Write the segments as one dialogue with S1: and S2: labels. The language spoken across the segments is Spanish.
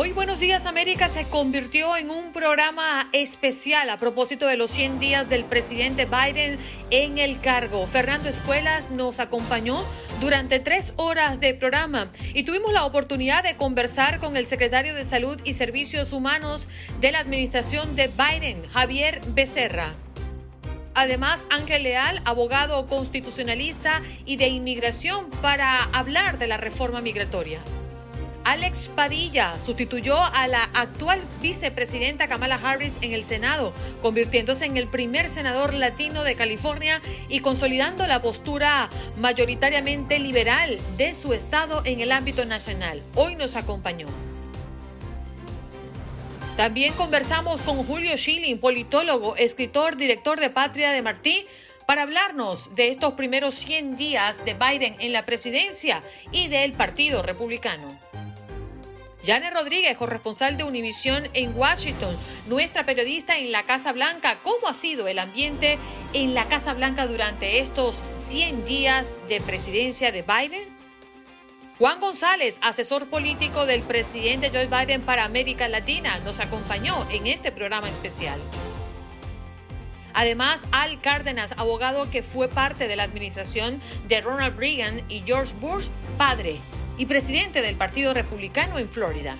S1: Hoy Buenos Días América se convirtió en un programa especial a propósito de los 100 días del presidente Biden en el cargo. Fernando Escuelas nos acompañó durante tres horas de programa y tuvimos la oportunidad de conversar con el secretario de Salud y Servicios Humanos de la administración de Biden, Javier Becerra. Además, Ángel Leal, abogado constitucionalista y de inmigración, para hablar de la reforma migratoria. Alex Padilla sustituyó a la actual vicepresidenta Kamala Harris en el Senado, convirtiéndose en el primer senador latino de California y consolidando la postura mayoritariamente liberal de su estado en el ámbito nacional. Hoy nos acompañó. También conversamos con Julio Schilling, politólogo, escritor, director de Patria de Martí, para hablarnos de estos primeros 100 días de Biden en la presidencia y del Partido Republicano. Janet Rodríguez, corresponsal de Univisión en Washington, nuestra periodista en la Casa Blanca. ¿Cómo ha sido el ambiente en la Casa Blanca durante estos 100 días de presidencia de Biden? Juan González, asesor político del presidente Joe Biden para América Latina, nos acompañó en este programa especial. Además, Al Cárdenas, abogado que fue parte de la administración de Ronald Reagan y George Bush, padre y presidente del Partido Republicano en Florida.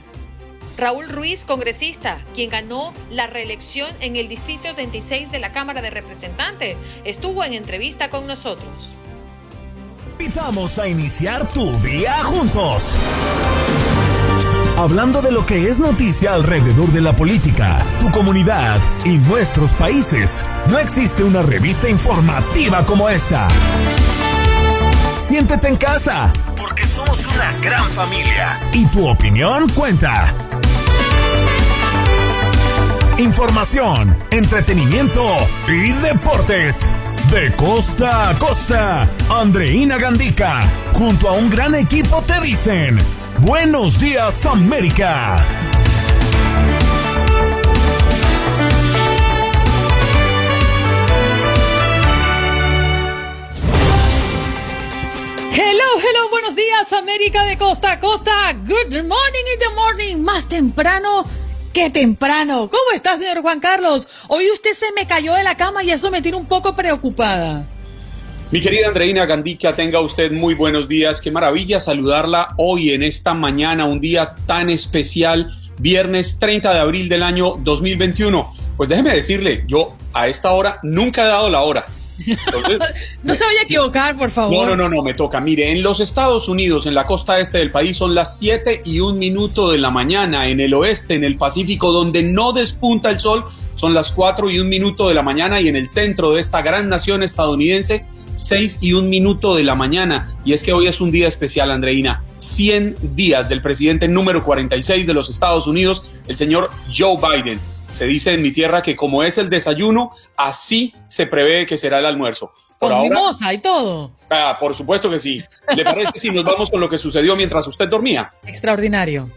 S1: Raúl Ruiz, congresista, quien ganó la reelección en el Distrito 26 de la Cámara de Representantes, estuvo en entrevista con nosotros.
S2: Invitamos a iniciar tu día juntos. Hablando de lo que es noticia alrededor de la política, tu comunidad y nuestros países, no existe una revista informativa como esta. Siéntete en casa, porque somos una gran familia y tu opinión cuenta. Información, entretenimiento y deportes. De costa a costa, Andreina Gandica, junto a un gran equipo te dicen, Buenos días América.
S1: Hello, hello, buenos días América de costa a costa. Good morning in the morning, más temprano que temprano. ¿Cómo está, señor Juan Carlos? Hoy usted se me cayó de la cama y eso me tiene un poco preocupada.
S3: Mi querida Andreina Gandica, tenga usted muy buenos días. Qué maravilla saludarla hoy en esta mañana, un día tan especial, viernes 30 de abril del año 2021. Pues déjeme decirle, yo a esta hora nunca he dado la hora
S1: no se vaya a equivocar, por favor.
S3: No, no, no, no, me toca. Mire, en los Estados Unidos, en la costa este del país, son las 7 y un minuto de la mañana. En el oeste, en el Pacífico, donde no despunta el sol, son las 4 y un minuto de la mañana. Y en el centro de esta gran nación estadounidense, 6 y un minuto de la mañana. Y es que hoy es un día especial, Andreina. 100 días del presidente número 46 de los Estados Unidos, el señor Joe Biden se dice en mi tierra que como es el desayuno, así se prevé que será el almuerzo.
S1: Por con mimosa y todo.
S3: Ah, por supuesto que sí. ¿Le parece si nos vamos con lo que sucedió mientras usted dormía?
S1: Extraordinario.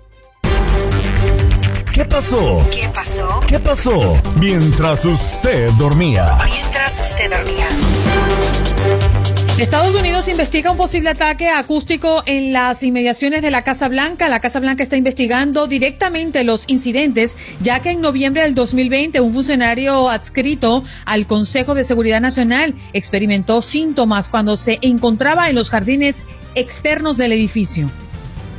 S2: ¿Qué pasó?
S4: ¿Qué pasó?
S2: ¿Qué pasó? Mientras usted dormía.
S4: Mientras usted dormía.
S1: Estados Unidos investiga un posible ataque acústico en las inmediaciones de la Casa Blanca. La Casa Blanca está investigando directamente los incidentes, ya que en noviembre del 2020 un funcionario adscrito al Consejo de Seguridad Nacional experimentó síntomas cuando se encontraba en los jardines externos del edificio.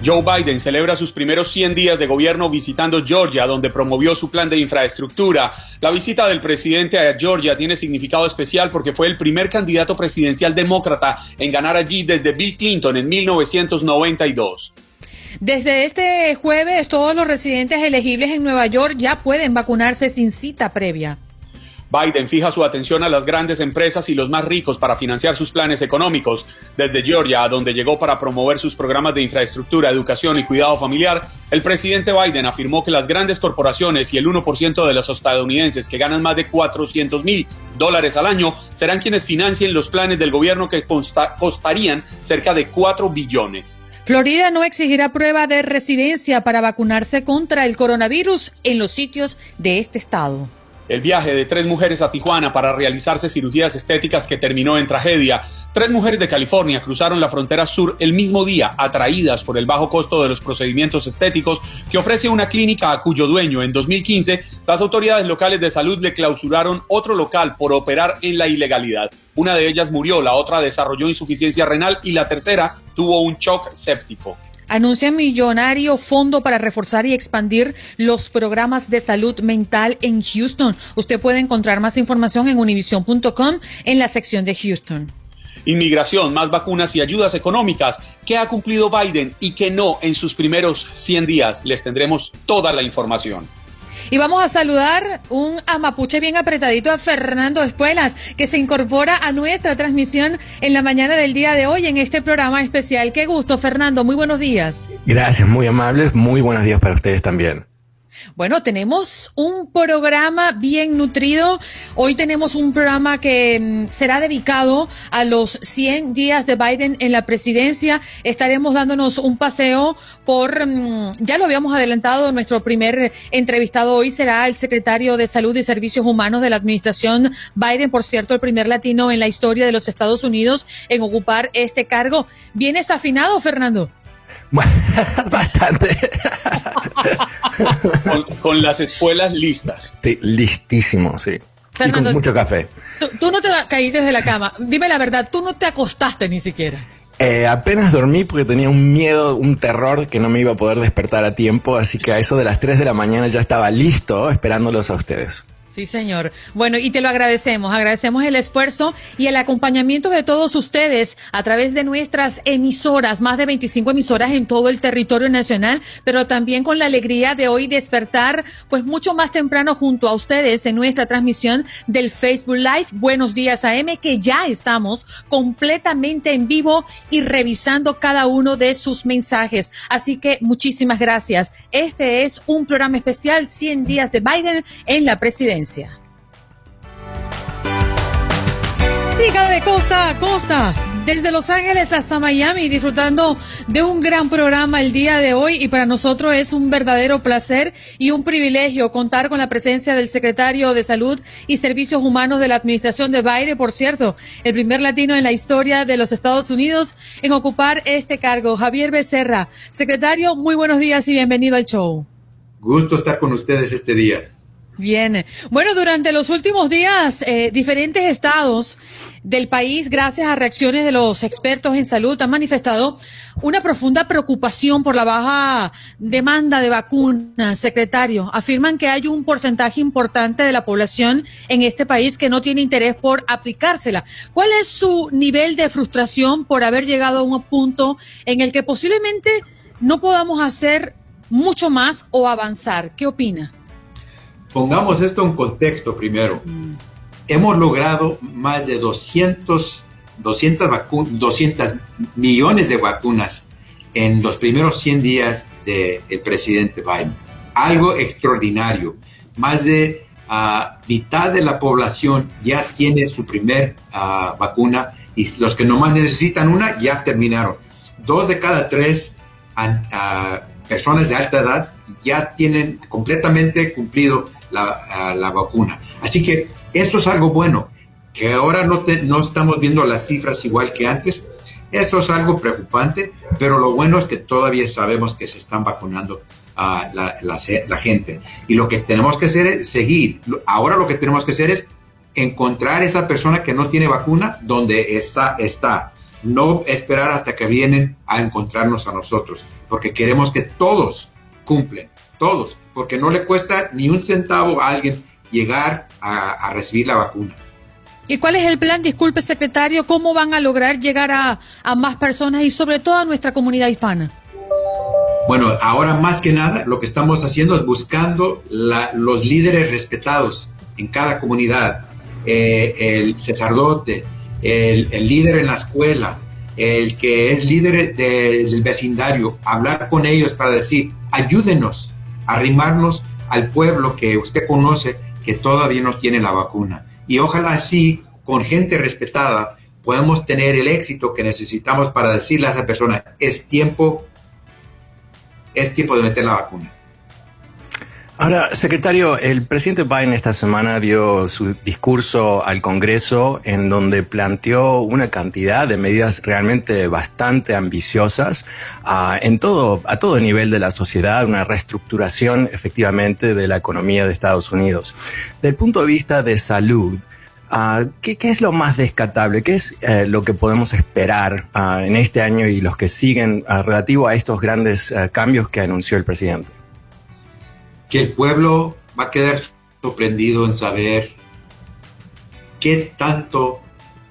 S3: Joe Biden celebra sus primeros 100 días de gobierno visitando Georgia, donde promovió su plan de infraestructura. La visita del presidente a Georgia tiene significado especial porque fue el primer candidato presidencial demócrata en ganar allí desde Bill Clinton en 1992.
S1: Desde este jueves, todos los residentes elegibles en Nueva York ya pueden vacunarse sin cita previa.
S3: Biden fija su atención a las grandes empresas y los más ricos para financiar sus planes económicos. Desde Georgia, a donde llegó para promover sus programas de infraestructura, educación y cuidado familiar, el presidente Biden afirmó que las grandes corporaciones y el 1% de los estadounidenses que ganan más de 400 mil dólares al año serán quienes financien los planes del gobierno que costarían cerca de 4 billones.
S1: Florida no exigirá prueba de residencia para vacunarse contra el coronavirus en los sitios de este estado.
S3: El viaje de tres mujeres a Tijuana para realizarse cirugías estéticas que terminó en tragedia. Tres mujeres de California cruzaron la frontera sur el mismo día, atraídas por el bajo costo de los procedimientos estéticos que ofrece una clínica a cuyo dueño en 2015 las autoridades locales de salud le clausuraron otro local por operar en la ilegalidad. Una de ellas murió, la otra desarrolló insuficiencia renal y la tercera tuvo un shock séptico
S1: anuncia millonario fondo para reforzar y expandir los programas de salud mental en Houston. Usted puede encontrar más información en univision.com en la sección de Houston.
S3: Inmigración, más vacunas y ayudas económicas. ¿Qué ha cumplido Biden y qué no en sus primeros 100 días? Les tendremos toda la información.
S1: Y vamos a saludar un amapuche bien apretadito a Fernando Espuelas, que se incorpora a nuestra transmisión en la mañana del día de hoy en este programa especial. Qué gusto, Fernando. Muy buenos días.
S5: Gracias, muy amables. Muy buenos días para ustedes también.
S1: Bueno, tenemos un programa bien nutrido. Hoy tenemos un programa que mm, será dedicado a los 100 días de Biden en la presidencia. Estaremos dándonos un paseo por, mm, ya lo habíamos adelantado, nuestro primer entrevistado hoy será el secretario de Salud y Servicios Humanos de la administración Biden, por cierto, el primer latino en la historia de los Estados Unidos en ocupar este cargo. ¿Vienes afinado, Fernando?
S5: Bastante.
S3: con, las escuelas listas.
S5: Sí, listísimo, sí. y con mucho café.
S1: Tú, no te caíste desde la cama. Dime la verdad, tú no te acostaste ni siquiera.
S5: Eh, apenas dormí porque tenía un miedo, un terror que no me iba a poder despertar a tiempo, así que a eso de las 3 de la mañana ya estaba listo esperándolos a ustedes.
S1: Sí, señor. Bueno, y te lo agradecemos. Agradecemos el esfuerzo y el acompañamiento de todos ustedes a través de nuestras emisoras, más de 25 emisoras en todo el territorio nacional, pero también con la alegría de hoy despertar, pues mucho más temprano junto a ustedes en nuestra transmisión del Facebook Live. Buenos días AM, que ya estamos completamente en vivo y revisando cada uno de sus mensajes. Así que muchísimas gracias. Este es un programa especial 100 días de Biden en la presidencia. Diga de costa a costa, desde Los Ángeles hasta Miami, disfrutando de un gran programa el día de hoy y para nosotros es un verdadero placer y un privilegio contar con la presencia del secretario de Salud y Servicios Humanos de la Administración de Baile, por cierto, el primer latino en la historia de los Estados Unidos en ocupar este cargo, Javier Becerra. Secretario, muy buenos días y bienvenido al show.
S6: Gusto estar con ustedes este día.
S1: Bien. Bueno, durante los últimos días, eh, diferentes estados del país, gracias a reacciones de los expertos en salud, han manifestado una profunda preocupación por la baja demanda de vacunas, secretario. Afirman que hay un porcentaje importante de la población en este país que no tiene interés por aplicársela. ¿Cuál es su nivel de frustración por haber llegado a un punto en el que posiblemente no podamos hacer mucho más o avanzar? ¿Qué opina?
S6: Pongamos esto en contexto primero. Hemos logrado más de 200, 200, 200 millones de vacunas en los primeros 100 días del presidente Biden. Algo extraordinario. Más de uh, mitad de la población ya tiene su primer ah, vacuna y los que nomás necesitan una ya terminaron. Dos de cada tres ah, personas de alta edad ya tienen completamente cumplido la, vacuna. Así que esto es algo bueno, que ahora no, no estamos viendo las cifras igual que antes. Eso es algo preocupante, pero lo bueno es que todavía sabemos que se están vacunando a la, la, gente. Y lo que tenemos que hacer es seguir. Ahora lo que tenemos que hacer es encontrar esa persona que no tiene vacuna donde está, está no esperar hasta que vienen a encontrarnos a nosotros, porque queremos que todos cumplen, todos, porque no le cuesta ni un centavo a alguien llegar a, recibir la vacuna.
S1: ¿Y cuál es el plan? Disculpe, secretario, ¿cómo van a lograr llegar a, más personas y sobre todo a nuestra comunidad hispana?
S6: Bueno, ahora más que nada lo que estamos haciendo es buscando los líderes respetados en cada comunidad, eh, el sacerdote, el, líder en la escuela, el que es líder del vecindario, hablar con ellos para decir, ayúdenos arrimarnos al pueblo que usted conoce que todavía no tiene la vacuna. Y ojalá así, con gente respetada, podamos tener el éxito que necesitamos para decirle a esa persona, es tiempo, es tiempo de meter la vacuna.
S5: Ahora, secretario, el presidente Biden esta semana dio su discurso al Congreso en donde planteó una cantidad de medidas realmente bastante ambiciosas ah, en todo, a todo nivel de la sociedad, una reestructuración efectivamente de la economía de Estados Unidos. Del punto de vista de salud, ah, ¿qué, es lo más descartable? ¿Qué es eh, lo que podemos esperar ah, en este año y los que siguen relativo a estos grandes cambios que anunció el presidente?
S6: Que el pueblo va a quedar sorprendido en saber qué tanto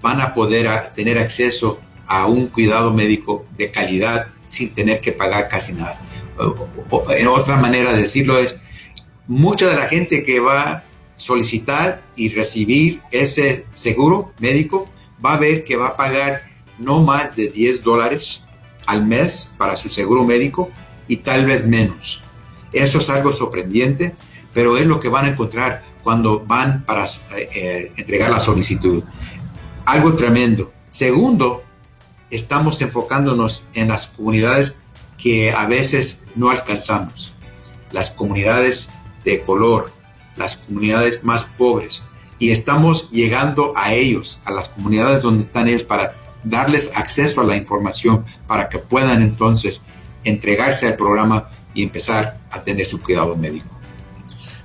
S6: van a poder tener acceso a un cuidado médico de calidad sin tener que pagar casi nada. en otra manera de decirlo es, mucha de la gente que va a solicitar y recibir ese seguro médico va a ver que va a pagar no más de 10 dólares al mes para su seguro médico y tal vez menos. Eso es algo sorprendente, pero es lo que van a encontrar cuando van para eh, entregar la solicitud. Algo tremendo. Segundo, estamos enfocándonos en las comunidades que a veces no alcanzamos. Las comunidades de color, las comunidades más pobres. Y estamos llegando a ellos, a las comunidades donde están ellos, para darles acceso a la información, para que puedan entonces entregarse al programa y empezar a tener su cuidado médico.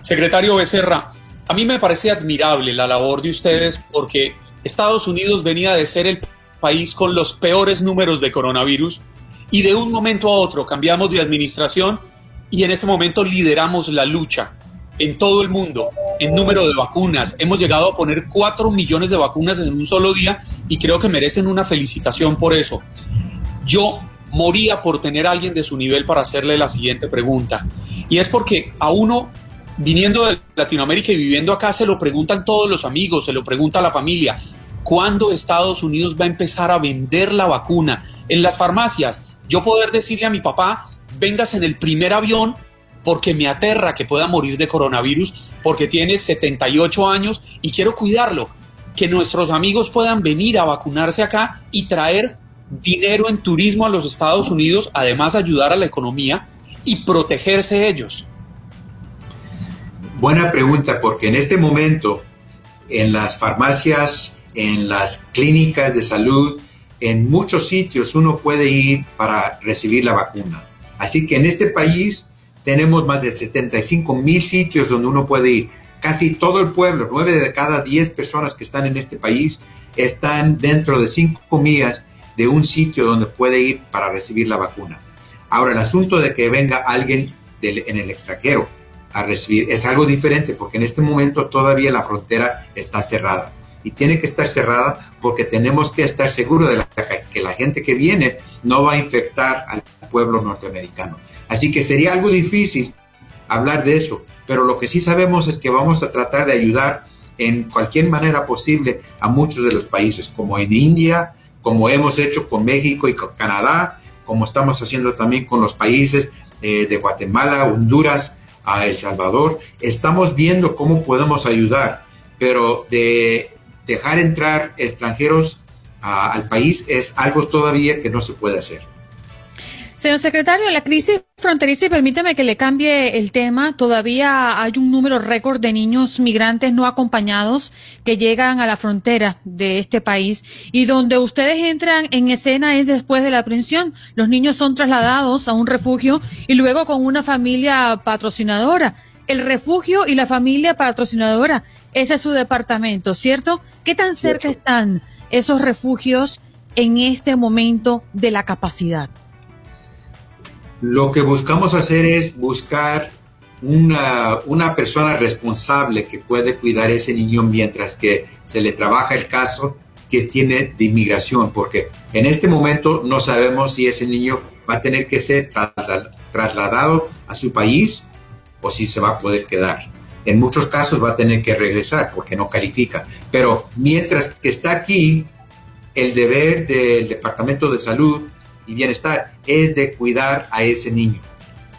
S3: Secretario Becerra, a mí me parece admirable la labor de ustedes porque Estados Unidos venía de ser el país con los peores números de coronavirus y de un momento a otro cambiamos de administración y en ese momento lideramos la lucha en todo el mundo en número de vacunas. Hemos llegado a poner 4 millones de vacunas en un solo día y creo que merecen una felicitación por eso. Yo moría por tener a alguien de su nivel para hacerle la siguiente pregunta. Y es porque a uno, viniendo de Latinoamérica y viviendo acá, se lo preguntan todos los amigos, se lo pregunta la familia. ¿Cuándo Estados Unidos va a empezar a vender la vacuna? En las farmacias, yo poder decirle a mi papá, vengas en el primer avión porque me aterra que pueda morir de coronavirus, porque tiene 78 años y quiero cuidarlo. Que nuestros amigos puedan venir a vacunarse acá y traer dinero en turismo a los Estados Unidos, además ayudar a la economía y protegerse ellos?
S6: Buena pregunta, porque en este momento en las farmacias, en las clínicas de salud, en muchos sitios uno puede ir para recibir la vacuna. Así que en este país tenemos más de 75 mil sitios donde uno puede ir. Casi todo el pueblo, nueve de cada diez personas que están en este país, están dentro de cinco millas de un sitio donde puede ir para recibir la vacuna. Ahora, el asunto de que venga alguien en el extranjero a recibir es algo diferente porque en este momento todavía la frontera está cerrada y tiene que estar cerrada porque tenemos que estar seguros de que la gente que viene no va a infectar al pueblo norteamericano. Así que sería algo difícil hablar de eso, pero lo que sí sabemos es que vamos a tratar de ayudar en cualquier manera posible a muchos de los países, como en India, como hemos hecho con México y con Canadá, como estamos haciendo también con los países eh, de Guatemala, Honduras, a El Salvador. Estamos viendo cómo podemos ayudar, pero de dejar entrar extranjeros al país es algo todavía que no se puede hacer.
S1: Señor secretario, la crisis fronteriza, y permíteme que le cambie el tema, todavía hay un número récord de niños migrantes no acompañados que llegan a la frontera de este país y donde ustedes entran en escena es después de la aprehensión. Los niños son trasladados a un refugio y luego con una familia patrocinadora. El refugio y la familia patrocinadora, ese es su departamento, ¿cierto? ¿Qué tan cerca están esos refugios en este momento de la capacidad?
S6: Lo que buscamos hacer es buscar una, una persona responsable que puede cuidar a ese niño mientras que se le trabaja el caso que tiene de inmigración, porque en este momento no sabemos si ese niño va a tener que ser trasladado a su país o si se va a poder quedar. En muchos casos va a tener que regresar porque no califica. Pero mientras que está aquí, el deber del Departamento de Salud y Bienestar es de cuidar a ese niño.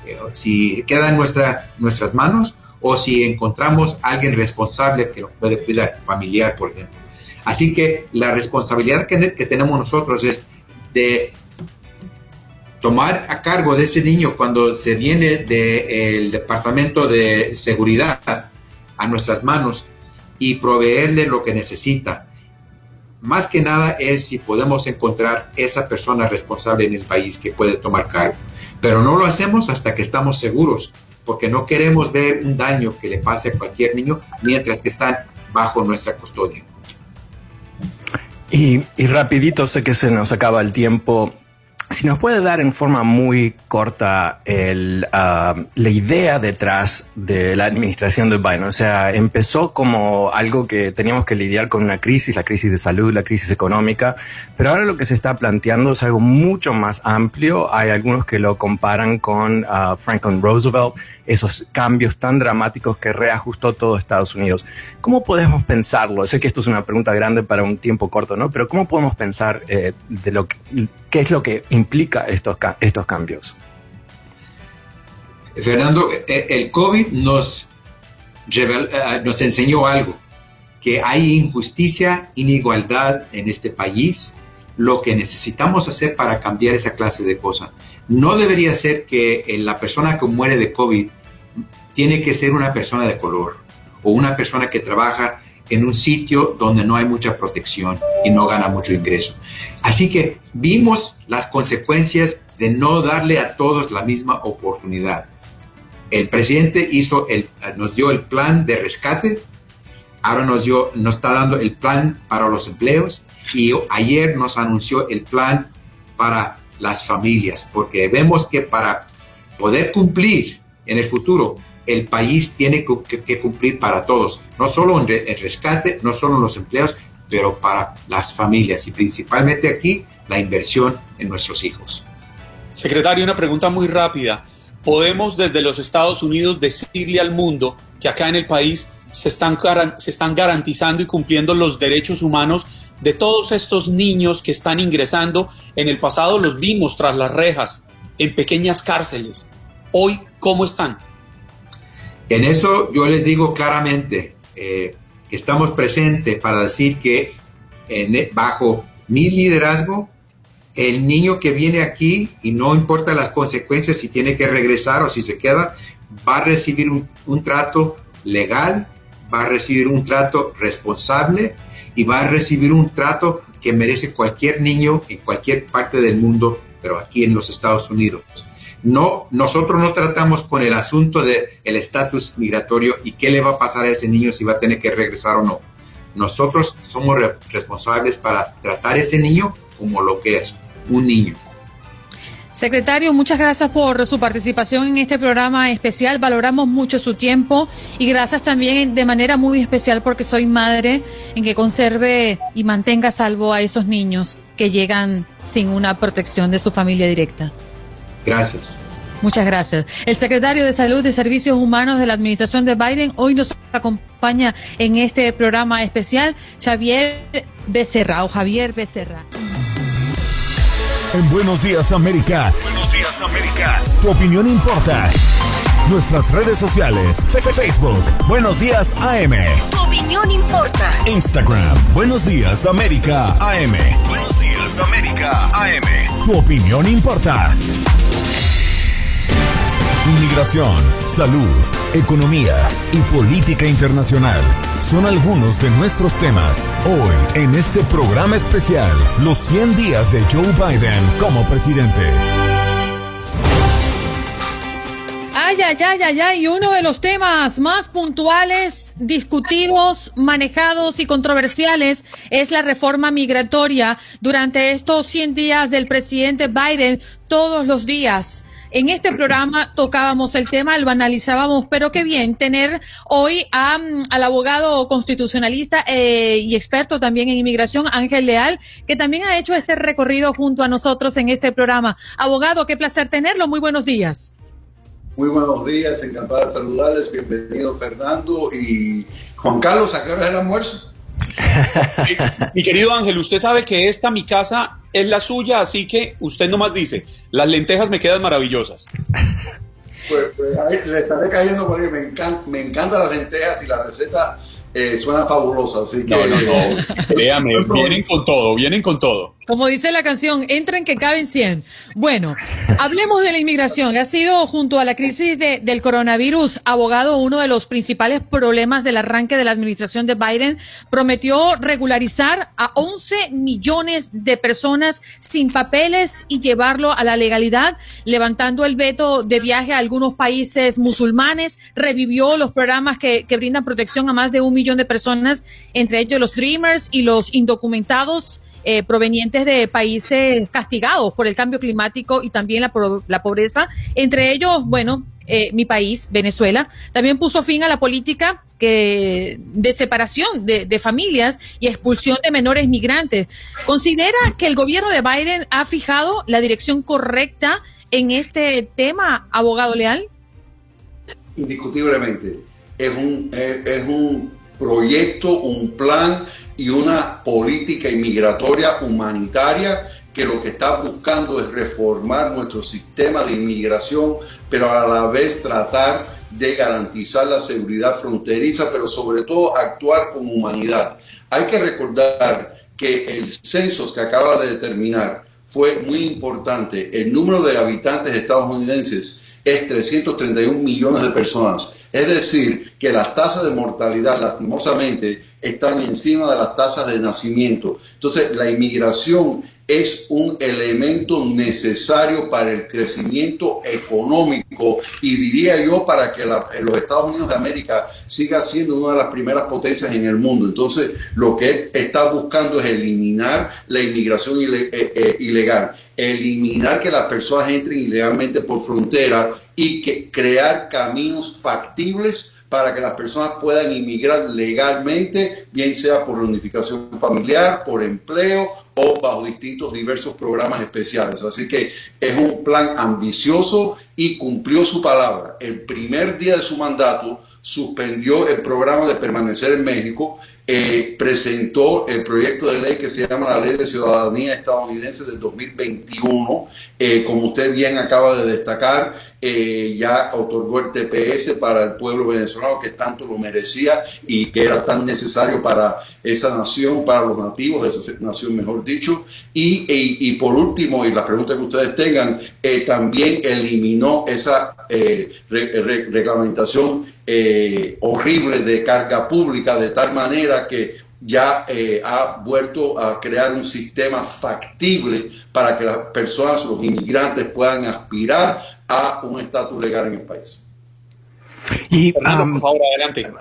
S6: Eh, si queda en nuestra, nuestras manos o si encontramos a alguien responsable que lo puede cuidar, familiar, por ejemplo. Así que la responsabilidad que, que tenemos nosotros es de tomar a cargo de ese niño cuando se viene del Departamento de Seguridad a nuestras manos y proveerle lo que necesita. Más que nada es si podemos encontrar esa persona responsable en el país que puede tomar cargo. Pero no lo hacemos hasta que estamos seguros, porque no queremos ver un daño que le pase a cualquier niño mientras que están bajo nuestra custodia.
S5: Y, y rapidito, sé que se nos acaba el tiempo. Si nos puede dar en forma muy corta el, ah, la idea detrás de la administración de Biden. O sea, empezó como algo que teníamos que lidiar con una crisis, la crisis de salud, la crisis económica, pero ahora lo que se está planteando es algo mucho más amplio. Hay algunos que lo comparan con uh, Franklin Roosevelt, esos cambios tan dramáticos que reajustó todo Estados Unidos. ¿Cómo podemos pensarlo? Sé que esto es una pregunta grande para un tiempo corto, ¿no? Pero ¿cómo podemos pensar eh, de lo que, qué es lo que implica estos, estos cambios?
S6: Fernando, eh, el COVID nos, eh, nos enseñó algo, que hay injusticia, inigualdad en este país, lo que necesitamos hacer para cambiar esa clase de cosas. No debería ser que eh, la persona que muere de COVID tiene que ser una persona de color o una persona que trabaja en un sitio donde no hay mucha protección y no gana mucho ingreso. Así que vimos las consecuencias de no darle a todos la misma oportunidad. El presidente hizo el, nos dio el plan de rescate, ahora nos, dio, nos está dando el plan para los empleos y ayer nos anunció el plan para las familias, porque vemos que para poder cumplir en el futuro el país tiene que, cumplir para todos, no solo en el rescate, no solo en los empleos, pero para las familias y principalmente aquí la inversión en nuestros hijos.
S3: Secretario, una pregunta muy rápida. ¿Podemos desde los Estados Unidos decirle al mundo que acá en el país se están, se están garantizando y cumpliendo los derechos humanos de todos estos niños que están ingresando? En el pasado los vimos tras las rejas, en pequeñas cárceles. Hoy, ¿cómo están?
S6: En eso yo les digo claramente eh, estamos presentes para decir que bajo mi liderazgo, el niño que viene aquí, y no importa las consecuencias, si tiene que regresar o si se queda, va a recibir un trato legal, va a recibir un trato responsable y va a recibir un trato que merece cualquier niño en cualquier parte del mundo, pero aquí en los Estados Unidos. No, nosotros no tratamos con el asunto de el estatus migratorio y qué le va a pasar a ese niño si va a tener que regresar o no. Nosotros somos responsables para tratar a ese niño como lo que es, un niño.
S1: Secretario, muchas gracias por su participación en este programa especial. Valoramos mucho su tiempo y gracias también de manera muy especial porque soy madre en que conserve y mantenga salvo a esos niños que llegan sin una protección de su familia directa.
S6: Gracias.
S1: Muchas gracias. El secretario de Salud y Servicios Humanos de la Administración de Biden hoy nos acompaña en este programa especial, Javier Becerra o Javier Becerra.
S2: En Buenos Días América.
S7: Buenos Días América.
S2: Tu opinión importa. Nuestras redes sociales. Facebook. Buenos Días AM.
S4: Tu opinión importa.
S2: Instagram. Buenos Días América AM.
S7: Buenos Días América AM.
S2: Tu opinión importa. Inmigración, salud, economía y política internacional son algunos de nuestros temas hoy en este programa especial, los 100 días de Joe Biden como presidente.
S1: Ay, ay, ay, ay, ay, y uno de los temas más puntuales discutidos, manejados y controversiales es la reforma migratoria durante estos 100 días del presidente Biden todos los días. En este programa tocábamos el tema, lo analizábamos, pero qué bien tener hoy mm, al abogado constitucionalista eh, y experto también en inmigración, Ángel Leal, que también ha hecho este recorrido junto a nosotros en este programa. Abogado, qué placer tenerlo. Muy buenos días.
S8: Muy buenos días, encantada de saludarles. Bienvenido Fernando y Juan Carlos, ¿a qué hora es el almuerzo?
S3: mi querido Ángel, usted sabe que esta mi casa es la suya, así que usted nomás dice, las lentejas me quedan maravillosas.
S8: Pues, pues le estaré cayendo por ahí, me, encanta, me encantan las lentejas y la receta eh, suena fabulosa, así que... No,
S3: no, vienen con todo, vienen con todo.
S1: Como dice la canción, entren que caben 100. Bueno, hablemos de la inmigración. Ha sido, junto a la crisis del coronavirus, abogado, uno de los principales problemas del arranque de la administración de Biden. Prometió regularizar a 11 millones de personas sin papeles y llevarlo a la legalidad, levantando el veto de viaje a algunos países musulmanes. Revivió los programas que, que brindan protección a más de un millón de personas, entre ellos los Dreamers y los indocumentados. Eh, provenientes de países castigados por el cambio climático y también la, la pobreza. Entre ellos, bueno, eh, mi país, Venezuela, también puso fin a la política que, de separación de, de, familias y expulsión de menores migrantes. ¿Considera que el gobierno de Biden ha fijado la dirección correcta en este tema, abogado leal?
S8: Indiscutiblemente. Es un, es un proyecto, un plan y una política inmigratoria humanitaria que lo que está buscando es reformar nuestro sistema de inmigración, pero a la vez tratar de garantizar la seguridad fronteriza, pero sobre todo actuar con humanidad. Hay que recordar que el censo que acaba de determinar fue muy importante. El número de habitantes estadounidenses es 331 millones de personas. Es decir, que las tasas de mortalidad, lastimosamente, están encima de las tasas de nacimiento. Entonces, la inmigración es un elemento necesario para el crecimiento económico y diría yo para que los Estados Unidos de América siga siendo una de las primeras potencias en el mundo. Entonces, lo que está buscando es eliminar la inmigración eh, eh, ilegal, eliminar que las personas entren ilegalmente por frontera y que crear caminos factibles para que las personas puedan inmigrar legalmente, bien sea por reunificación familiar, por empleo o bajo distintos diversos programas especiales. Así que es un plan ambicioso y cumplió su palabra. El primer día de su mandato suspendió el programa de permanecer en México, eh, presentó el proyecto de ley que se llama la Ley de Ciudadanía Estadounidense del 2021, eh, como usted bien acaba de destacar, eh, ya otorgó el TPS para el pueblo venezolano que tanto lo merecía y que era tan necesario para esa nación, para los nativos de esa nación, mejor dicho. Y, y, por último, y la pregunta que ustedes tengan, eh, también eliminó esa eh, reglamentación horrible de carga pública de tal manera que ya ha vuelto a crear un sistema factible para que las personas, los inmigrantes puedan aspirar a un estatus legal en el país.
S5: Y,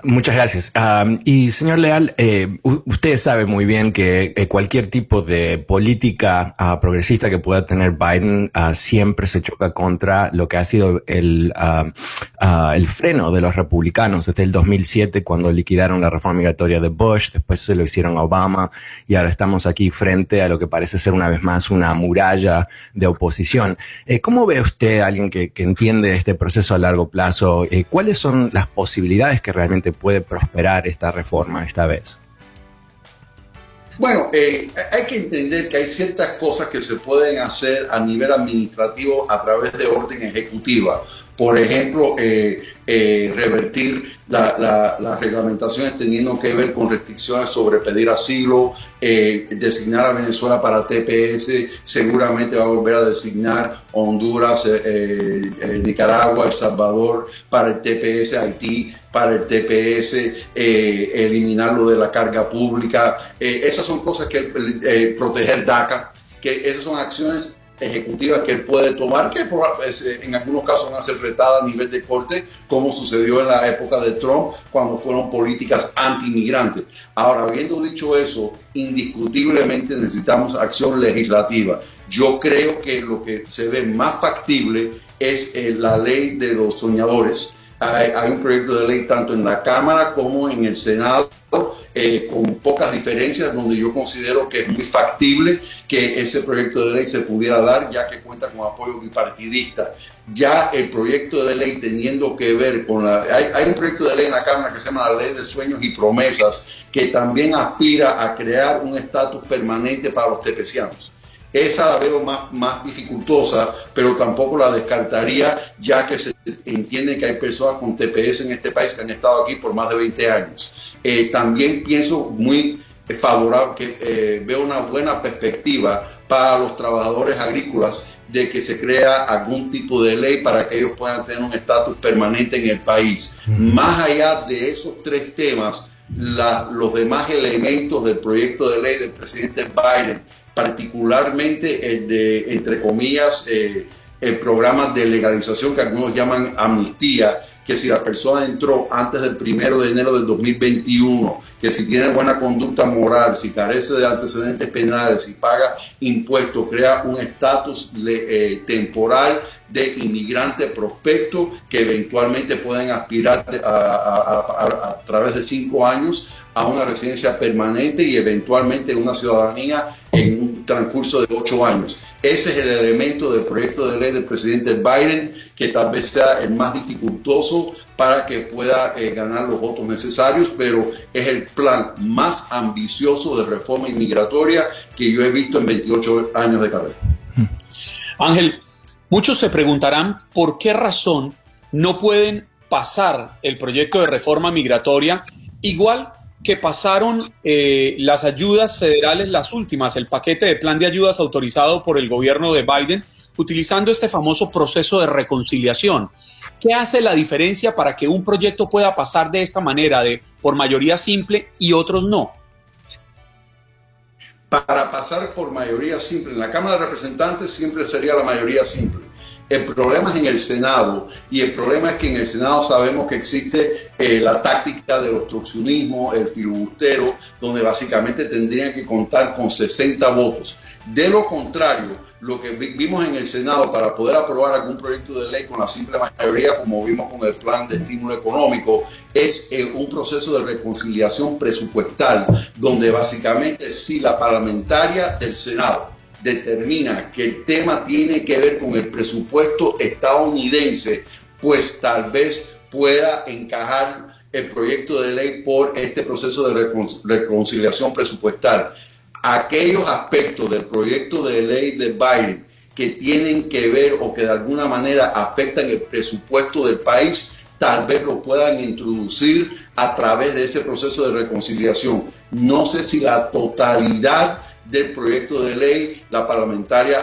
S5: Muchas gracias. y señor Leal, eh, usted sabe muy bien que eh, cualquier tipo de política ah, progresista que pueda tener Biden ah, siempre se choca contra lo que ha sido el, ah, el freno de los republicanos desde el 2007 cuando liquidaron la reforma migratoria de Bush, después se lo hicieron a Obama y ahora estamos aquí frente a lo que parece ser una vez más una muralla de oposición. Eh, ¿Cómo ve usted, alguien que, que, entiende este proceso a largo plazo, cuáles son las posibilidades que realmente puede prosperar esta reforma esta vez?
S8: Bueno, eh, hay que entender que hay ciertas cosas que se pueden hacer a nivel administrativo a través de orden ejecutiva. Por ejemplo, eh, eh, revertir las reglamentaciones teniendo que ver con restricciones sobre pedir asilo, designar a Venezuela para TPS, seguramente va a volver a designar Honduras, Nicaragua, El Salvador para el TPS, Haití para el TPS, eliminarlo de la carga pública. esas son cosas que proteger DACA, que esas son acciones ejecutivas que él puede tomar, que eh, en algunos casos van a ser retadas a nivel de corte, como sucedió en la época de Trump, cuando fueron políticas anti-inmigrantes. Ahora, habiendo dicho eso, indiscutiblemente necesitamos acción legislativa. Yo creo que lo que se ve más factible es eh, la ley de los soñadores. hay un proyecto de ley tanto en la Cámara como en el Senado eh, con pocas diferencias, donde yo considero que es muy factible que ese proyecto de ley se pudiera dar, ya que cuenta con apoyo bipartidista. Ya el proyecto de ley teniendo que ver con la... Hay, un proyecto de ley en la Cámara que se llama la Ley de Sueños y Promesas, que también aspira a crear un estatus permanente para los tepecianos. Esa la veo más, más dificultosa, pero tampoco la descartaría, ya que se entiende que hay personas con TPS en este país que han estado aquí por más de 20 años. Eh, también pienso muy favorable, que eh, veo una buena perspectiva para los trabajadores agrícolas de que se crea algún tipo de ley para que ellos puedan tener un estatus permanente en el país. Más allá de esos tres temas, los demás elementos del proyecto de ley del presidente Biden, particularmente el de, entre comillas, eh, el programa de legalización que algunos llaman amnistía, que si la persona entró antes del primero de enero del 2021, que si tiene buena conducta moral, si carece de antecedentes penales, si paga impuestos, crea un estatus eh, temporal de inmigrante prospecto que eventualmente pueden aspirar a, través de cinco años a una residencia permanente y eventualmente una ciudadanía en transcurso de ocho años. Ese es el elemento del proyecto de ley del presidente Biden que tal vez sea el más dificultoso para que pueda eh, ganar los votos necesarios, pero es el plan más ambicioso de reforma inmigratoria que yo he visto en 28 años de carrera.
S3: Ángel, muchos se preguntarán por qué razón no pueden pasar el proyecto de reforma migratoria igual que pasaron eh, las ayudas federales, las últimas, el paquete de plan de ayudas autorizado por el gobierno de Biden, utilizando este famoso proceso de reconciliación. ¿Qué hace la diferencia para que un proyecto pueda pasar de esta manera, de por mayoría simple y otros no?
S8: Para pasar por mayoría simple, en la Cámara de Representantes siempre sería la mayoría simple. El problema es en el Senado y el problema es que en el Senado sabemos que existe eh, la táctica del obstruccionismo, el filibustero, donde básicamente tendrían que contar con 60 votos. De lo contrario, lo que vimos en el Senado para poder aprobar algún proyecto de ley con la simple mayoría, como vimos con el plan de estímulo económico, es eh, un proceso de reconciliación presupuestal, donde básicamente si la parlamentaria del Senado determina que el tema tiene que ver con el presupuesto estadounidense, pues tal vez pueda encajar el proyecto de ley por este proceso de reconciliación presupuestal aquellos aspectos del proyecto de ley de Biden que tienen que ver o que de alguna manera afectan el presupuesto del país, tal vez lo puedan introducir a través de ese proceso de reconciliación. No sé si la totalidad del proyecto de ley la parlamentaria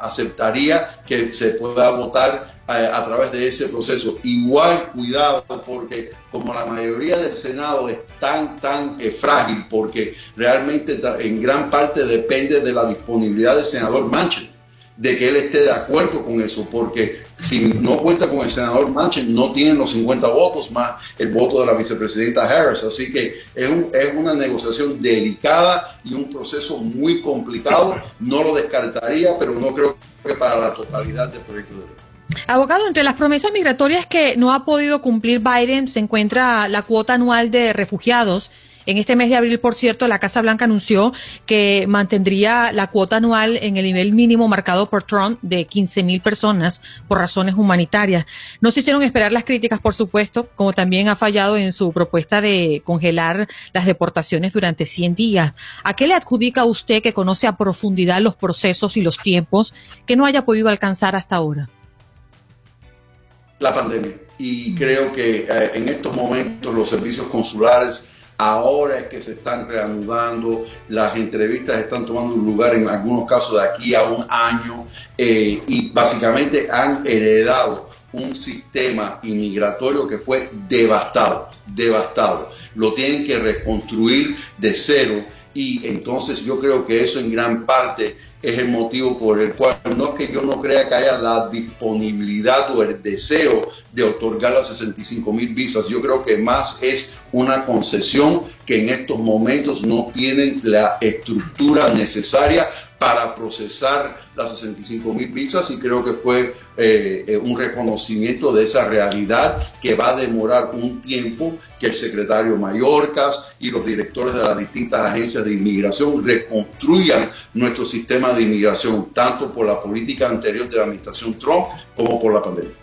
S8: aceptaría que se pueda votar a, través de ese proceso. Igual cuidado porque como la mayoría del Senado es tan, tan eh, frágil, porque realmente en gran parte depende de la disponibilidad del senador Manchin, de que él esté de acuerdo con eso, porque si no cuenta con el senador Manchin, no tienen los 50 votos más el voto de la vicepresidenta Harris. Así que es, es una negociación delicada y un proceso muy complicado. No lo descartaría, pero no creo que para la totalidad del proyecto de ley.
S1: Abogado, entre las promesas migratorias que no ha podido cumplir Biden se encuentra la cuota anual de refugiados. En este mes de abril, por cierto, la Casa Blanca anunció que mantendría la cuota anual en el nivel mínimo marcado por Trump de 15 mil personas por razones humanitarias. No se hicieron esperar las críticas, por supuesto, como también ha fallado en su propuesta de congelar las deportaciones durante 100 días. ¿A qué le adjudica usted que conoce a profundidad los procesos y los tiempos que no haya podido alcanzar hasta ahora?
S8: la pandemia. Y creo que eh, en estos momentos los servicios consulares ahora es que se están reanudando, las entrevistas están tomando lugar en algunos casos de aquí a un año eh, y básicamente han heredado un sistema inmigratorio que fue devastado, devastado. Lo tienen que reconstruir de cero y entonces yo creo que eso en gran parte es el motivo por el cual no es que yo no crea que haya la disponibilidad o el deseo de otorgar las 65 mil visas. Yo creo que más es una concesión que en estos momentos no tienen la estructura necesaria para procesar las 65 mil visas y creo que fue eh, eh, un reconocimiento de esa realidad que va a demorar un tiempo que el secretario Mayorkas y los directores de las distintas agencias de inmigración reconstruyan nuestro sistema de inmigración, tanto por la política anterior de la administración Trump como por la pandemia.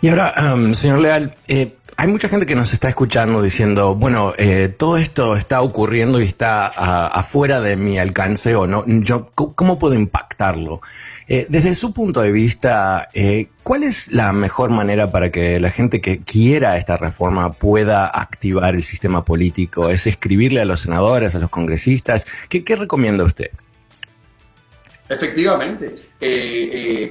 S5: Y ahora, um, señor Leal, eh, hay mucha gente que nos está escuchando diciendo, bueno, eh, todo esto está ocurriendo y está afuera de mi alcance o no. Yo, ¿Cómo puedo impactarlo? Eh, desde su punto de vista, eh, ¿cuál es la mejor manera para que la gente que quiera esta reforma pueda activar el sistema político? ¿Es escribirle a los senadores, a los congresistas? ¿Qué, qué recomienda usted?
S8: Efectivamente,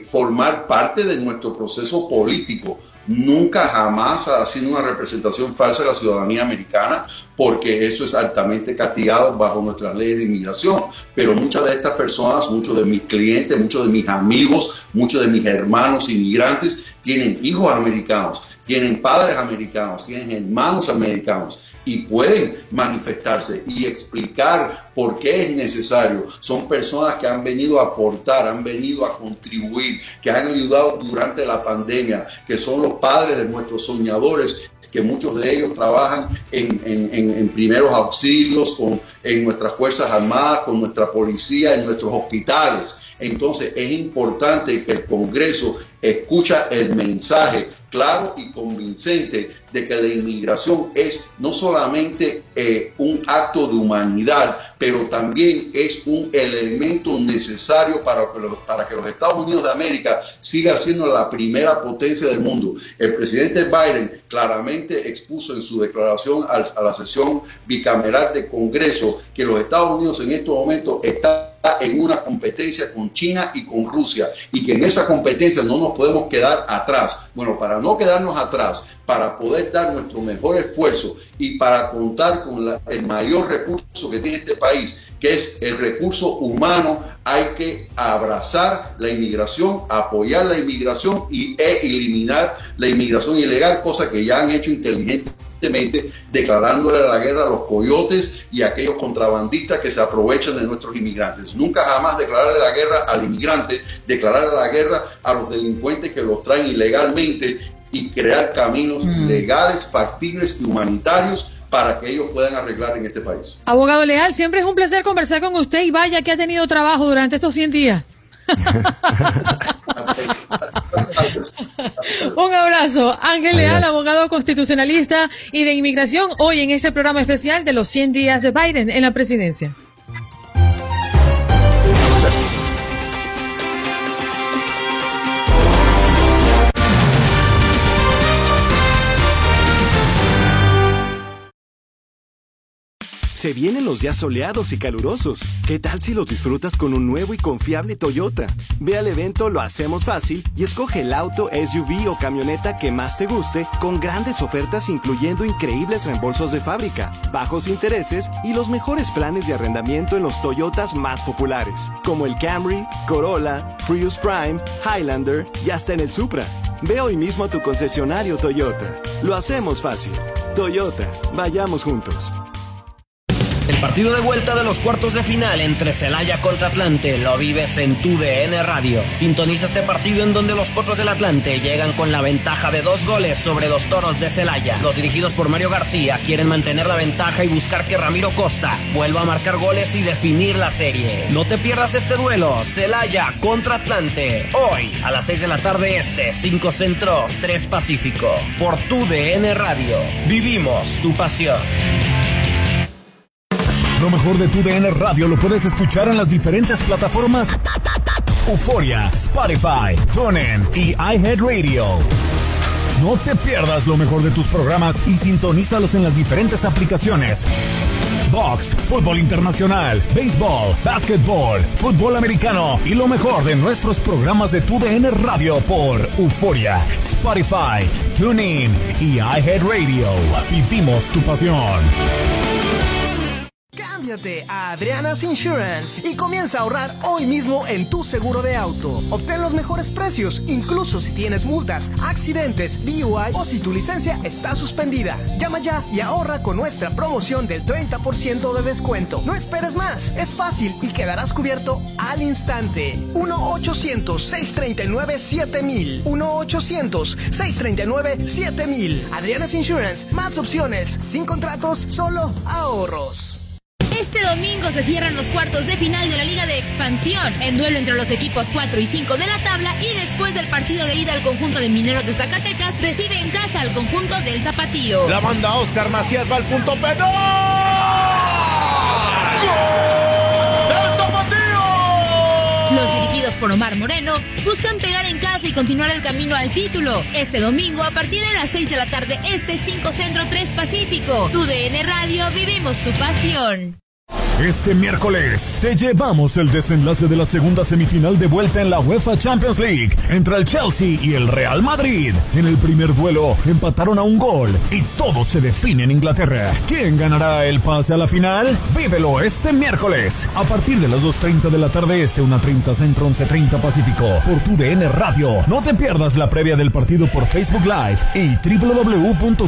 S8: formar parte de nuestro proceso político nunca jamás ha sido una representación falsa de la ciudadanía americana, porque eso es altamente castigado bajo nuestras leyes de inmigración. Pero muchas de estas personas, muchos de mis clientes, muchos de mis amigos, muchos de mis hermanos inmigrantes tienen hijos americanos, tienen padres americanos, tienen hermanos americanos y pueden manifestarse y explicar por qué es necesario. Son personas que han venido a aportar, han venido a contribuir, que han ayudado durante la pandemia, que son los padres de nuestros soñadores que muchos de ellos trabajan en, primeros auxilios, con, en nuestras Fuerzas Armadas, con nuestra policía, en nuestros hospitales. Entonces es importante que el Congreso escucha el mensaje claro y convincente de que la inmigración es no solamente eh, un acto de humanidad, pero también es un elemento necesario para que, los, para que los Estados Unidos de América siga siendo la primera potencia del mundo. El presidente Biden claramente expuso en su declaración a, la sesión bicameral de Congreso que los Estados Unidos en estos momentos están en una competencia con China y con Rusia y que en esa competencia no nos podemos quedar atrás. Bueno, para no quedarnos atrás, para poder dar nuestro mejor esfuerzo y para contar con el mayor recurso que tiene este país, que es el recurso humano, hay que abrazar la inmigración, apoyar la inmigración y, e eliminar la inmigración ilegal, cosa que ya han hecho declarándole la guerra a los coyotes y a aquellos contrabandistas que se aprovechan de nuestros inmigrantes. Nunca jamás declararle la guerra al inmigrante, declararle la guerra a los delincuentes que los traen ilegalmente y crear caminos mm. legales, factibles y humanitarios para que ellos puedan arreglar en este país.
S1: Abogado Leal, siempre es un placer conversar con usted y vaya que ha tenido trabajo durante estos 100 días. un abrazo. Ángel Leal, abogado constitucionalista y de inmigración, hoy en este programa especial de los 100 días de Biden en la presidencia.
S2: Se vienen los días soleados y calurosos. ¿Qué tal si los disfrutas con un nuevo y confiable Toyota? Ve al evento Lo Hacemos Fácil y escoge el auto, SUV o camioneta que más te guste con grandes ofertas incluyendo increíbles reembolsos de fábrica, bajos intereses y los mejores planes de arrendamiento en los Toyotas más populares, como el Camry, Corolla, Prius Prime, Highlander y hasta en el Supra. Ve hoy mismo a tu concesionario Toyota. Lo hacemos fácil. Toyota, vayamos juntos.
S9: El partido de vuelta de los cuartos de final entre Celaya contra Atlante lo vives en tu DN Radio. Sintoniza este partido en donde los potros del Atlante llegan con la ventaja de dos goles sobre los toros de Celaya. Los dirigidos por Mario García quieren mantener la ventaja y buscar que Ramiro Costa vuelva a marcar goles y definir la serie. No te pierdas este duelo, Celaya contra Atlante. Hoy a las 6 de la tarde este, 5 Centro, 3 Pacífico. Por tu DN Radio. Vivimos tu pasión.
S2: Lo mejor de tu DN Radio lo puedes escuchar en las diferentes plataformas Euforia, Spotify, TuneIn y iHeartRadio. No te pierdas lo mejor de tus programas y sintonízalos en las diferentes aplicaciones. Box, fútbol internacional, béisbol, básquetbol, fútbol americano y lo mejor de nuestros programas de tu DN Radio por Euforia, Spotify, TuneIn y iHeartRadio. Vivimos tu pasión.
S10: Cámbiate a Adriana's Insurance y comienza a ahorrar hoy mismo en tu seguro de auto. Obtén los mejores precios, incluso si tienes multas, accidentes, DUI o si tu licencia está suspendida. Llama ya y ahorra con nuestra promoción del 30% de descuento. No esperes más, es fácil y quedarás cubierto al instante. 1-800-639-7000. 1-800-639-7000. Adriana's Insurance, más opciones, sin contratos, solo ahorros.
S11: Este domingo se cierran los cuartos de final de la Liga de Expansión, en duelo entre los equipos 4 y 5 de la tabla y después del partido de ida al conjunto de Mineros de Zacatecas recibe en casa al conjunto del Tapatío.
S12: La banda Oscar Macías va al punto penal. ¡Del Tapatío!
S11: Los dirigidos por Omar Moreno buscan pegar en casa y continuar el camino al título. Este domingo a partir de las 6 de la tarde, este 5 Centro 3 Pacífico. Tu DN Radio, vivimos tu pasión.
S2: Este miércoles te llevamos el desenlace de la segunda semifinal de vuelta en la UEFA Champions League entre el Chelsea y el Real Madrid. En el primer duelo empataron a un gol y todo se define en Inglaterra. ¿Quién ganará el pase a la final? Vívelo este miércoles a partir de las 2.30 de la tarde este, 1.30 Centro, 11.30 Pacífico por tu DN Radio. No te pierdas la previa del partido por Facebook Live y www.tudn.radio.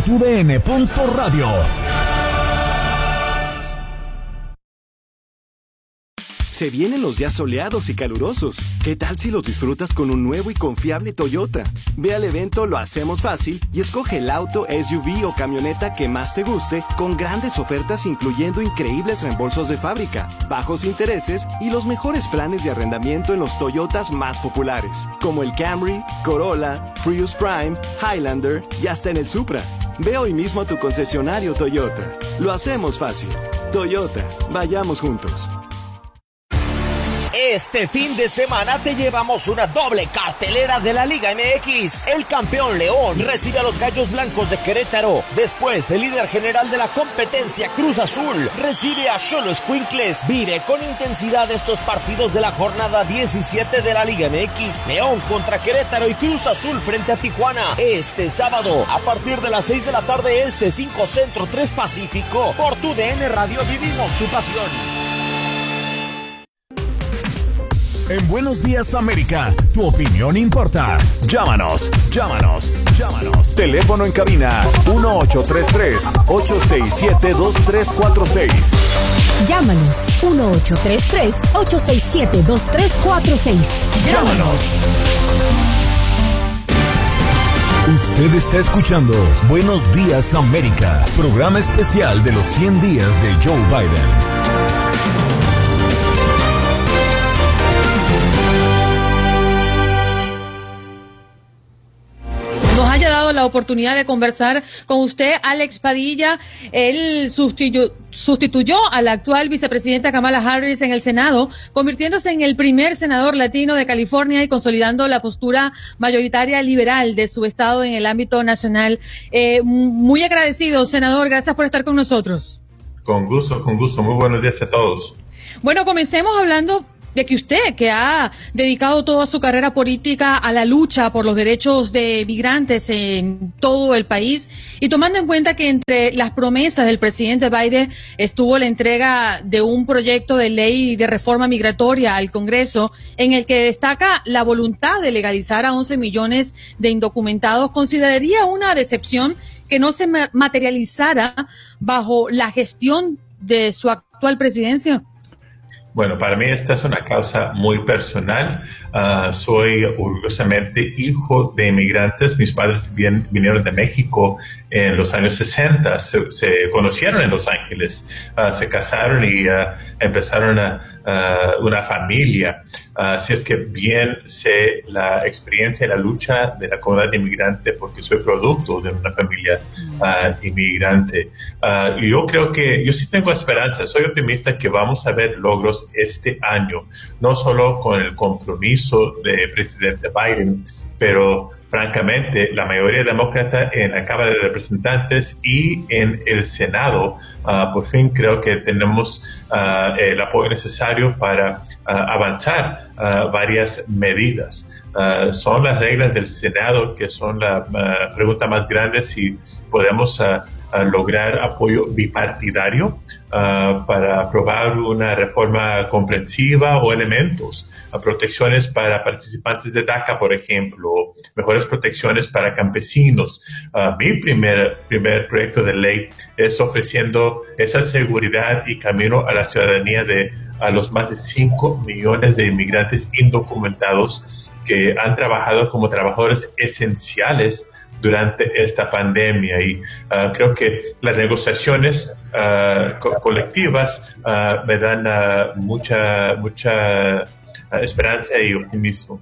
S13: Se vienen los días soleados y calurosos. ¿Qué tal si lo disfrutas con un nuevo y confiable Toyota? Ve al evento Lo Hacemos Fácil y escoge el auto, SUV o camioneta que más te guste con grandes ofertas incluyendo increíbles reembolsos de fábrica, bajos intereses y los mejores planes de arrendamiento en los Toyotas más populares, como el Camry, Corolla, Prius Prime, Highlander y hasta en el Supra. Ve hoy mismo a tu concesionario Toyota. Lo hacemos fácil. Toyota, vayamos juntos.
S9: Este fin de semana te llevamos una doble cartelera de la Liga MX. El campeón León recibe a los Gallos Blancos de Querétaro. Después, el líder general de la competencia, Cruz Azul, recibe a Cholo Squinkles. Vive con intensidad estos partidos de la jornada 17 de la Liga MX. León contra Querétaro y Cruz Azul frente a Tijuana. Este sábado, a partir de las 6 de la tarde, este 5 Centro 3 Pacífico. Por tu DN Radio vivimos tu pasión.
S2: En Buenos Días América, tu opinión importa. Llámanos, llámanos, llámanos. Teléfono en cabina 1833-867-2346.
S14: Llámanos 1833-867-2346. Llámanos.
S2: Usted está escuchando Buenos Días América, programa especial de los 100 días de Joe Biden.
S1: Nos haya dado la oportunidad de conversar con usted, Alex Padilla. Él sustituyó, sustituyó a la actual vicepresidenta Kamala Harris en el Senado, convirtiéndose en el primer senador latino de California y consolidando la postura mayoritaria liberal de su estado en el ámbito nacional. Eh, muy agradecido, senador. Gracias por estar con nosotros.
S15: Con gusto, con gusto. Muy buenos días a todos.
S1: Bueno, comencemos hablando de que usted, que ha dedicado toda su carrera política a la lucha por los derechos de migrantes en todo el país, y tomando en cuenta que entre las promesas del presidente Biden estuvo la entrega de un proyecto de ley de reforma migratoria al Congreso, en el que destaca la voluntad de legalizar a 11 millones de indocumentados, ¿consideraría una decepción que no se materializara bajo la gestión de su actual presidencia?
S15: Bueno, para mí esta es una causa muy personal. Uh, soy orgullosamente hijo de inmigrantes. Mis padres vinieron de México en los años 60. Se, se conocieron en Los Ángeles, uh, se casaron y uh, empezaron a, una familia. Así es que bien sé la experiencia y la lucha de la comunidad inmigrante porque soy producto de una familia inmigrante. y yo creo que, yo sí tengo esperanza, soy optimista que vamos a ver logros este año, no solo con el compromiso del presidente Biden, pero francamente, la mayoría demócrata en la Cámara de Representantes y en el Senado, uh, por fin creo que tenemos uh, el apoyo necesario para uh, avanzar varias medidas. son las reglas del Senado que son la pregunta más grande si podemos lograr apoyo bipartidario para aprobar una reforma comprensiva o elementos protecciones para participantes de DACA, por ejemplo, mejores protecciones para campesinos. mi primer, primer proyecto de ley es ofreciendo esa seguridad y camino a la ciudadanía de a los más de 5 millones de inmigrantes indocumentados que han trabajado como trabajadores esenciales durante esta pandemia y uh, creo que las negociaciones uh, co colectivas uh, me dan mucha mucha esperanza y optimismo.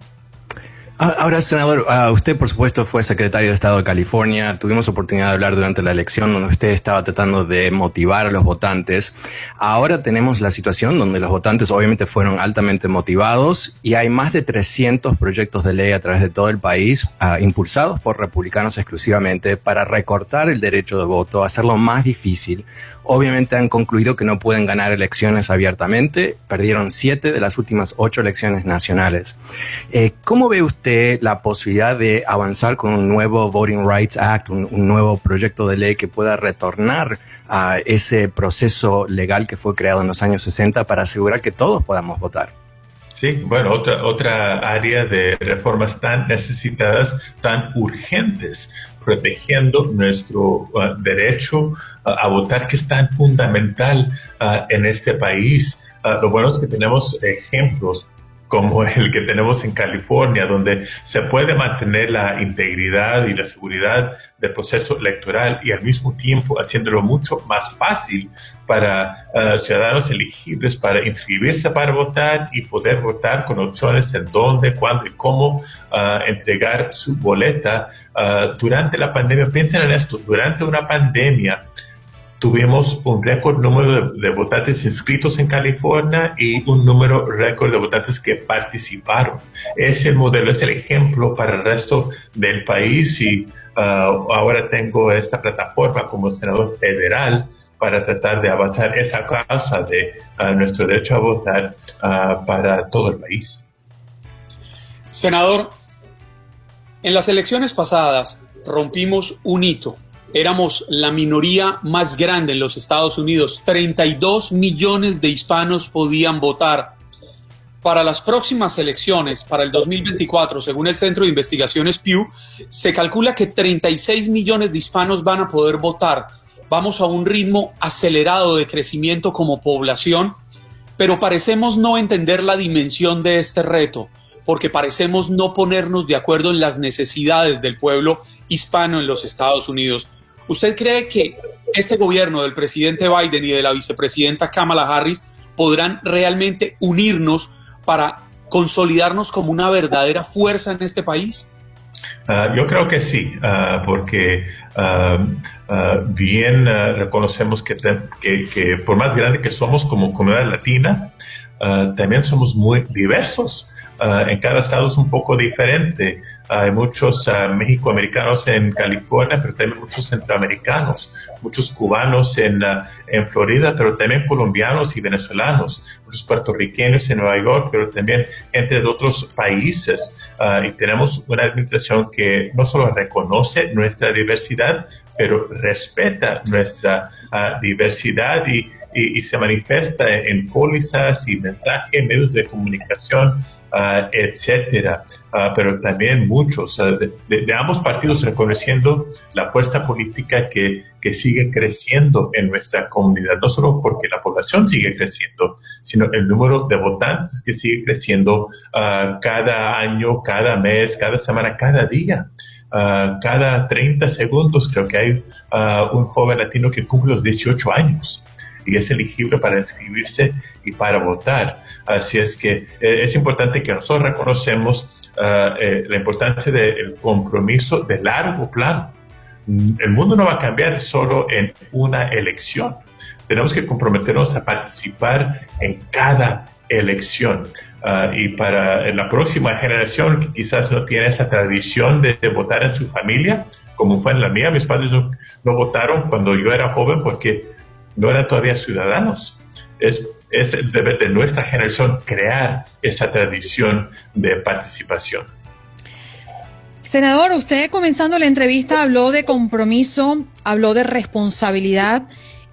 S5: Ah, ahora, senador, ah, usted por supuesto fue secretario de Estado de California. Tuvimos oportunidad de hablar durante la elección donde usted estaba tratando de motivar a los votantes. Ahora tenemos la situación donde los votantes obviamente fueron altamente motivados y hay más de 300 proyectos de ley a través de todo el país uh, impulsados por republicanos exclusivamente para recortar el derecho de voto, hacerlo más difícil. Obviamente han concluido que no pueden ganar elecciones abiertamente. Perdieron siete de las últimas ocho elecciones nacionales. Eh, ¿Cómo ve usted la posibilidad de avanzar con un nuevo Voting Rights Act, un, nuevo proyecto de ley que pueda retornar a ese proceso legal que fue creado en los años 60 para asegurar que todos podamos votar.
S15: Sí, bueno, otra, otra área de reformas tan necesitadas, tan urgentes, protegiendo nuestro uh, derecho uh, a votar, que es tan fundamental uh, en este país. lo bueno es que tenemos ejemplos como el que tenemos en California, donde se puede mantener la integridad y la seguridad del proceso electoral y al mismo tiempo haciéndolo mucho más fácil para uh, ciudadanos elegibles para inscribirse para votar y poder votar con opciones en dónde, cuándo y cómo uh, entregar su boleta uh, durante la pandemia. Piensen en esto, durante una pandemia tuvimos un récord número de, votantes inscritos en California y un número récord de votantes que participaron. Es el modelo, es el ejemplo para el resto del país y uh, ahora tengo esta plataforma como senador federal para tratar de avanzar esa causa de uh, nuestro derecho a votar uh, para todo el país.
S3: Senador, en las elecciones pasadas rompimos un hito éramos la minoría más grande en los Estados Unidos. 32 millones de hispanos podían votar. Para las próximas elecciones, para el 2024, según el Centro de Investigaciones Pew, se calcula que 36 millones de hispanos van a poder votar. Vamos a un ritmo acelerado de crecimiento como población, pero parecemos no entender la dimensión de este reto, porque parecemos no ponernos de acuerdo en las necesidades del pueblo hispano en los Estados Unidos. ¿Usted cree que este gobierno del presidente Biden y de la vicepresidenta Kamala Harris podrán realmente unirnos para consolidarnos como una verdadera fuerza en este país?
S15: Uh, yo creo que sí, uh, porque uh, bien reconocemos que, por más grande que somos como comunidad latina, también somos muy diversos. Ah, en cada estado es un poco diferente. hay muchos uh, mexicoamericanos en California, pero también muchos centroamericanos, muchos cubanos en, ah, en Florida, pero también colombianos y venezolanos, muchos puertorriqueños en Nueva York, pero también entre otros países. y tenemos una administración que no solo reconoce nuestra diversidad, pero respeta nuestra diversidad y, se manifiesta en pólizas y mensajes, medios de comunicación, uh, etcétera. Uh, pero también muchos de, de, ambos partidos reconociendo la fuerza política que, que sigue creciendo en nuestra comunidad, no solo porque la población sigue creciendo, sino el número de votantes que sigue creciendo uh, cada año, cada mes, cada semana, cada día. Uh, cada 30 segundos creo que hay uh, un joven latino que cumple los 18 años y es elegible para inscribirse y para votar. Así es que eh, es importante que nosotros reconocemos uh, eh, la importancia del compromiso de largo plano. El mundo no va a cambiar solo en una elección. Tenemos que comprometernos a participar en cada elección. Uh, y para la próxima generación que quizás no tiene esa tradición de, de, votar en su familia, como fue en la mía, mis padres no, no, votaron cuando yo era joven porque no eran todavía ciudadanos. Es, es el deber de nuestra generación crear esa tradición de participación.
S1: Senador, usted comenzando la entrevista habló de compromiso, habló de responsabilidad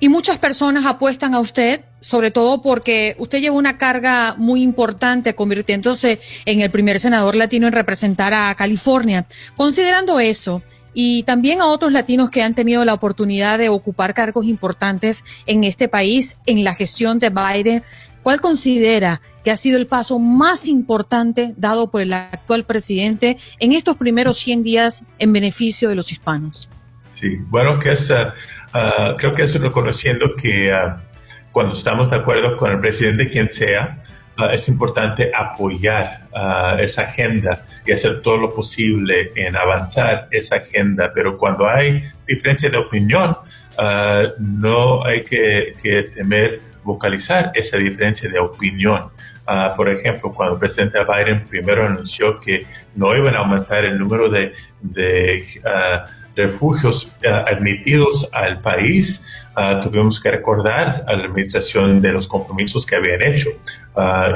S1: y muchas personas apuestan a usted, sobre todo porque usted lleva una carga muy importante convirtiéndose en el primer senador latino en representar a California. Considerando eso, y también a otros latinos que han tenido la oportunidad de ocupar cargos importantes en este país en la gestión de Biden, ¿Cuál considera que ha sido el paso más importante dado por el actual presidente en estos primeros 100 días en beneficio de los hispanos?
S15: Sí, bueno, que es, uh, uh, creo que es reconociendo que uh, cuando estamos de acuerdo con el presidente, quien sea, es importante apoyar esa agenda y hacer todo lo posible en avanzar esa agenda. Pero cuando hay diferencia de opinión, no hay que, que temer vocalizar esa diferencia de opinión. Uh, por ejemplo, cuando el presidente Biden primero anunció que no iban a aumentar el número de, de uh, refugios uh, admitidos al país, tuvimos que recordar a la administración de los compromisos que habían hecho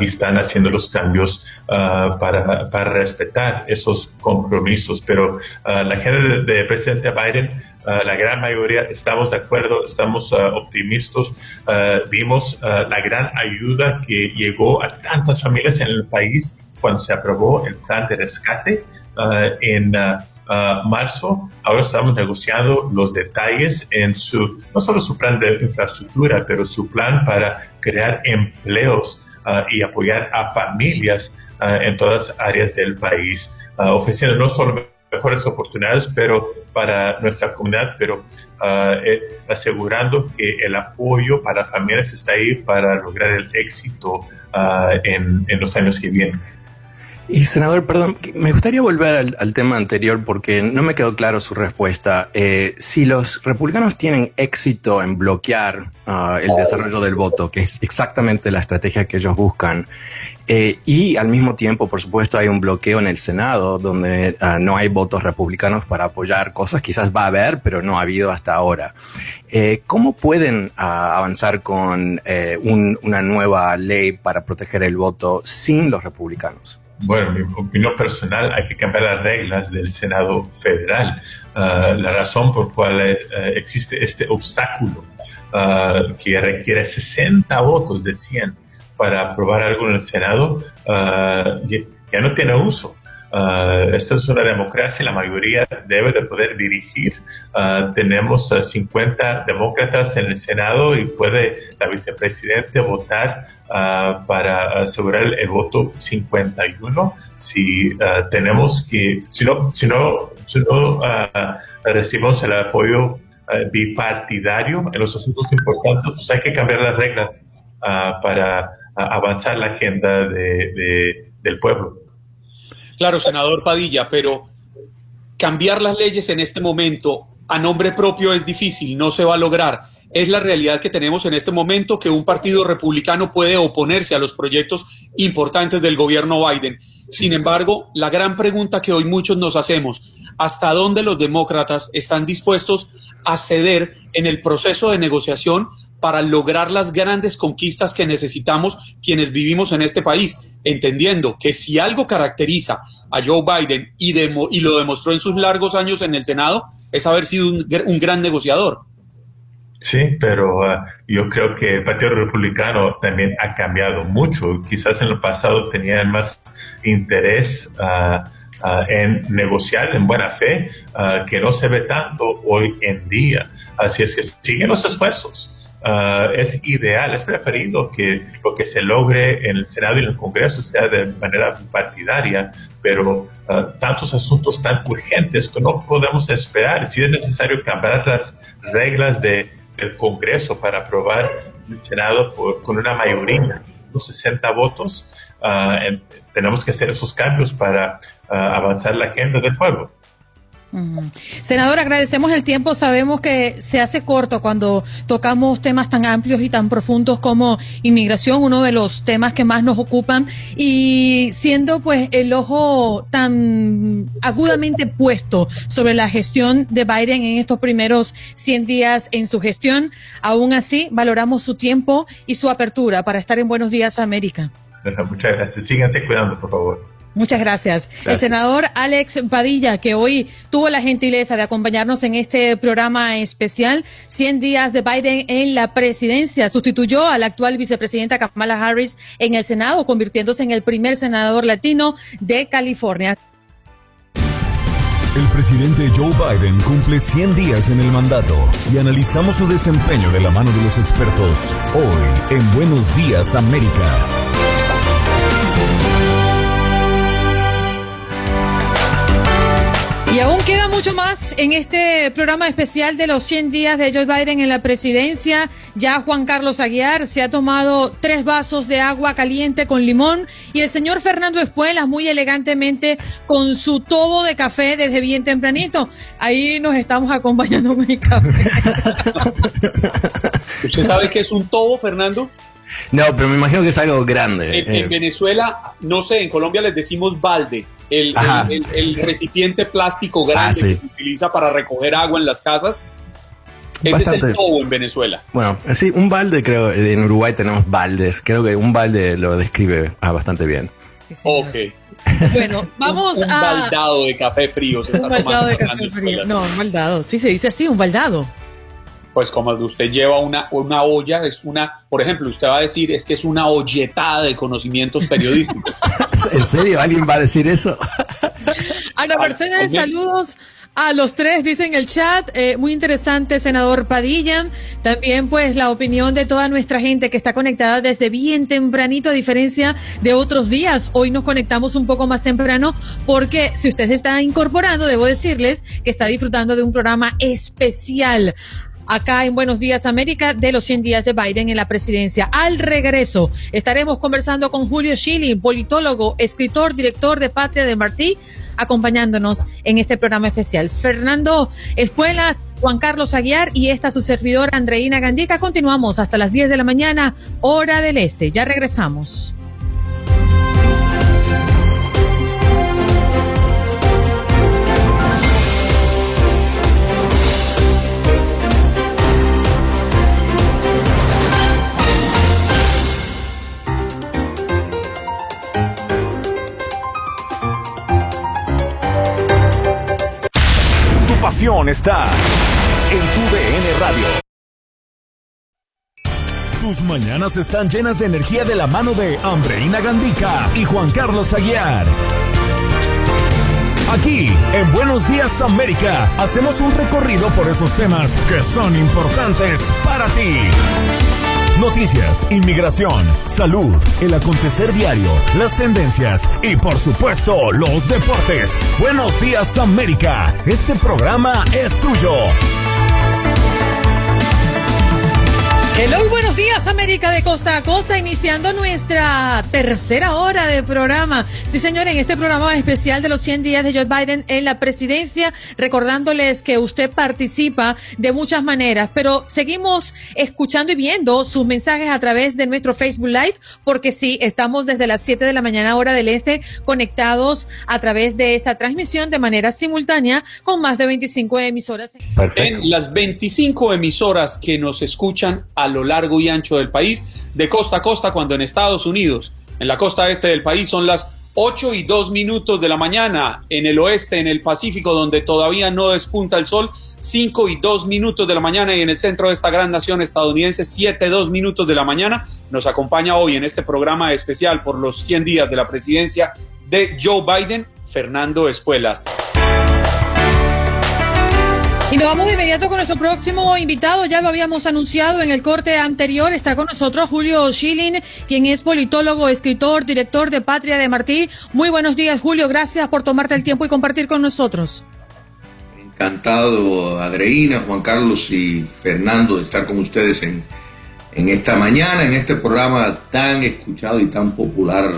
S15: y están haciendo los cambios para, para, respetar esos compromisos. Pero la gente del presidente Biden Ah, la gran mayoría estamos de acuerdo, estamos uh, optimistas. Uh, vimos la gran ayuda que llegó a tantas familias en el país cuando se aprobó el plan de rescate en marzo. Ahora estamos negociando los detalles en su, no solo su plan de infraestructura, pero su plan para crear empleos y apoyar a familias en todas áreas del país, ofreciendo no solo mejores oportunidades pero para nuestra comunidad, pero eh, asegurando que el apoyo para familias está ahí para lograr el éxito en, en, los años que vienen.
S5: Y senador, perdón, me gustaría volver al, tema anterior porque no me quedó claro su respuesta. Eh, si los republicanos tienen éxito en bloquear uh, el desarrollo del voto, que es exactamente la estrategia que ellos buscan, eh, y al mismo tiempo, por supuesto, hay un bloqueo en el Senado donde uh, no hay votos republicanos para apoyar cosas. Quizás va a haber, pero no ha habido hasta ahora. Eh, ¿Cómo pueden uh, avanzar con un, una nueva ley para proteger el voto sin los republicanos?
S15: Bueno, mi opinión personal, hay que cambiar las reglas del Senado federal. Uh, la razón por cual uh, existe este obstáculo uh, que requiere 60 votos de 100 para aprobar algo en el Senado uh, ya no tiene uso. Uh, esto es una democracia la mayoría debe de poder dirigir. Uh, tenemos 50 demócratas en el Senado y puede la vicepresidente votar uh, para asegurar el, el, voto 51. Si tenemos que, si no, si no, si no recibimos el apoyo bipartidario en los asuntos importantes, pues hay que cambiar las reglas para avanzar la agenda de, del pueblo.
S3: Claro, senador Padilla, pero cambiar las leyes en este momento a nombre propio es difícil, no se va a lograr. Es la realidad que tenemos en este momento que un partido republicano puede oponerse a los proyectos importantes del gobierno Biden. Sin embargo, la gran pregunta que hoy muchos nos hacemos, ¿hasta dónde los demócratas están dispuestos a ceder en el proceso de negociación para lograr las grandes conquistas que necesitamos quienes vivimos en este país, entendiendo que si algo caracteriza a Joe Biden y, lo demostró en sus largos años en el Senado, es haber sido un, un gran negociador.
S15: Sí, pero uh, yo creo que el Partido Republicano también ha cambiado mucho. Quizás en el pasado tenían más interés uh, uh, en negociar en buena fe, que no se ve tanto hoy en día. Así es que siguen los esfuerzos. Uh, es ideal, es preferido que lo que se logre en el Senado y en el Congreso sea de manera partidaria, pero uh, tantos asuntos tan urgentes que no podemos esperar. Si es necesario cambiar las reglas de, del Congreso para aprobar el Senado por, con una mayoría, unos 60 votos, uh, en, tenemos que hacer esos cambios para avanzar la agenda del pueblo.
S1: Senador, agradecemos el tiempo. Sabemos que se hace corto cuando tocamos temas tan amplios y tan profundos como inmigración, uno de los temas que más nos ocupan, y siendo pues el ojo tan agudamente puesto sobre la gestión de Biden en estos primeros 100 días en su gestión, aún así valoramos su tiempo y su apertura para estar en Buenos Días América.
S15: Muchas gracias. Síganse cuidando, por favor.
S1: Muchas gracias. El senador Alex Padilla, que hoy tuvo la gentileza de acompañarnos en este programa especial, 100 días de Biden en la presidencia, sustituyó a la actual vicepresidenta Kamala Harris en el Senado, convirtiéndose en el primer senador latino de California.
S2: El presidente Joe Biden cumple 100 días en el mandato y analizamos su desempeño de la mano de los expertos hoy en Buenos Días América.
S1: Y aún queda mucho más en este programa especial de los 100 días de Joe Biden en la presidencia. Ya Juan Carlos Aguiar se ha tomado tres vasos de agua caliente con limón y el señor Fernando Espuelas muy elegantemente con su tobo de café desde bien tempranito. Ahí nos estamos acompañando con el café.
S3: ¿Usted sabe qué es un tobo, Fernando?
S5: No, pero me imagino que es algo grande.
S3: En, en
S5: Eh,
S3: Venezuela, no sé, en Colombia les decimos balde, el,
S5: Ajá.
S3: el- el- el recipiente plástico grande
S5: Ah, sí.
S3: que se utiliza para recoger agua en las casas. Ese es
S5: Bastante.
S3: el tobo en Venezuela.
S5: Bueno, sí, un balde creo, en Uruguay tenemos baldes, creo que un balde lo describe ah, bastante bien.
S3: Ok.
S1: Bueno, vamos
S3: un, un
S1: a...
S3: baldado de café frío se está
S1: Un baldado
S3: tomando
S1: de café frío. No, un baldado. Sí, se dice así, un baldado.
S3: Pues como usted lleva una, una olla, es una, por ejemplo, usted va a decir, es que es una olletada de conocimientos periodísticos.
S5: ¿En serio alguien va a decir eso?
S1: Ana Mercedes, saludos a los tres, dice en el chat. Eh, muy interesante, senador Padilla. También, pues, la opinión de toda nuestra gente que está conectada desde bien tempranito, a diferencia de otros días. Hoy nos conectamos un poco más temprano porque si usted se está incorporando, debo decirles que está disfrutando de un programa especial acá en Buenos Días América de los 100 días de Biden en la presidencia. Al regreso estaremos conversando con Julio Schilling, politólogo, escritor, director de Patria de Martí, acompañándonos en este programa especial. Fernando Espuelas, Juan Carlos Aguiar y esta su servidora Andreina Gandica. Continuamos hasta las 10 de la mañana, hora del este. Ya regresamos.
S2: Está en tu DN Radio. Tus mañanas están llenas de energía de la mano de Andreina Gandica y Juan Carlos Aguiar. Aquí, en Buenos Días América, hacemos un recorrido por esos temas que son importantes para ti. Noticias, inmigración, salud, el acontecer diario, las tendencias y por supuesto los deportes. Buenos días América, este programa es tuyo.
S1: Hello, buenos días América de costa a costa, iniciando nuestra tercera hora de programa. Sí, señor, en este programa especial de los 100 días de Joe Biden en la presidencia, recordándoles que usted participa de muchas maneras, pero seguimos escuchando y viendo sus mensajes a través de nuestro Facebook Live, porque sí, estamos desde las 7 de la mañana hora del este conectados a través de esta transmisión de manera simultánea con más de 25 emisoras.
S3: En las 25 emisoras que nos escuchan a lo largo y ancho del país, de costa a costa, cuando en Estados Unidos, en la costa este del país, son las 8 y 2 minutos de la mañana, en el oeste, en el Pacífico, donde todavía no despunta el sol, 5 y 2 minutos de la mañana, y en el centro de esta gran nación estadounidense, 7 y 2 minutos de la mañana, nos acompaña hoy en este programa especial por los 100 días de la presidencia de Joe Biden, Fernando Espuelas.
S1: Y nos vamos de inmediato con nuestro próximo invitado. Ya lo habíamos anunciado en el corte anterior. Está con nosotros Julio Schilling, quien es politólogo, escritor, director de Patria de Martí. Muy buenos días, Julio. Gracias por tomarte el tiempo y compartir con nosotros.
S16: Encantado, Adreina, Juan Carlos y Fernando, de estar con ustedes en, en esta mañana, en este programa tan escuchado y tan popular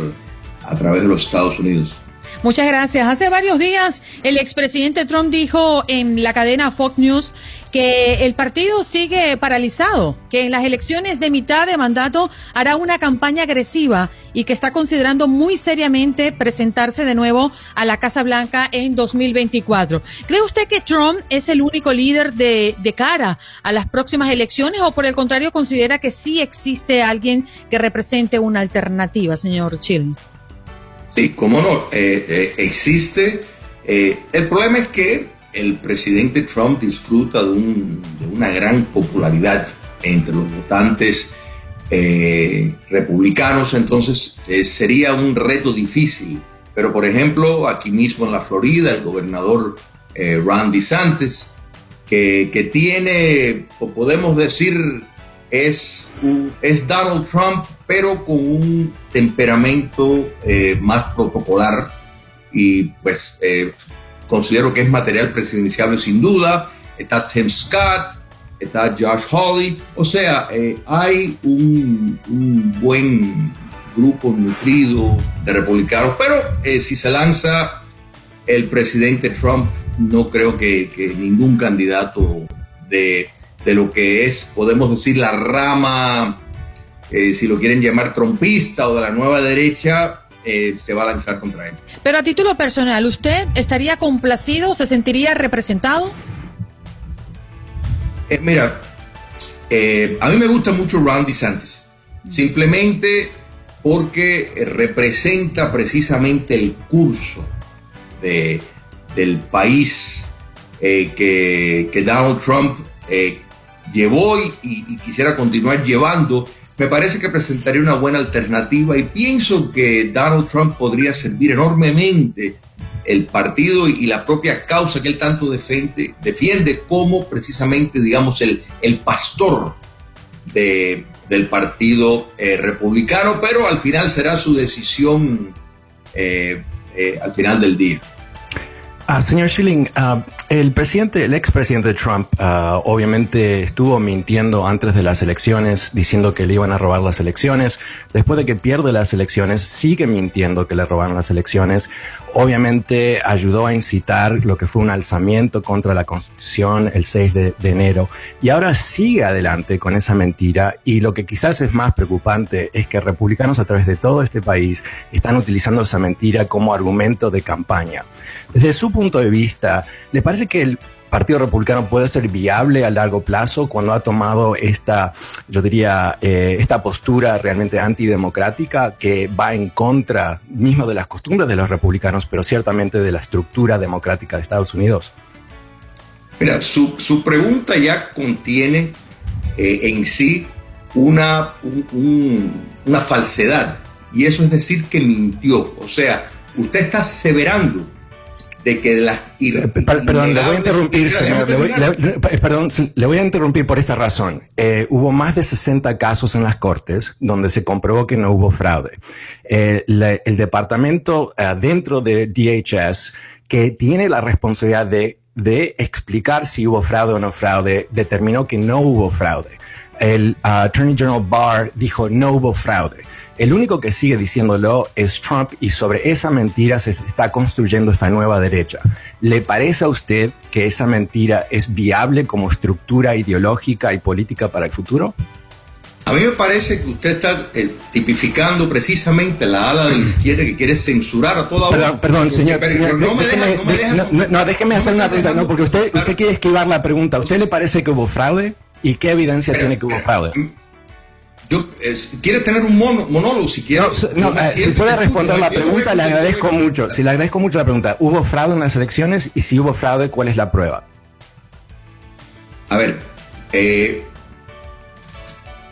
S16: a través de los Estados Unidos.
S1: Muchas gracias. Hace varios días el expresidente Trump dijo en la cadena Fox News que el partido sigue paralizado, que en las elecciones de mitad de mandato hará una campaña agresiva y que está considerando muy seriamente presentarse de nuevo a la Casa Blanca en 2024. ¿Cree usted que Trump es el único líder de, cara a las próximas elecciones o por el contrario considera que sí existe alguien que represente una alternativa, señor Chill?
S16: Sí, cómo no, eh, eh, existe. Eh, el problema es que el presidente Trump disfruta de, un, de una gran popularidad entre los votantes republicanos, entonces sería un reto difícil. Pero, por ejemplo, aquí mismo en la Florida, el gobernador Ron DeSantis, que, que tiene, o podemos decir, es, es Donald Trump, pero con un temperamento eh, más protocolar y pues eh, considero que es material presidencial sin duda. Está Tim Scott, está Josh Hawley, o sea, eh, hay un, buen grupo nutrido de republicanos, pero si se lanza el presidente Trump, no creo que, que ningún candidato de de lo que es, podemos decir, la rama, eh, si lo quieren llamar trompista o de la nueva derecha, eh, se va a lanzar contra él.
S1: Pero a título personal, ¿usted estaría complacido, se sentiría representado?
S16: Eh, mira, a mí me gusta mucho Ron DeSantis, simplemente porque representa precisamente el curso de, del país que, que, Donald Trump llevó y, quisiera continuar llevando, me parece que presentaría una buena alternativa y pienso que Donald Trump podría servir enormemente el partido y la propia causa que él tanto defiende, defiende como precisamente, digamos, el, el pastor de, del partido eh, republicano, pero al final será su decisión eh, eh, al final del día.
S5: Ah, señor Schilling, ah, el presidente, el expresidente Trump, ah, obviamente estuvo mintiendo antes de las elecciones, diciendo que le iban a robar las elecciones. Después de que pierde las elecciones, sigue mintiendo que le robaron las elecciones. Obviamente ayudó a incitar lo que fue un alzamiento contra la Constitución el 6 de, de enero. Y ahora sigue adelante con esa mentira. Y lo que quizás es más preocupante es que republicanos a través de todo este país están utilizando esa mentira como argumento de campaña. Desde su punto de vista, ¿le parece que el Partido Republicano puede ser viable a largo plazo cuando ha tomado esta, yo diría, eh, esta postura realmente antidemocrática que va en contra mismo de las costumbres de los republicanos, pero ciertamente de la estructura democrática de Estados Unidos?
S16: Mira, su, pregunta ya contiene eh, en sí una, una falsedad, y eso es decir que mintió. O sea, usted está aseverando de que las
S5: eh, Perdón, le voy a interrumpir, señor. Le voy, perdón, le voy a interrumpir por esta razón. Eh, hubo más de 60 casos en las Cortes donde se comprobó que no hubo fraude. Eh, el departamento dentro de DHS que tiene la responsabilidad de, de explicar si hubo fraude o no fraude, determinó que no hubo fraude. El Attorney General Barr dijo no hubo fraude. El único que sigue diciéndolo es Trump y sobre esa mentira se está construyendo esta nueva derecha. ¿Le parece a usted que esa mentira es viable como estructura ideológica y política para el futuro?
S16: A mí me parece que usted está eh, tipificando precisamente la ala de la izquierda que quiere censurar a toda
S5: Perdón, perdón señor. no, me deja, déjeme hacer una pregunta, no, porque usted, usted quiere esquivar la pregunta. ¿A usted le parece que hubo fraude? ¿Y qué evidencia tiene que hubo fraude?
S16: Yo, ¿Quiere tener un monólogo? Si quiere.
S5: No, eh, si puede responder la pregunta, le agradezco mucho. Si le agradezco mucho la pregunta. ¿Hubo fraude en las elecciones? Y si hubo fraude, ¿cuál es la prueba?
S16: A ver, eh,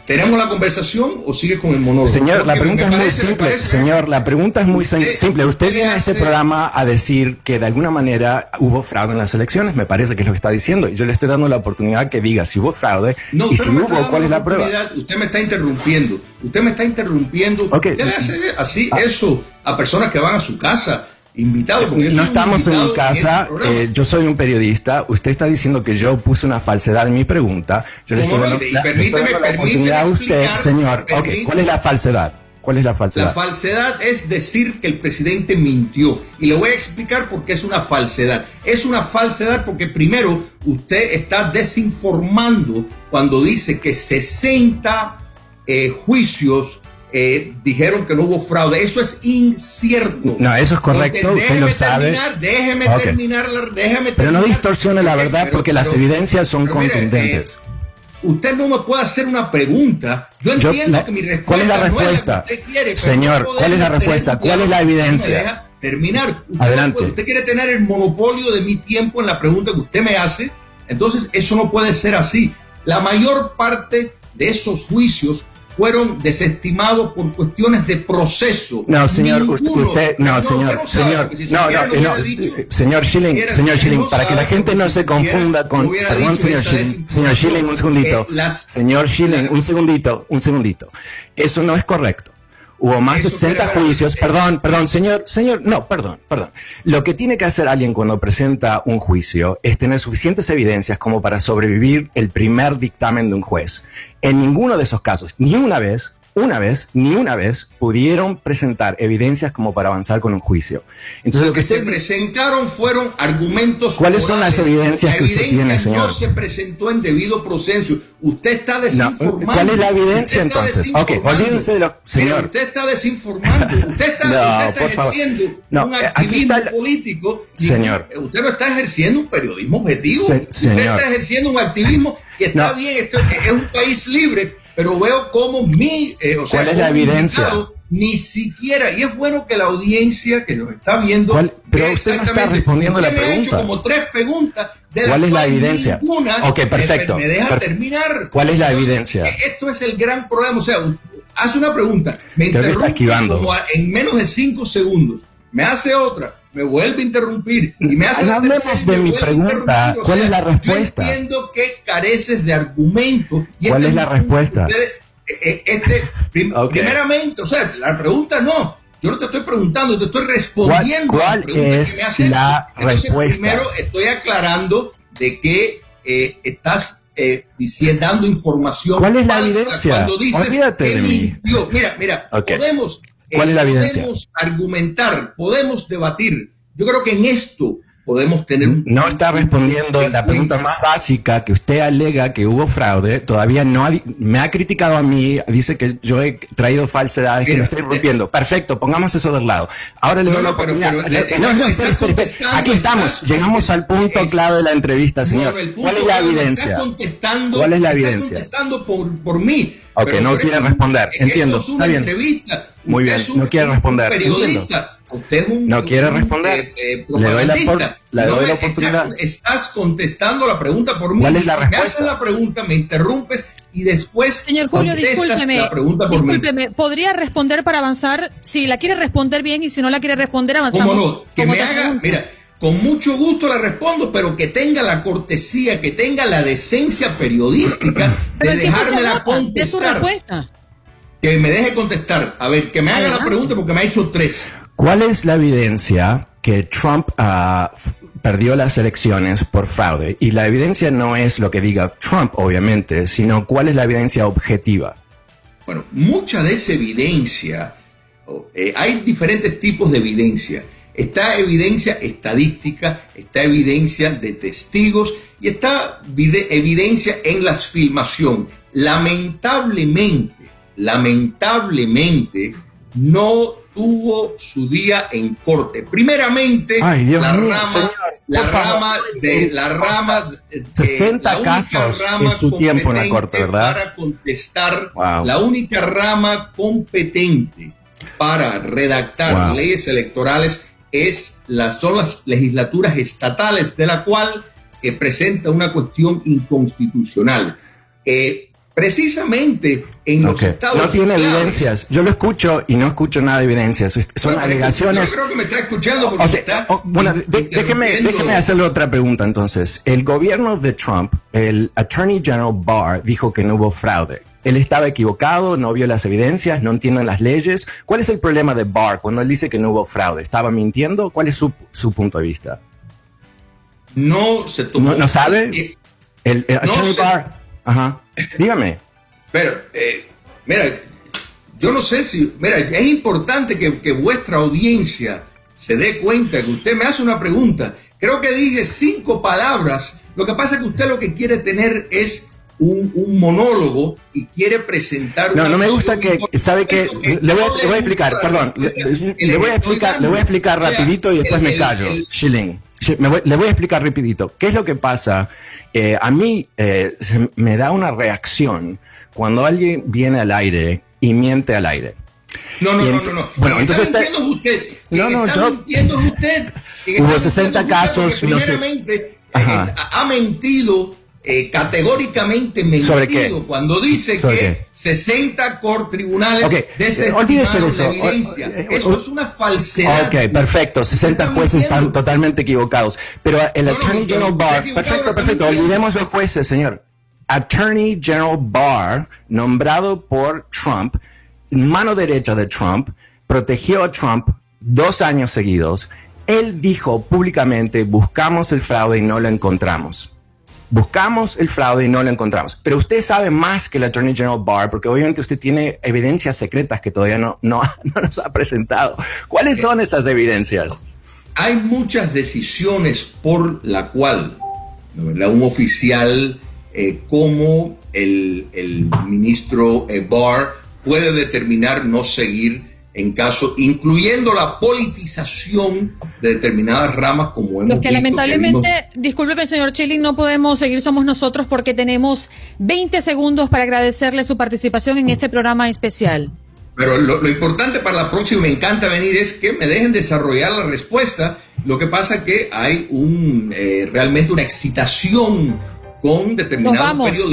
S16: ¿Tenemos la conversación o sigue con el monólogo?
S5: Señor, la pregunta es muy simple. Señor, la pregunta es muy simple. Usted viene a este programa a decir que de alguna manera hubo fraude en las elecciones. Me parece que es lo que está diciendo. Yo le estoy dando la oportunidad que diga si hubo fraude y si hubo, ¿cuál es la prueba?
S16: Usted me está interrumpiendo. Usted me está interrumpiendo. Okay. Usted le hace así ah. eso a personas que van a su casa invitado.
S5: no estamos en mi casa, eh, yo soy un periodista, usted está diciendo que yo puse una falsedad en mi pregunta, yo le estoy dando, la, oportunidad a usted, señor, ¿cuál es la falsedad? ¿Cuál es la falsedad?
S16: La falsedad es decir que el presidente mintió. Y le voy a explicar por qué es una falsedad. Es una falsedad porque primero usted está desinformando cuando dice que 60 eh, juicios eh, dijeron que no hubo fraude. Eso es incierto.
S5: No, eso es correcto, usted lo sabe.
S16: déjeme terminar, déjeme
S5: Pero no distorsione la verdad porque las evidencias son contundentes.
S16: usted no me puede hacer una pregunta. Yo entiendo que mi respuesta
S5: ¿Cuál es la respuesta?
S16: No es la que usted quiere,
S5: Señor, ¿cuál es la respuesta? ¿Cuál es la evidencia?
S16: terminar. Usted,
S5: Adelante.
S16: usted quiere tener el monopolio de mi tiempo en la pregunta que usted me hace. Entonces, eso no puede ser así. La mayor parte de esos juicios fueron desestimados por cuestiones de proceso.
S5: No, señor,
S16: Ninguno-
S5: usted, no, señor, señor, no, no, no, señor Schilling, señor Schilling, para que la gente no se confunda con, perdón, señor Schilling, señor Schilling, un segundito,
S16: Eh,
S5: señor Schilling, un segundito, un segundito, eso no es correcto. Hubo más de 60 juicios, perdón, perdón, señor, señor, no, perdón, perdón. Lo que tiene que hacer alguien cuando presenta un juicio es tener suficientes evidencias como para sobrevivir el primer dictamen de un juez. En ninguno de esos casos, ni una vez, una vez, ni una vez pudieron presentar evidencias como para avanzar con un juicio. Entonces,
S16: Lo que se presentaron fueron argumentos.
S5: ¿Cuáles son las evidencias
S16: La
S5: que usted
S16: evidencia
S5: tiene, señor?
S16: No se presentó en debido proceso. Usted está
S5: No,
S16: desinformando.
S5: ¿Cuál es la evidencia entonces? Ok, olvídense de lo, señor.
S16: usted está desinformando. Usted está,
S5: No,
S16: usted está ejerciendo
S5: No,
S16: un
S5: eh,
S16: activismo
S5: el-
S16: político.
S5: Señor.
S16: Usted no está ejerciendo un periodismo objetivo.
S5: Se-
S16: usted
S5: señor.
S16: está ejerciendo un activismo y está
S5: No.
S16: bien. Esto es un país libre, pero veo como mi. eh, o sea,
S5: ¿Cuál es la evidencia?
S16: Ni siquiera, y es bueno que la audiencia que nos está viendo.
S5: ¿Cuál- pero usted no está
S16: exactamente-
S5: respondiendo la
S16: me ha hecho como tres preguntas. De
S5: ¿Cuál es la evidencia?
S16: ninguna
S5: Ok,
S16: me-
S5: perfecto.
S16: Me, deja
S5: Per-
S16: terminar.
S5: ¿Cuál es la
S16: Entonces,
S5: evidencia?
S16: eh, Esto es el gran problema. O sea, hace una pregunta, me interrumpe como a- en menos de cinco segundos, me hace otra, me vuelve a interrumpir y me hace la
S5: Hablemos
S16: tercera y
S5: de
S16: me
S5: mi pregunta.
S16: O
S5: ¿Cuál
S16: sea,
S5: es la respuesta?
S16: Yo entiendo que careces de argumento. y
S5: ¿Cuál
S16: este
S5: es la respuesta?
S16: ustedes- eh, eh, este, prim-
S5: Ok.
S16: Primeramente, o sea, la pregunta no. Yo no te estoy preguntando, te estoy respondiendo.
S5: ¿Cuál-
S16: a
S5: cuál
S16: la pregunta que
S5: es la
S16: Entonces,
S5: respuesta?
S16: Primero estoy aclarando de que eh, estás eh, diciendo, dando información.
S5: ¿Cuál es la evidencia?
S16: Cuando dices
S5: Olvídate
S16: que
S5: de mí.
S16: mintió. Mira, mira,
S5: Ok.
S16: podemos,
S5: ¿Cuál es la evidencia?
S16: podemos argumentar, podemos debatir. Yo creo que en esto podemos tener un
S5: No está respondiendo la pregunta más básica que usted alega que hubo fraude. Todavía no ha me ha criticado a mí, dice que yo he traído falsedades, que lo estoy rompiendo. Perfecto, pongamos eso del lado. Ahora le
S16: No,
S5: doy
S16: no, pero- pero le-
S5: No, espere.
S16: contestando,
S5: Aquí estamos, llegamos al punto clave de la entrevista, señor. ¿Cuál es la
S16: me
S5: evidencia? ¿Cuál es la evidencia?
S16: contestando por, por mí.
S5: Ok,
S16: Pero
S5: no quiere
S16: eso,
S5: responder, entiendo,
S16: es una
S5: está bien.
S16: entrevista.
S5: Muy bien,
S16: es un-
S5: no quiere responder,
S16: periodista. Usted es un,
S5: No quiere
S16: un,
S5: responder.
S16: eh, eh,
S5: Le doy la por- le doy
S16: No
S5: la oportunidad.
S16: Estás, estás contestando la pregunta por mí.
S5: ¿Cuál es la
S16: si
S5: respuesta?
S16: Me haces la pregunta, me interrumpes y después
S1: Señor Julio,
S16: contestas
S1: discúlpeme.
S16: la pregunta por mí.
S1: Discúlpeme, ¿podría responder para avanzar? Si la quiere responder bien y si no la quiere responder, avanzamos.
S16: ¿Cómo no? Que me haga,
S1: pregunta.
S16: mira, con mucho gusto le respondo, pero que tenga la cortesía, que tenga la decencia periodística de dejármela
S1: agota, es su
S16: contestar.
S1: respuesta.
S16: Que me deje contestar. A ver, que me haga la pregunta porque me ha hecho tres.
S5: ¿Cuál es la evidencia que Trump f- perdió las elecciones por fraude? Y la evidencia no es lo que diga Trump, obviamente, sino cuál es la evidencia objetiva.
S16: Bueno, mucha de esa evidencia, oh, eh, hay diferentes tipos de evidencia. Está evidencia estadística, está evidencia de testigos y está vide- evidencia en la filmación. Lamentablemente, lamentablemente, no tuvo su día en corte. Primeramente,
S5: Ay,
S16: la
S5: mío,
S16: rama,
S5: señor,
S16: la rama de las ramas eh,
S5: 60
S16: la única
S5: casos
S16: rama
S5: es su tiempo en la corte, ¿verdad?
S16: Para contestar,
S5: Wow.
S16: la única rama competente para redactar
S5: Wow.
S16: leyes electorales es las, son las legislaturas estatales, de la cual eh, presenta una cuestión inconstitucional. Eh, precisamente en los estados
S5: No tiene
S16: claves-
S5: evidencias. Yo lo escucho y no escucho nada de evidencias. Son
S16: Bueno,
S5: alegaciones.
S16: Yo creo que me está escuchando porque
S5: O sea,
S16: me está
S5: bueno, de- déjeme, déjeme hacerle otra pregunta entonces. El gobierno de Trump, el Attorney General Barr, dijo que no hubo fraude. Él estaba equivocado, no vio las evidencias, no entiende las leyes. ¿Cuál es el problema de Barr cuando él dice que no hubo fraude? ¿Estaba mintiendo? ¿Cuál es su, su punto de vista?
S16: No se tomó.
S5: ¿No, no sabe? El, el
S16: No
S5: Attorney
S16: sé.
S5: Barr. Ajá. Dígame.
S16: Pero, eh, mira, yo no sé si, mira, es importante que, que vuestra audiencia se dé cuenta que usted me hace una pregunta. Creo que dije cinco palabras. Lo que pasa es que usted lo que quiere tener es un, un monólogo y quiere presentar
S5: No, no me gusta que, ¿sabe
S16: que
S5: Le voy,
S16: no
S5: a- le voy a explicar, perdón, le, voy a explicar, le voy a explicar rapidito y después
S16: el-
S5: me callo. Le voy a explicar rapidito. ¿Qué es lo que pasa? Eh, a mí eh, me da una reacción cuando alguien viene al aire y miente al aire.
S16: No, no, no, no, no.
S5: Bueno, entonces
S16: está usted.
S5: No, no,
S16: está usted.
S5: Hubo 60 casos.
S16: No sé. ha mentido eh, categóricamente mentido cuando dice que 60 cor tribunales
S5: okay.
S16: desestimaron eso. evidencia. eso es una falsedad.
S5: Ok, perfecto. 60 jueces están totalmente equivocados. Pero el Attorney General Barr, perfecto, perfecto. Olvidemos los jueces, señor. Attorney General Barr, nombrado por Trump, mano derecha de Trump, protegió a Trump dos años seguidos. Él dijo públicamente, buscamos el fraude y no lo encontramos. Buscamos el fraude y no lo encontramos. Pero usted sabe más que el Attorney General Barr, porque obviamente usted tiene evidencias secretas que todavía no, no, nos ha presentado. ¿Cuáles son esas evidencias?
S16: Hay muchas decisiones por la cual un oficial eh, como el, el ministro eh, Barr puede determinar no seguir en caso, incluyendo la politización de determinadas ramas como hemos
S1: Los que lamentablemente, discúlpeme señor Chilling, no podemos seguir somos nosotros porque tenemos 20 segundos para agradecerle su participación en este programa especial.
S16: Pero lo, importante para la próxima, me encanta venir, es que me dejen desarrollar la respuesta. Lo que pasa es que hay un eh, realmente una excitación con determinados periodos.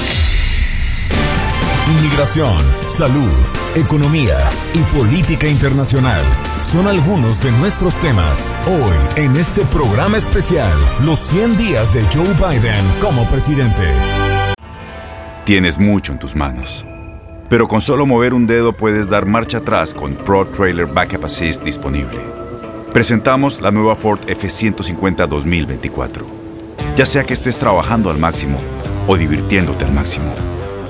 S2: Inmigración, salud, economía y política internacional son algunos de nuestros temas. Hoy, en este programa especial, los 100 días de Joe Biden como presidente.
S17: Tienes mucho en tus manos. Pero con solo mover un dedo puedes dar marcha atrás con Pro Trailer Backup Assist disponible. Presentamos la nueva Ford F150 2024. Ya sea que estés trabajando al máximo o divirtiéndote al máximo,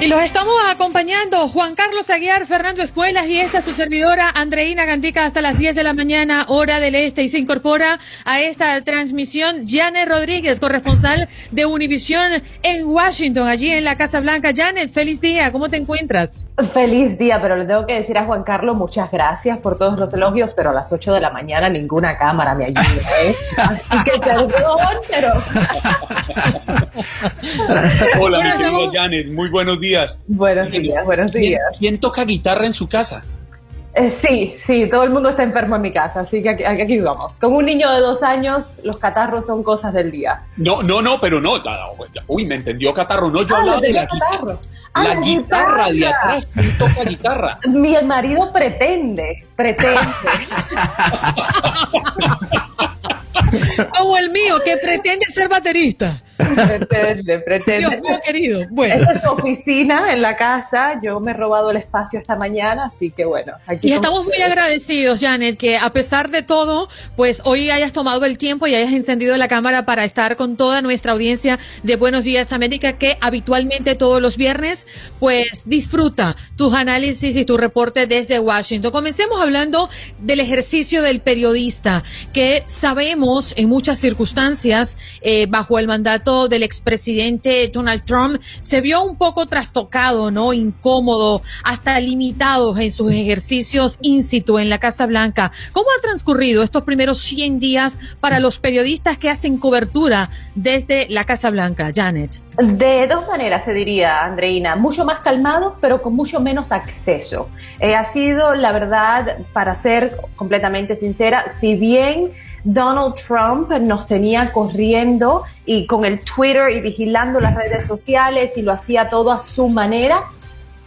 S1: Y los estamos acompañando Juan Carlos Aguiar, Fernando Espuelas y esta su servidora Andreina Gandica hasta las 10 de la mañana, hora del este. Y se incorpora a esta transmisión Janet Rodríguez, corresponsal de Univisión en Washington, allí en la Casa Blanca. Janet, feliz día, ¿cómo te encuentras?
S18: Feliz día, pero le tengo que decir a Juan Carlos muchas gracias por todos los elogios, pero a las 8 de la mañana ninguna cámara me ayuda, ¿eh? Así que perdón, pero...
S3: Hola, mi querida Janet, muy buenos días.
S18: Buenos días, buenos días.
S3: ¿Quién, toca guitarra en su casa?
S18: Eh, sí, sí, todo el mundo está enfermo en mi casa, así que aquí, vamos. Con un niño de dos años, los catarros son cosas del día.
S3: No, no, no, pero no. Uy, me entendió catarro. No, yo
S18: ah,
S3: hablaba de la,
S18: catarro.
S3: Ah, la, guitarra, de atrás. ¿Quién toca guitarra?
S18: Mi marido pretende, pretende.
S1: Como el mío, que pretende ser baterista.
S18: Pretende, pretende.
S1: Dios querido. Bueno.
S18: Esta es su oficina en la casa. Yo me he robado el espacio esta mañana, así que bueno.
S1: Aquí y estamos muy agradecidos, Janet, que a pesar de todo, pues hoy hayas tomado el tiempo y hayas encendido la cámara para estar con toda nuestra audiencia de Buenos Días América, que habitualmente todos los viernes, pues disfruta tus análisis y tu reporte desde Washington. Comencemos hablando del ejercicio del periodista, que sabemos en muchas circunstancias, eh, bajo el mandato del expresidente Donald Trump se vio un poco trastocado, ¿no? Incómodo, hasta limitado en sus ejercicios in situ en la Casa Blanca. ¿Cómo ha transcurrido estos primeros 100 días para los periodistas que hacen cobertura desde la Casa Blanca, Janet?
S18: De dos maneras, te diría, Andreina. Mucho más calmado, pero con mucho menos acceso. Eh, ha sido, la verdad, para ser completamente sincera, si bien Donald Trump nos tenía corriendo y con el Twitter y vigilando las redes sociales y lo hacía todo a su manera,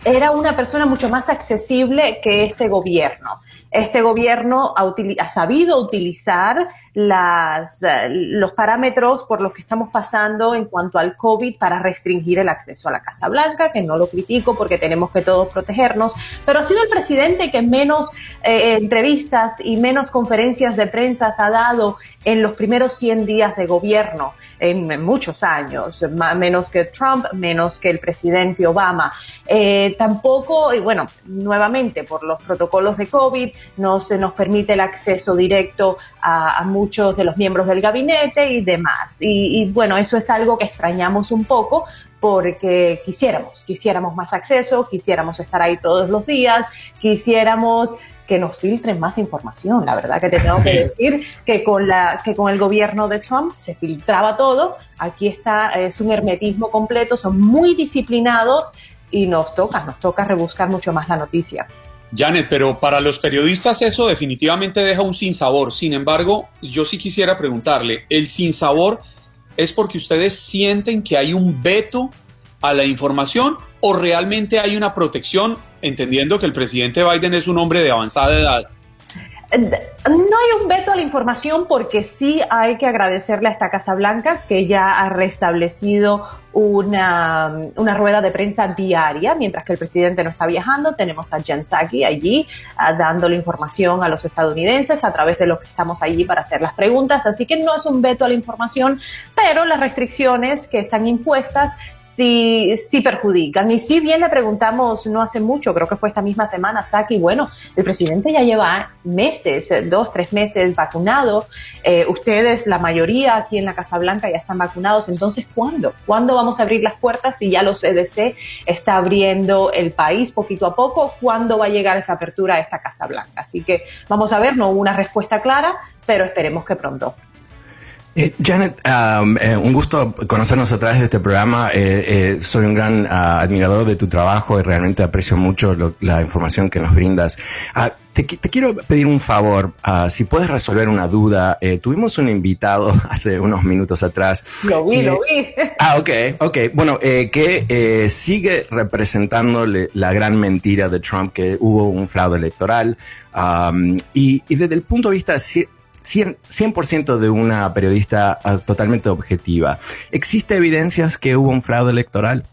S18: era una persona mucho más accesible que este gobierno. Este gobierno ha, sabido utilizar las, eh, los parámetros por los que estamos pasando en cuanto al COVID para restringir el acceso a la Casa Blanca, que no lo critico porque tenemos que todos protegernos, pero ha sido el presidente que menos eh, entrevistas y menos conferencias de prensa ha dado en los primeros 100 días de gobierno en, muchos años, menos que Trump, menos que el presidente Obama. Eh, tampoco, y bueno, nuevamente por los protocolos de COVID, no se nos permite el acceso directo a, muchos de los miembros del gabinete y demás. Y bueno, eso es algo que extrañamos un poco porque quisiéramos, quisiéramos más acceso, quisiéramos estar ahí todos los días, quisiéramos que nos filtren más información. La verdad que te tengo que decir que con la que con el gobierno de Trump se filtraba todo. Aquí está es un hermetismo completo, son muy disciplinados y nos toca, nos toca rebuscar mucho más la noticia.
S3: Janet, pero para los periodistas eso definitivamente deja un sinsabor. Sin embargo, yo sí quisiera preguntarle, ¿el sinsabor es porque ustedes sienten que hay un veto a la información o realmente hay una protección, entendiendo que el presidente Biden es un hombre de avanzada edad?
S18: No hay un veto a la información porque sí hay que agradecerle a esta Casa Blanca que ya ha restablecido una, una rueda de prensa diaria mientras que el presidente no está viajando. Tenemos a Jen Psaki allí uh, dando la información a los estadounidenses a través de los que estamos allí para hacer las preguntas. Así que no es un veto a la información, pero las restricciones que están impuestas sí, sí perjudican. Y si bien le preguntamos no hace mucho, creo que fue esta misma semana, Saki, bueno, el presidente ya lleva meses, dos, tres meses vacunado, eh, ustedes, la mayoría aquí en la Casa Blanca ya están vacunados, entonces ¿cuándo? ¿Cuándo vamos a abrir las puertas si ya los CDC está abriendo el país poquito a poco? ¿Cuándo va a llegar esa apertura a esta Casa Blanca? Así que vamos a ver, no hubo una respuesta clara, pero esperemos que pronto.
S5: Eh, Janet, um, eh, un gusto conocernos a través de este programa. Eh, soy un gran ah, admirador de tu trabajo y realmente aprecio mucho la información que nos brindas. Ah, te, quiero pedir un favor, ah, si puedes resolver una duda. tuvimos un invitado hace unos minutos atrás.
S18: Lo vi, lo vi.
S5: Ah, ok, ok. Bueno, que sigue representando la gran mentira de Trump que hubo un fraude electoral. Um, y, y desde el punto de vista 100%, de una periodista ah, totalmente objetiva. ¿Existe evidencias que hubo un fraude electoral?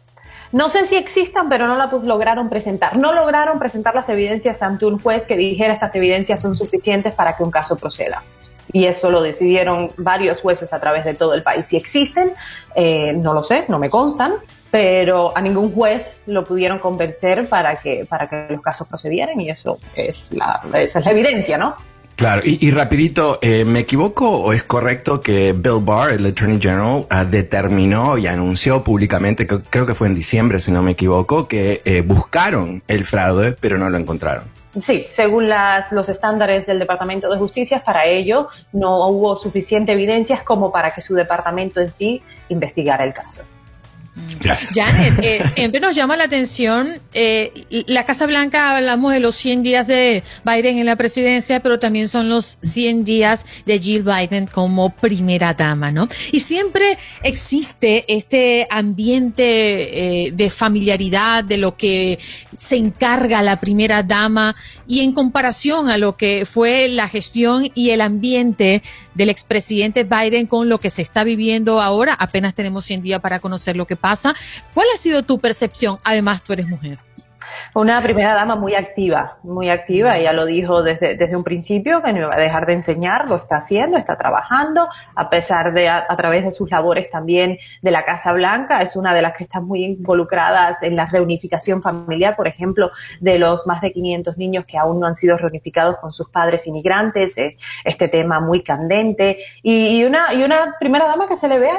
S18: No sé si existan, pero no la lograron presentar. No lograron presentar las evidencias ante un juez que dijera estas evidencias son suficientes para que un caso proceda. Y eso lo decidieron varios jueces a través de todo el país. Si existen, eh, no lo sé, no me constan, pero a ningún juez lo pudieron convencer para que, para que los casos procedieran y eso es la, esa es la evidencia, ¿no?
S5: Claro, y, rapidito, eh, ¿me equivoco o es correcto que Bill Barr, el Attorney General, ah, determinó y anunció públicamente, que, creo que fue en diciembre si no me equivoco, que eh, buscaron el fraude pero no lo encontraron?
S18: Sí, según las, los estándares del Departamento de Justicia, para ello no hubo suficiente evidencias como para que su departamento en sí investigara el caso.
S1: Janet, eh, siempre nos llama la atención, eh, la Casa Blanca hablamos de los 100 días de Biden en la presidencia, pero también son los 100 días de Jill Biden como primera dama, ¿no? Y siempre existe este ambiente eh, de familiaridad de lo que se encarga la primera dama y en comparación a lo que fue la gestión y el ambiente del expresidente Biden con lo que se está viviendo ahora, apenas tenemos 100 días para conocer lo que pasa. ¿Cuál ha sido tu percepción? Además, tú eres mujer.
S18: Una primera dama muy activa, muy activa, ella lo dijo desde, desde un principio que no iba a dejar de enseñar, lo está haciendo, está trabajando, a pesar de a, través de sus labores también de la Casa Blanca, es una de las que está muy involucradas en la reunificación familiar, por ejemplo, de los más de 500 niños que aún no han sido reunificados con sus padres inmigrantes, eh, este tema muy candente, y, y, una, y una primera dama que se le ve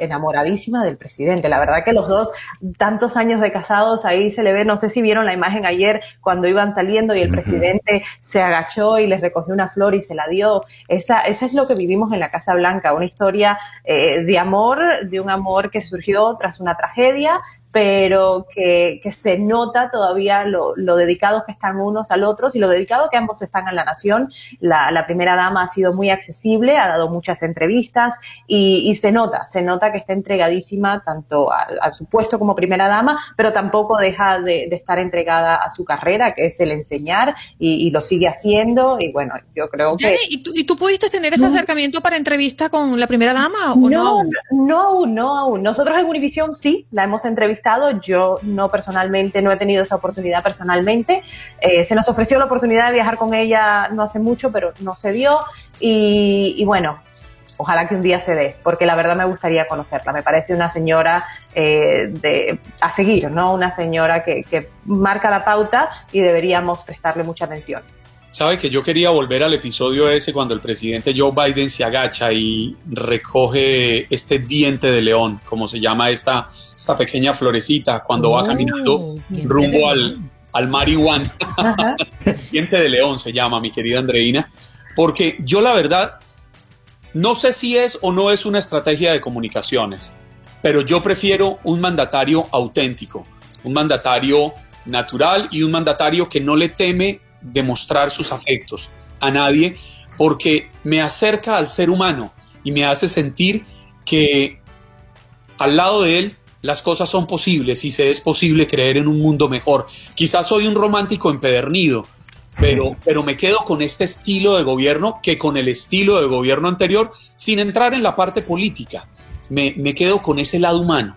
S18: enamoradísima del presidente. La verdad que los dos, tantos años de casados, ahí se le ve, no sé si vieron la imagen ayer cuando iban saliendo y el presidente se agachó y les recogió una flor y se la dio. Esa, esa es lo que vivimos en la Casa Blanca, una historia eh, de amor, de un amor que surgió tras una tragedia, pero que, que se nota todavía lo, lo, dedicados que están unos al otro y lo dedicados que ambos están a la nación. La, la primera dama ha sido muy accesible, ha dado muchas entrevistas y, y se nota, se nota que está entregadísima tanto a, a, su puesto como primera dama, pero tampoco deja de, de estar entregada a su carrera, que es el enseñar y, y, lo sigue haciendo y bueno, yo creo que...
S1: ¿y, tú, ¿y tú pudiste tener ese acercamiento para entrevista con la primera dama o no?
S18: No, aún? no aún, no aún. Nosotros en Univision sí, la hemos entrevistado, yo no personalmente, no he tenido esa oportunidad personalmente. Eh, se nos ofreció la oportunidad de viajar con ella no hace mucho, pero no se dio y, y bueno, ojalá que un día se dé, porque la verdad me gustaría conocerla. Me parece una señora eh, de, a seguir, ¿no? Una señora que, que marca la pauta y deberíamos prestarle mucha atención.
S3: Sabe que yo quería volver al episodio ese cuando el presidente Joe Biden se agacha y recoge este diente de león, como se llama esta, esta pequeña florecita, cuando va caminando rumbo al, al marihuana. diente de león se llama, mi querida Andreina, porque yo la verdad no sé si es o no es una estrategia de comunicaciones, pero yo prefiero un mandatario auténtico, un mandatario natural y un mandatario que no le teme demostrar sus afectos a nadie porque me acerca al ser humano y me hace sentir que al lado de él las cosas son posibles y se es posible creer en un mundo mejor. Quizás soy un romántico empedernido, pero, pero me quedo con este estilo de gobierno que con el estilo de gobierno anterior, sin entrar en la parte política. Me, me quedo con ese lado humano.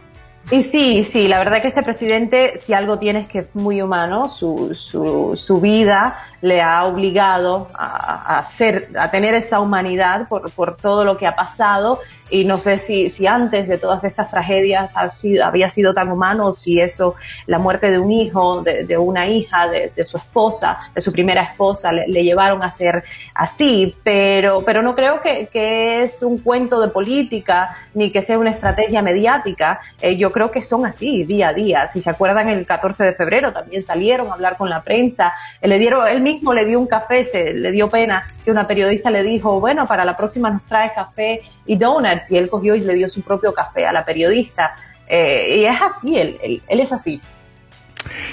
S18: Y sí, sí, la verdad que este presidente, si algo tiene es que es muy humano, su, su, su vida le ha obligado a, a, hacer, a tener esa humanidad por, por todo lo que ha pasado y no sé si, si antes de todas estas tragedias había sido tan humano si eso, la muerte de un hijo, de, de una hija, de, su esposa, de su primera esposa, le, le, llevaron a ser así, pero, pero no creo que, que, es un cuento de política ni que sea una estrategia mediática, eh, yo creo que son así día a día, si se acuerdan el 14 de febrero también salieron a hablar con la prensa, eh, le dieron, él mismo le dio un café, se, le dio pena que una periodista le dijo, bueno, para la próxima nos trae café y donuts y él cogió y le dio su propio café a la periodista. Eh, y es así, él, él, él es así.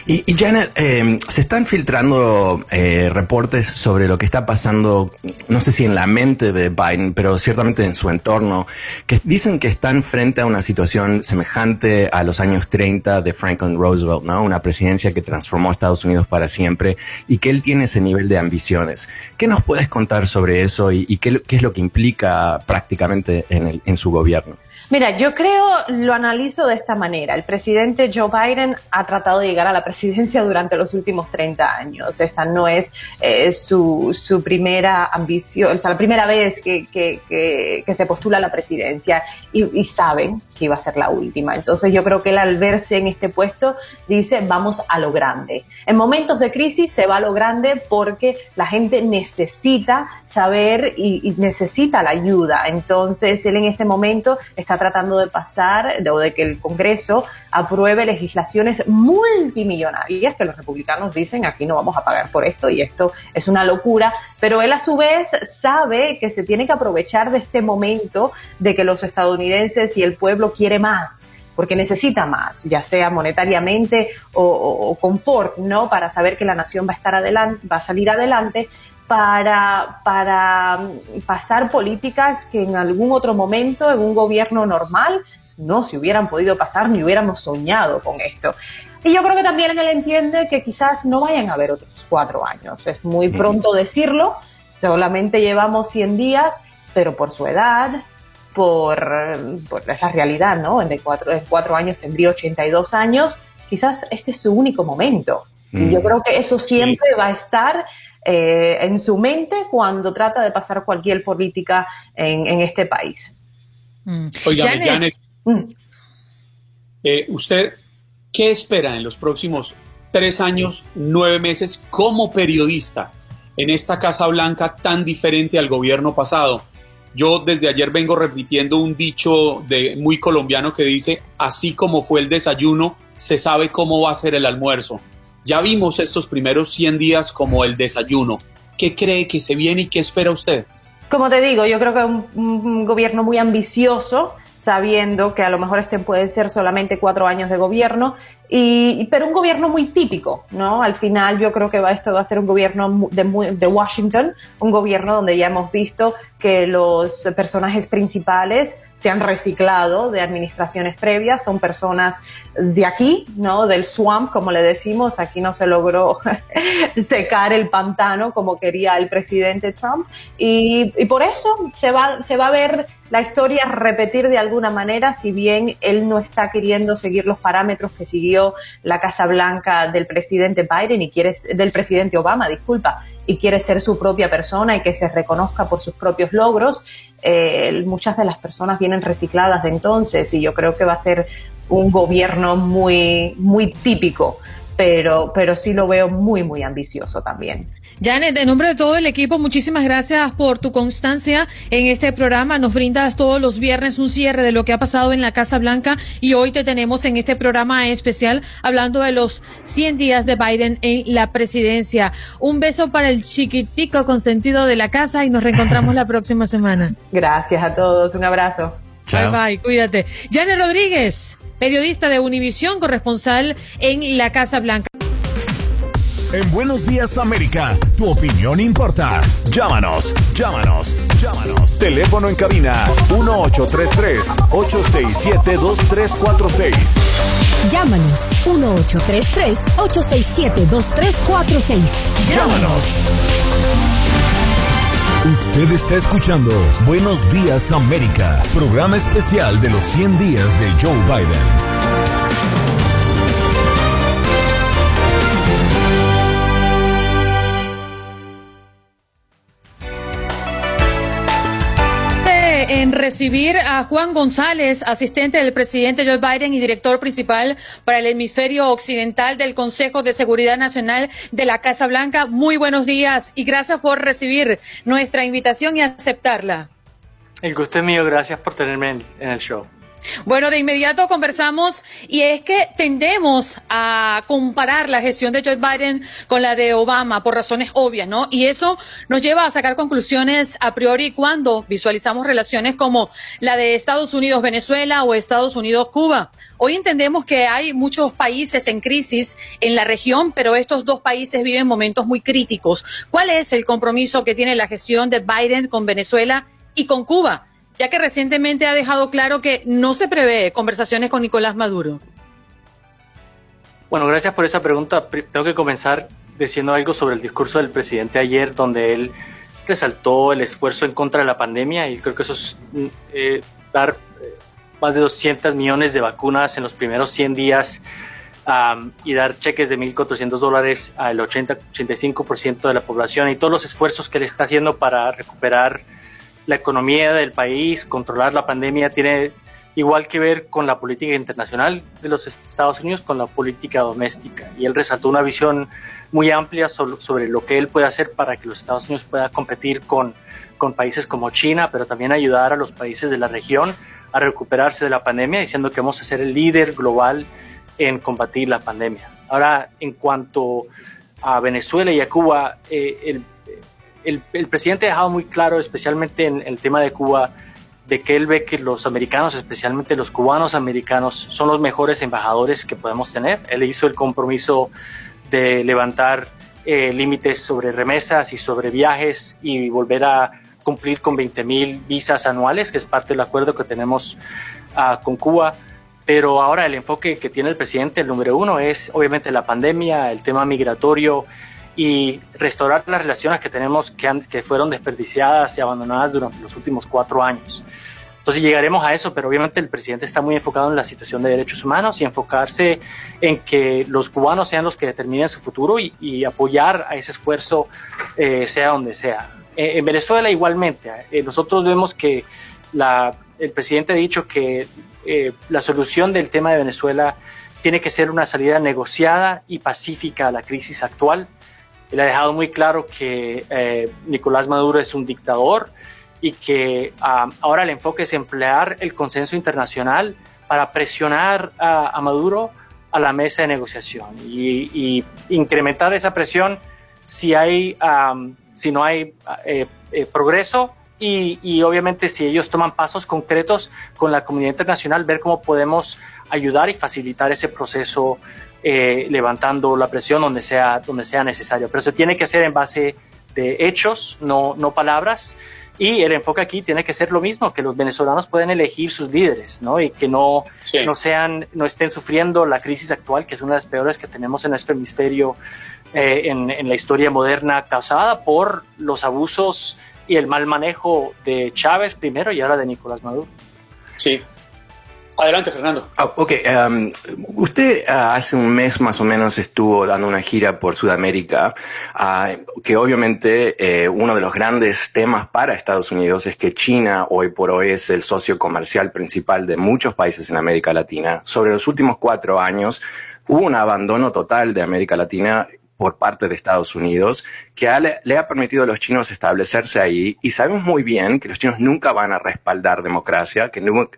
S5: Y, Janet, eh, se están filtrando eh, reportes sobre lo que está pasando, no sé si en la mente de Biden, pero ciertamente en su entorno, que dicen que están frente a una situación semejante a los años 30 de Franklin Roosevelt, ¿no? Una presidencia que transformó a Estados Unidos para siempre y que él tiene ese nivel de ambiciones. ¿Qué nos puedes contar sobre eso y, y qué, qué, es lo que implica prácticamente en, el, en su gobierno?
S18: Mira, yo creo, lo analizo de esta manera. El presidente Joe Biden ha tratado de llegar a la presidencia durante los últimos 30 años. Esta no es eh, su, su, primera ambición, o sea, la primera vez que, que, que, se postula a la presidencia y, y, saben que iba a ser la última. Entonces yo creo que él al verse en este puesto dice, vamos a lo grande. En momentos de crisis se va a lo grande porque la gente necesita saber y, y necesita la ayuda. Entonces él en este momento está tratando de pasar o de que el Congreso apruebe legislaciones multimillonarias que los republicanos dicen aquí no vamos a pagar por esto y esto es una locura, pero él a su vez sabe que se tiene que aprovechar de este momento de que los estadounidenses y el pueblo quiere más porque necesita más, ya sea monetariamente o, o, o, confort, ¿no? Para saber que la nación va a estar adelante, va a salir adelante, para, para pasar políticas que en algún otro momento, en un gobierno normal, no se hubieran podido pasar ni hubiéramos soñado con esto. Y yo creo que también él entiende que quizás no vayan a haber otros cuatro años. Es muy pronto decirlo, solamente llevamos 100 días, pero por su edad, por, por la realidad, ¿no? En cuatro, en cuatro años tendría 82 años, quizás este es su único momento. Mm. Y yo creo que eso siempre sí. va a estar eh, en su mente cuando trata de pasar cualquier política en, en este país.
S3: Mm. Oiga, Janet, Janet mm. eh, ¿usted qué espera en los próximos tres años, nueve meses como periodista en esta Casa Blanca tan diferente al gobierno pasado? Yo desde ayer vengo repitiendo un dicho de muy colombiano que dice, así como fue el desayuno, se sabe cómo va a ser el almuerzo. Ya vimos estos primeros 100 días como el desayuno. ¿Qué cree que se viene y qué espera usted?
S18: Como te digo, yo creo que un, un gobierno muy ambicioso sabiendo que a lo mejor este puede ser solamente cuatro años de gobierno, y, pero un gobierno muy típico, ¿no? Al final yo creo que va, esto va a ser un gobierno de, de Washington, un gobierno donde ya hemos visto que los personajes principales se han reciclado de administraciones previas, son personas de aquí, ¿no? Del swamp, como le decimos, aquí no se logró secar el pantano como quería el presidente Trump y, por eso se va, se va a ver la historia repetir de alguna manera, si bien él no está queriendo seguir los parámetros que siguió la Casa Blanca del presidente Biden y quiere, del presidente Obama, disculpa, y quiere ser su propia persona y que se reconozca por sus propios logros. Eh, muchas de las personas vienen recicladas de entonces y yo creo que va a ser un gobierno muy, muy típico, pero, pero sí lo veo muy, muy ambicioso también.
S1: Janet, en nombre de todo el equipo, muchísimas gracias por tu constancia en este programa. Nos brindas todos los viernes un cierre de lo que ha pasado en la Casa Blanca y hoy te tenemos en este programa especial hablando de los 100 días de Biden en la presidencia. Un beso para el chiquitico consentido de la casa y nos reencontramos la próxima semana.
S18: Gracias a todos, un abrazo.
S1: Bye bye, cuídate. Janet Rodríguez, periodista de Univisión, corresponsal en la Casa Blanca.
S2: En Buenos Días América, tu opinión importa. Llámanos, llámanos, llámanos. Teléfono en cabina 1833-867-2346.
S14: Llámanos 1833-867-2346. Llámanos.
S2: Usted está escuchando Buenos Días América, programa especial de los 100 días de Joe Biden.
S1: Recibir a Juan González, asistente del presidente Joe Biden y director principal para el hemisferio occidental del Consejo de Seguridad Nacional de la Casa Blanca. Muy buenos días y gracias por recibir nuestra invitación y aceptarla.
S19: El gusto es mío, gracias por tenerme en, el show.
S1: Bueno, de inmediato conversamos y es que tendemos a comparar la gestión de Joe Biden con la de Obama por razones obvias, ¿no? Y eso nos lleva a sacar conclusiones a priori cuando visualizamos relaciones como la de Estados Unidos-Venezuela o Estados Unidos-Cuba. Hoy entendemos que hay muchos países en crisis en la región, pero estos dos países viven momentos muy críticos. ¿Cuál es el compromiso que tiene la gestión de Biden con Venezuela y con Cuba? Ya que recientemente ha dejado claro que no se prevé conversaciones con Nicolás Maduro?
S19: Bueno, gracias por esa pregunta. Tengo que comenzar diciendo algo sobre el discurso del presidente ayer, donde él resaltó el esfuerzo en contra de la pandemia y creo que eso es mm, eh, dar eh, más de 200 millones de vacunas en los primeros 100 días y dar cheques de 1.400 dólares al 80-85% de la población y todos los esfuerzos que él está haciendo para recuperar la economía del país, controlar la pandemia, tiene igual que ver con la política internacional de los Estados Unidos, con la política doméstica. Y él resaltó una visión muy amplia sobre, lo que él puede hacer para que los Estados Unidos pueda competir con, con países como China, pero también ayudar a los países de la región a recuperarse de la pandemia, diciendo que vamos a ser el líder global en combatir la pandemia. Ahora, en cuanto a Venezuela y a Cuba, eh, el el, presidente ha dejado muy claro, especialmente en el tema de Cuba, de que él ve que los americanos, especialmente los cubanos americanos, son los mejores embajadores que podemos tener. Él hizo el compromiso de levantar eh, límites sobre remesas y sobre viajes y volver a cumplir con 20 mil visas anuales, que es parte del acuerdo que tenemos ah, con Cuba. Pero ahora el enfoque que tiene el presidente, el número uno, es obviamente la pandemia, el tema migratorio, y restaurar las relaciones que tenemos que, fueron desperdiciadas y abandonadas durante los últimos cuatro años. Entonces llegaremos a eso, pero obviamente el presidente está muy enfocado en la situación de derechos humanos y enfocarse en que los cubanos sean los que determinen su futuro y, apoyar a ese esfuerzo eh, sea donde sea. Eh, en Venezuela igualmente, eh, nosotros vemos que el presidente ha dicho que la solución del tema de Venezuela tiene que ser una salida negociada y pacífica a la crisis actual él ha dejado muy claro que eh, Nicolás Maduro es un dictador y que ah, ahora el enfoque es emplear el consenso internacional para presionar a, Maduro a la mesa de negociación y, incrementar esa presión si, hay, si no hay eh, eh, progreso y, y, obviamente si ellos toman pasos concretos con la comunidad internacional, ver cómo podemos ayudar y facilitar ese proceso eh, levantando la presión donde sea, donde sea necesario. Pero se tiene que hacer en base de hechos, no, no palabras. Y el enfoque aquí tiene que ser lo mismo, que los venezolanos pueden elegir sus líderes, ¿no? Y que no, no sean, no estén sufriendo la crisis actual, que es una de las peores que tenemos en nuestro hemisferio eh, en, en, la historia moderna, causada por los abusos y el mal manejo de Chávez primero y ahora de Nicolás Maduro.
S3: Sí, Adelante, Fernando.
S5: Oh, ok, um, usted uh, hace un mes más o menos estuvo dando una gira por Sudamérica, uh, que obviamente eh, uno de los grandes temas para Estados Unidos es que China hoy por hoy es el socio comercial principal de muchos países en América Latina. Sobre los últimos cuatro años hubo un abandono total de América Latina por parte de Estados Unidos, que le ha permitido a los chinos establecerse ahí y sabemos muy bien que los chinos nunca van a respaldar democracia, que no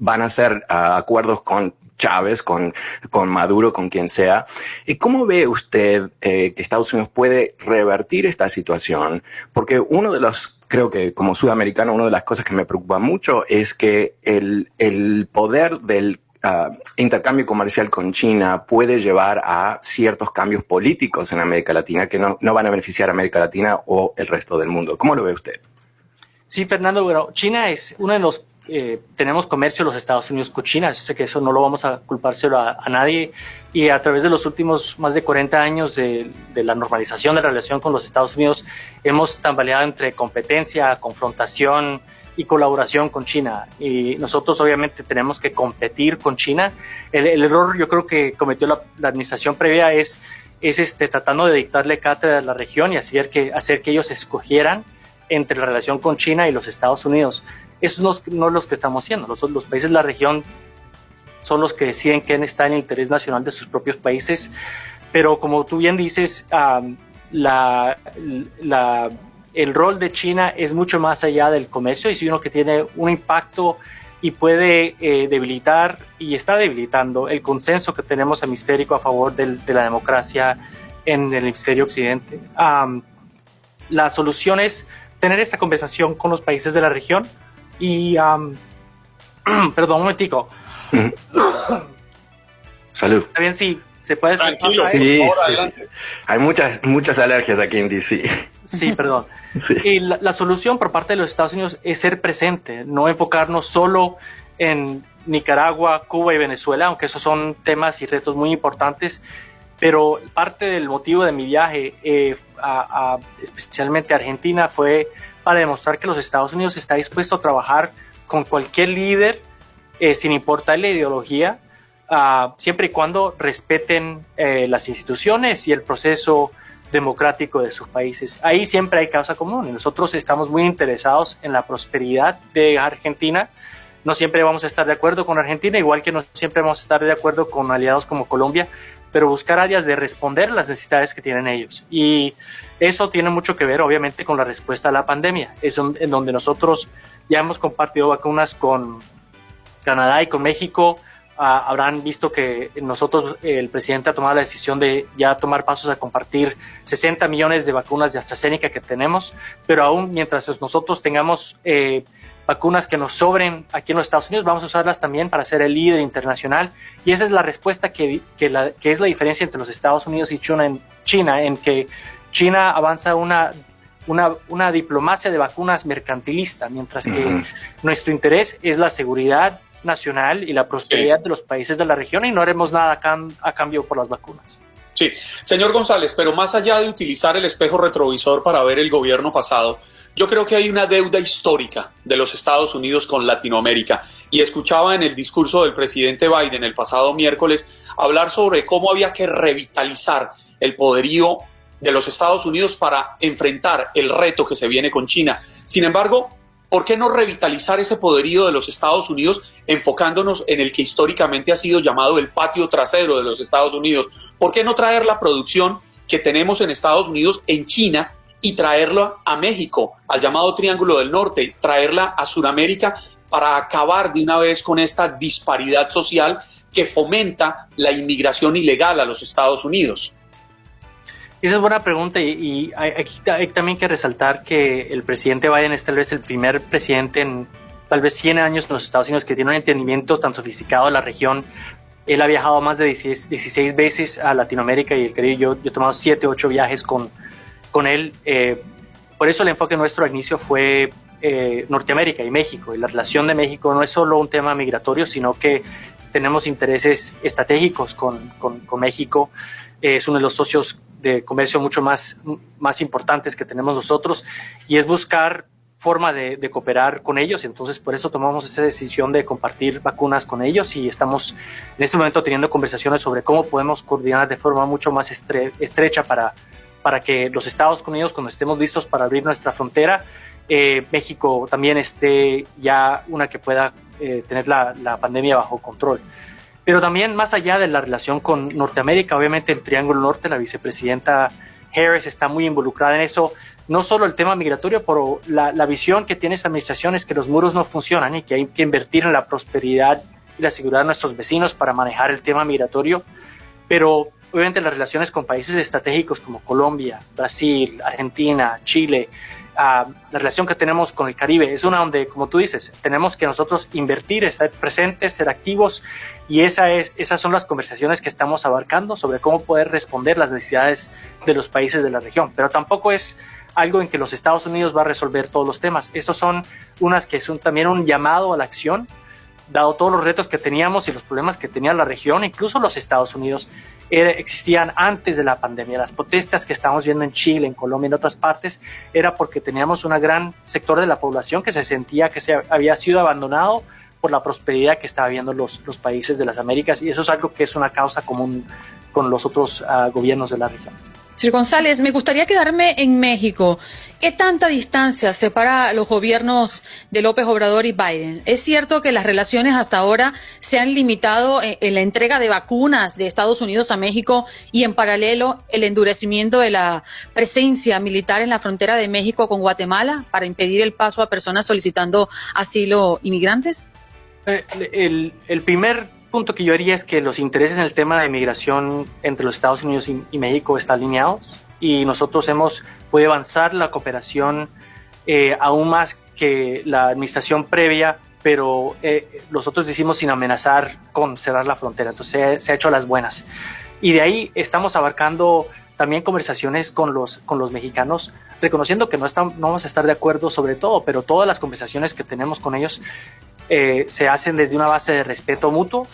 S5: van a hacer ah, acuerdos con Chávez, con, con Maduro, con quien sea. ¿Y cómo ve usted eh, que Estados Unidos puede revertir esta situación? Porque uno de los, creo que como sudamericano, una de las cosas que me preocupa mucho es que el, el poder del Uh, intercambio comercial con China puede llevar a ciertos cambios políticos en América Latina que no, no, van a beneficiar a América Latina o el resto del mundo. ¿Cómo lo ve usted?
S19: Sí, Fernando, bueno, China es uno de los... Eh, tenemos comercio los Estados Unidos con China, yo sé que eso no lo vamos a culpárselo a, a nadie y a través de los últimos más de 40 años de, de la normalización de la relación con los Estados Unidos hemos tambaleado entre competencia, confrontación, y colaboración con China. Y nosotros obviamente tenemos que competir con China. El, error yo creo que cometió la, administración previa es, es este, tratando de dictarle cátedra a la región y hacer que, hacer que ellos escogieran entre la relación con China y los Estados Unidos. Eso no, no es lo que estamos haciendo. Los, los países de la región son los que deciden quién está en el interés nacional de sus propios países. Pero como tú bien dices, la, la el rol de China es mucho más allá del comercio y es uno que tiene un impacto y puede eh, debilitar y está debilitando el consenso que tenemos hemisférico a favor del, de la democracia en el hemisferio occidente. la solución es tener esta conversación con los países de la región y, perdón, un momentico.
S5: Salud.
S19: Está bien, sí, se puede
S5: Tranquilo, sí, sí. Hay muchas, muchas alergias aquí en DC.
S19: Sí, perdón. Y la, la, solución por parte de los Estados Unidos es ser presente, no enfocarnos solo en Nicaragua, Cuba y Venezuela, aunque esos son temas y retos muy importantes. Pero parte del motivo de mi viaje, eh, a, a, especialmente a Argentina, fue para demostrar que los Estados Unidos está dispuesto a trabajar con cualquier líder, eh, sin importar la ideología, uh, siempre y cuando respeten eh, las instituciones y el proceso democrático de sus países. Ahí siempre hay causa común nosotros estamos muy interesados en la prosperidad de Argentina. No siempre vamos a estar de acuerdo con Argentina, igual que no siempre vamos a estar de acuerdo con aliados como Colombia, pero buscar áreas de responder las necesidades que tienen ellos. Y eso tiene mucho que ver, obviamente, con la respuesta a la pandemia. Es en donde nosotros ya hemos compartido vacunas con Canadá y con México, habrán visto que nosotros, el presidente ha tomado la decisión de ya tomar pasos a compartir 60 millones de vacunas de AstraZeneca que tenemos, pero aún mientras nosotros tengamos eh, vacunas que nos sobren aquí en los Estados Unidos, vamos a usarlas también para ser el líder internacional. Y esa es la respuesta que, que, la, que es la diferencia entre los Estados Unidos y China en, China, en que China avanza una una, una, diplomacia de vacunas mercantilista, mientras que uh -huh. nuestro interés es la seguridad nacional y la prosperidad sí. de los países de la región y no haremos nada a, cam a cambio por las vacunas.
S3: Sí, señor González, pero más allá de utilizar el espejo retrovisor para ver el gobierno pasado, yo creo que hay una deuda histórica de los Estados Unidos con Latinoamérica. Y escuchaba en el discurso del presidente Biden el pasado miércoles hablar sobre cómo había que revitalizar el poderío de los Estados Unidos para enfrentar el reto que se viene con China. Sin embargo, ¿Por qué no revitalizar ese poderío de los Estados Unidos enfocándonos en el que históricamente ha sido llamado el patio trasero de los Estados Unidos? ¿Por qué no traer la producción que tenemos en Estados Unidos en China y traerla a México, al llamado Triángulo del Norte, traerla a Sudamérica para acabar de una vez con esta disparidad social que fomenta la inmigración ilegal a los Estados Unidos?
S19: Esa es buena pregunta y, aquí hay, también que resaltar que el presidente Biden es tal vez el primer presidente en tal vez 100 años en los Estados Unidos que tiene un entendimiento tan sofisticado de la región. Él ha viajado más de 16, veces a Latinoamérica y el Caribe. Yo, yo he tomado 7, 8 viajes con, con él. Eh, por eso el enfoque nuestro al inicio fue eh, Norteamérica y México. Y la relación de México no es solo un tema migratorio, sino que tenemos intereses estratégicos con, con, con México. Es uno de los socios de comercio mucho más, más importantes que tenemos nosotros y es buscar forma de, cooperar con ellos. Entonces, por eso tomamos esa decisión de compartir vacunas con ellos y estamos en este momento teniendo conversaciones sobre cómo podemos coordinar de forma mucho más estrecha para, para que los Estados Unidos, cuando estemos listos para abrir nuestra frontera, eh, México también esté ya una que pueda eh, tener la, la pandemia bajo control. Pero también más allá de la relación con Norteamérica, obviamente el Triángulo Norte, la vicepresidenta Harris está muy involucrada en eso. No solo el tema migratorio, pero la, visión que tiene esta administración es que los muros no funcionan y que hay que invertir en la prosperidad y la seguridad de nuestros vecinos para manejar el tema migratorio. Pero obviamente las relaciones con países estratégicos como Colombia, Brasil, Argentina, Chile, la relación que tenemos con el Caribe es una donde, como tú dices, tenemos que nosotros invertir, estar presentes, ser activos y esa es, esas son las conversaciones que estamos abarcando sobre cómo poder responder las necesidades de los países de la región. Pero tampoco es algo en que los Estados Unidos va a resolver todos los temas. Estos son unas que son también un llamado a la acción dado todos los retos que teníamos y los problemas que tenía la región, incluso los Estados Unidos, existían antes de la pandemia. Las protestas que estamos viendo en Chile, en Colombia, en otras partes, era porque teníamos un gran sector de la población que se sentía que se había sido abandonado por la prosperidad que estaba viendo los, los países de las Américas y eso es algo que es una causa común con los otros ah, gobiernos de la región.
S1: Señor González, me gustaría quedarme en México. ¿Qué tanta distancia separa los gobiernos de López Obrador y Biden? Es cierto que las relaciones hasta ahora se han limitado en la entrega de vacunas de Estados Unidos a México y en paralelo el endurecimiento de la presencia militar en la frontera de México con Guatemala para impedir el paso a personas solicitando asilo inmigrantes.
S19: Eh, el primer punto que yo haría es que los intereses en el tema de migración entre los Estados Unidos y, México están alineados y nosotros hemos podido avanzar la cooperación eh, aún más que la administración previa, pero eh, nosotros decimos sin amenazar con cerrar la frontera, entonces se, ha hecho las buenas. Y de ahí estamos abarcando también conversaciones con los, con los mexicanos, reconociendo que no, están, no vamos a estar de acuerdo sobre todo, pero todas las conversaciones que tenemos con ellos eh, se hacen desde una base de respeto mutuo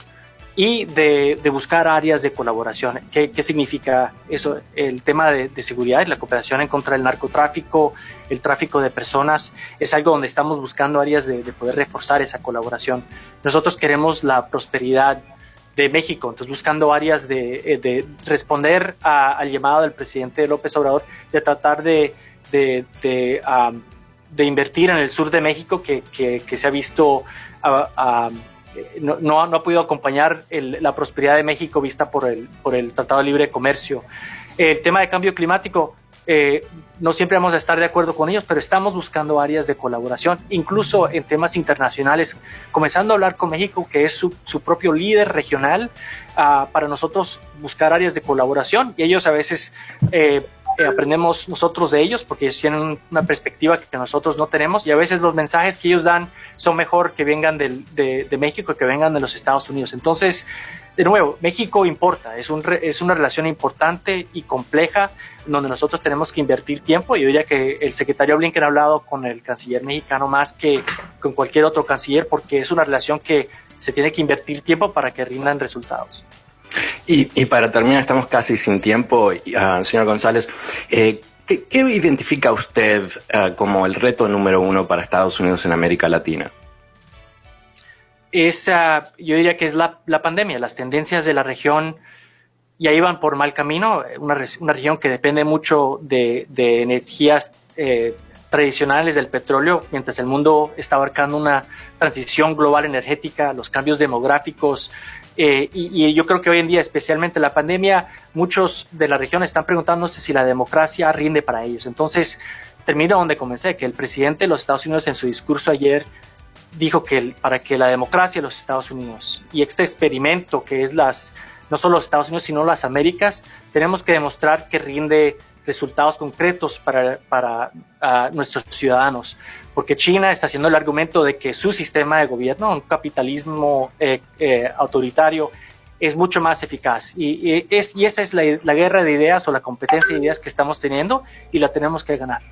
S19: y de, buscar áreas de colaboración. ¿Qué, significa eso? El tema de, seguridad y la cooperación en contra del narcotráfico, el tráfico de personas, es algo donde estamos buscando áreas de, poder reforzar esa colaboración. Nosotros queremos la prosperidad de México, entonces buscando áreas de, eh, responder al llamado del presidente López Obrador de tratar de, de, de invertir en el sur de México que, que, se ha visto no, no, ha podido acompañar la prosperidad de México vista por el, por el Tratado de Libre Comercio. El tema de cambio climático, eh, no siempre vamos a estar de acuerdo con ellos, pero estamos buscando áreas de colaboración, incluso en temas internacionales, comenzando a hablar con México, que es su, su propio líder regional, ah, para nosotros buscar áreas de colaboración y ellos a veces eh, aprendemos nosotros de ellos porque ellos tienen una perspectiva que nosotros no tenemos y a veces los mensajes que ellos dan son mejor que vengan de, México que vengan de los Estados Unidos. Entonces, de nuevo, México importa, es, un, es una relación importante y compleja donde nosotros tenemos que invertir tiempo. Yo diría que el secretario Blinken ha hablado con el canciller mexicano más que con cualquier otro canciller porque es una relación que se tiene que invertir tiempo para que rindan resultados.
S5: Y, para terminar, estamos casi sin tiempo, uh, señor González. Eh, ¿qué, identifica usted uh, como el reto número uno para Estados Unidos en América Latina?
S19: Esa, yo diría que es la, pandemia, las tendencias de la región ya iban por mal camino, una, una región que depende mucho de, energías eh, tradicionales del petróleo, mientras el mundo está abarcando una transición global energética, los cambios demográficos, eh, y, yo creo que hoy en día, especialmente la pandemia, muchos de la región están preguntándose si la democracia rinde para ellos. Entonces, termino donde comencé, que el presidente de los Estados Unidos en su discurso ayer dijo que para que la democracia de los Estados Unidos y este experimento que es las, no solo los Estados Unidos, sino las Américas, tenemos que demostrar que rinde resultados concretos para, para nuestros ciudadanos. Porque China está haciendo el argumento de que su sistema de gobierno, un capitalismo eh, eh, autoritario, es mucho más eficaz. Y, es, y esa es la, la guerra de ideas o la competencia de ideas que estamos teniendo y la tenemos que ganar.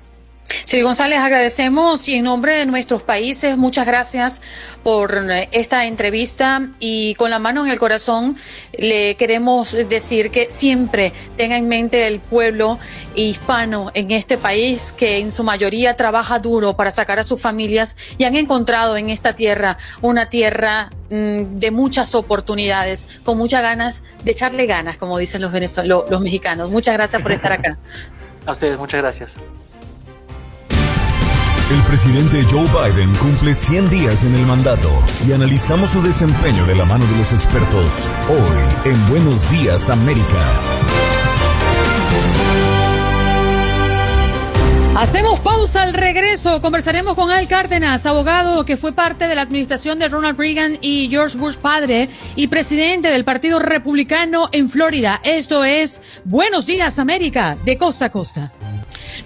S1: Sí, González, agradecemos y en nombre de nuestros países, muchas gracias por esta entrevista y con la mano en el corazón le queremos decir que siempre tenga en mente el pueblo hispano en este país que en su mayoría trabaja duro para sacar a sus familias y han encontrado en esta tierra una tierra mm, de muchas oportunidades, con muchas ganas de echarle ganas, como dicen los, los mexicanos. Muchas gracias por estar acá.
S19: A ustedes, muchas gracias.
S2: El presidente Joe Biden cumple 100 días en el mandato y analizamos su desempeño de la mano de los expertos hoy en Buenos Días América.
S1: Hacemos pausa al regreso. Conversaremos con Al Cárdenas, abogado que fue parte de la administración de Ronald Reagan y George Bush padre y presidente del Partido Republicano en Florida. Esto es Buenos Días América de costa a costa.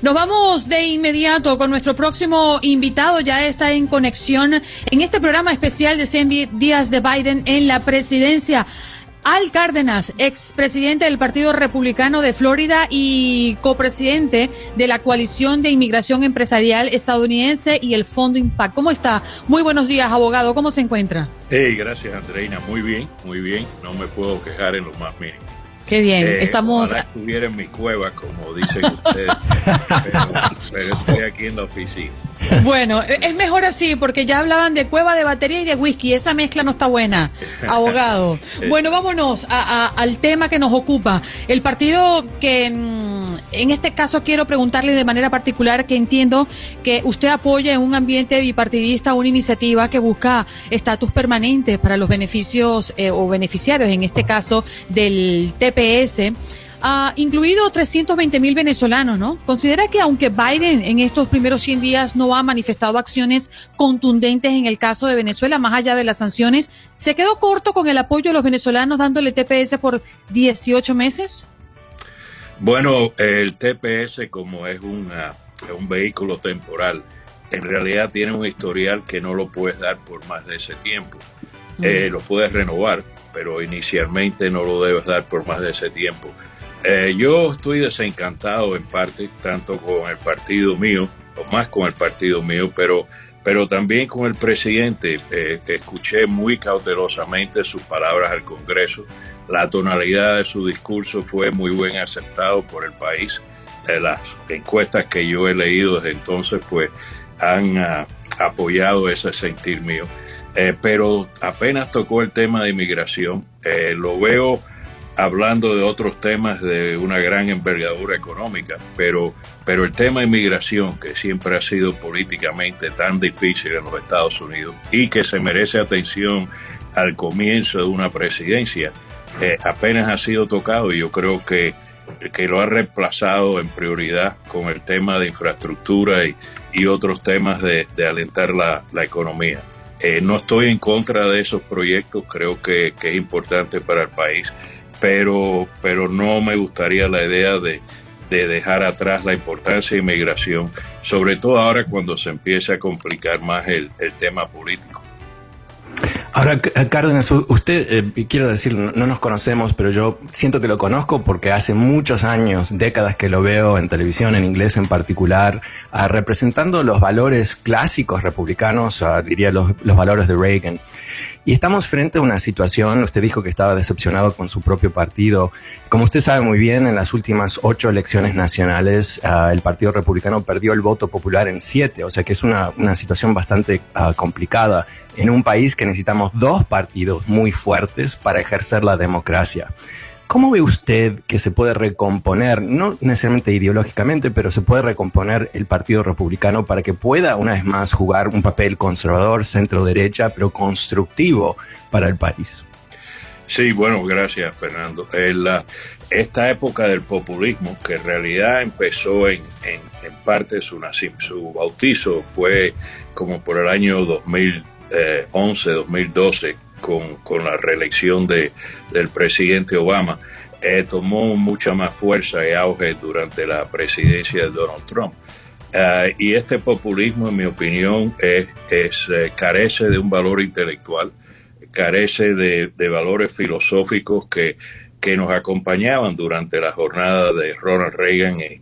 S1: Nos vamos de inmediato con nuestro próximo invitado, ya está en conexión en este programa especial de 100 días de Biden en la presidencia. Al Cárdenas, expresidente del Partido Republicano de Florida y copresidente de la Coalición de Inmigración Empresarial Estadounidense y el Fondo Impact. ¿Cómo está? Muy buenos días, abogado. ¿Cómo se encuentra?
S20: Hey, gracias, Andreina. Muy bien, muy bien. No me puedo quejar en lo más mínimo.
S1: Qué bien, eh, estamos...
S20: estuviera en mi cueva, como dicen ustedes, pero, estoy aquí en la oficina.
S1: Bueno, es mejor así, porque ya hablaban de cueva de batería y de whisky, esa mezcla no está buena, abogado. Bueno, vámonos al tema que nos ocupa. El partido que, mm, en este caso, quiero preguntarle de manera particular, que entiendo que usted apoya en un ambiente bipartidista una iniciativa que busca estatus permanente para los beneficios eh, o beneficiarios, en este caso, del TPS ha incluido 320 mil venezolanos, ¿no? Considera que aunque Biden en estos primeros 100 días no ha manifestado acciones contundentes en el caso de Venezuela, más allá de las sanciones, ¿se quedó corto con el apoyo de los venezolanos dándole TPS por 18 meses?
S20: Bueno, el TPS como es un vehículo temporal, en realidad tiene un historial que no lo puedes dar por más de ese tiempo. Eh, lo puedes renovar, pero inicialmente no lo debes dar por más de ese tiempo. Eh, yo estoy desencantado en parte, tanto con el partido mío, o más con el partido mío, pero, pero también con el presidente. Eh, escuché muy cautelosamente sus palabras al Congreso. La tonalidad de su discurso fue muy bien aceptado por el país. Eh, las encuestas que yo he leído desde entonces, pues han ah, apoyado ese sentir mío. Pero apenas tocó el tema de inmigración, lo veo hablando de otros temas de una gran envergadura económica, pero, pero el tema de inmigración, que siempre ha sido políticamente tan difícil en los Estados Unidos y que se merece atención al comienzo de una presidencia, eh, apenas ha sido tocado y yo creo que, que lo ha reemplazado en prioridad con el tema de infraestructura y, y otros temas de, de alentar la, la economía. Eh, no estoy en contra de esos proyectos, creo que, que es importante para el país pero, pero no me gustaría la idea de, dejar atrás la importancia de inmigración, sobre todo ahora cuando se empieza a complicar más el, tema político.
S5: Ahora, Cárdenas, usted, eh, quiero decir, no nos conocemos, pero yo siento que lo conozco porque hace muchos años, décadas que lo veo en televisión, en inglés en particular, ah, representando los valores clásicos republicanos, ah, diría los, los valores de Reagan. Y estamos frente a una situación, usted dijo que estaba decepcionado con su propio partido. Como usted sabe muy bien, en las últimas ocho elecciones nacionales, ah, el Partido Republicano perdió el voto popular en siete, o sea que es una, situación bastante ah, complicada en un país que necesitamos dos partidos muy fuertes para ejercer la democracia. ¿Cómo ve usted que se puede recomponer, no necesariamente ideológicamente, pero se puede recomponer el Partido Republicano para que pueda una vez más jugar un papel conservador, centro-derecha, pero constructivo para el país?
S20: Sí, bueno, gracias Fernando. La, esta época del populismo, que en realidad empezó en, en, en parte su, su bautizo fue como por el año 2011, 2012, con, la reelección de, del presidente Obama, eh, tomó mucha más fuerza y auge durante la presidencia de Donald Trump. Ah, y este populismo, en mi opinión, es, eh, carece de un valor intelectual, carece de, valores filosóficos que, que, nos acompañaban durante la jornada de Ronald Reagan y,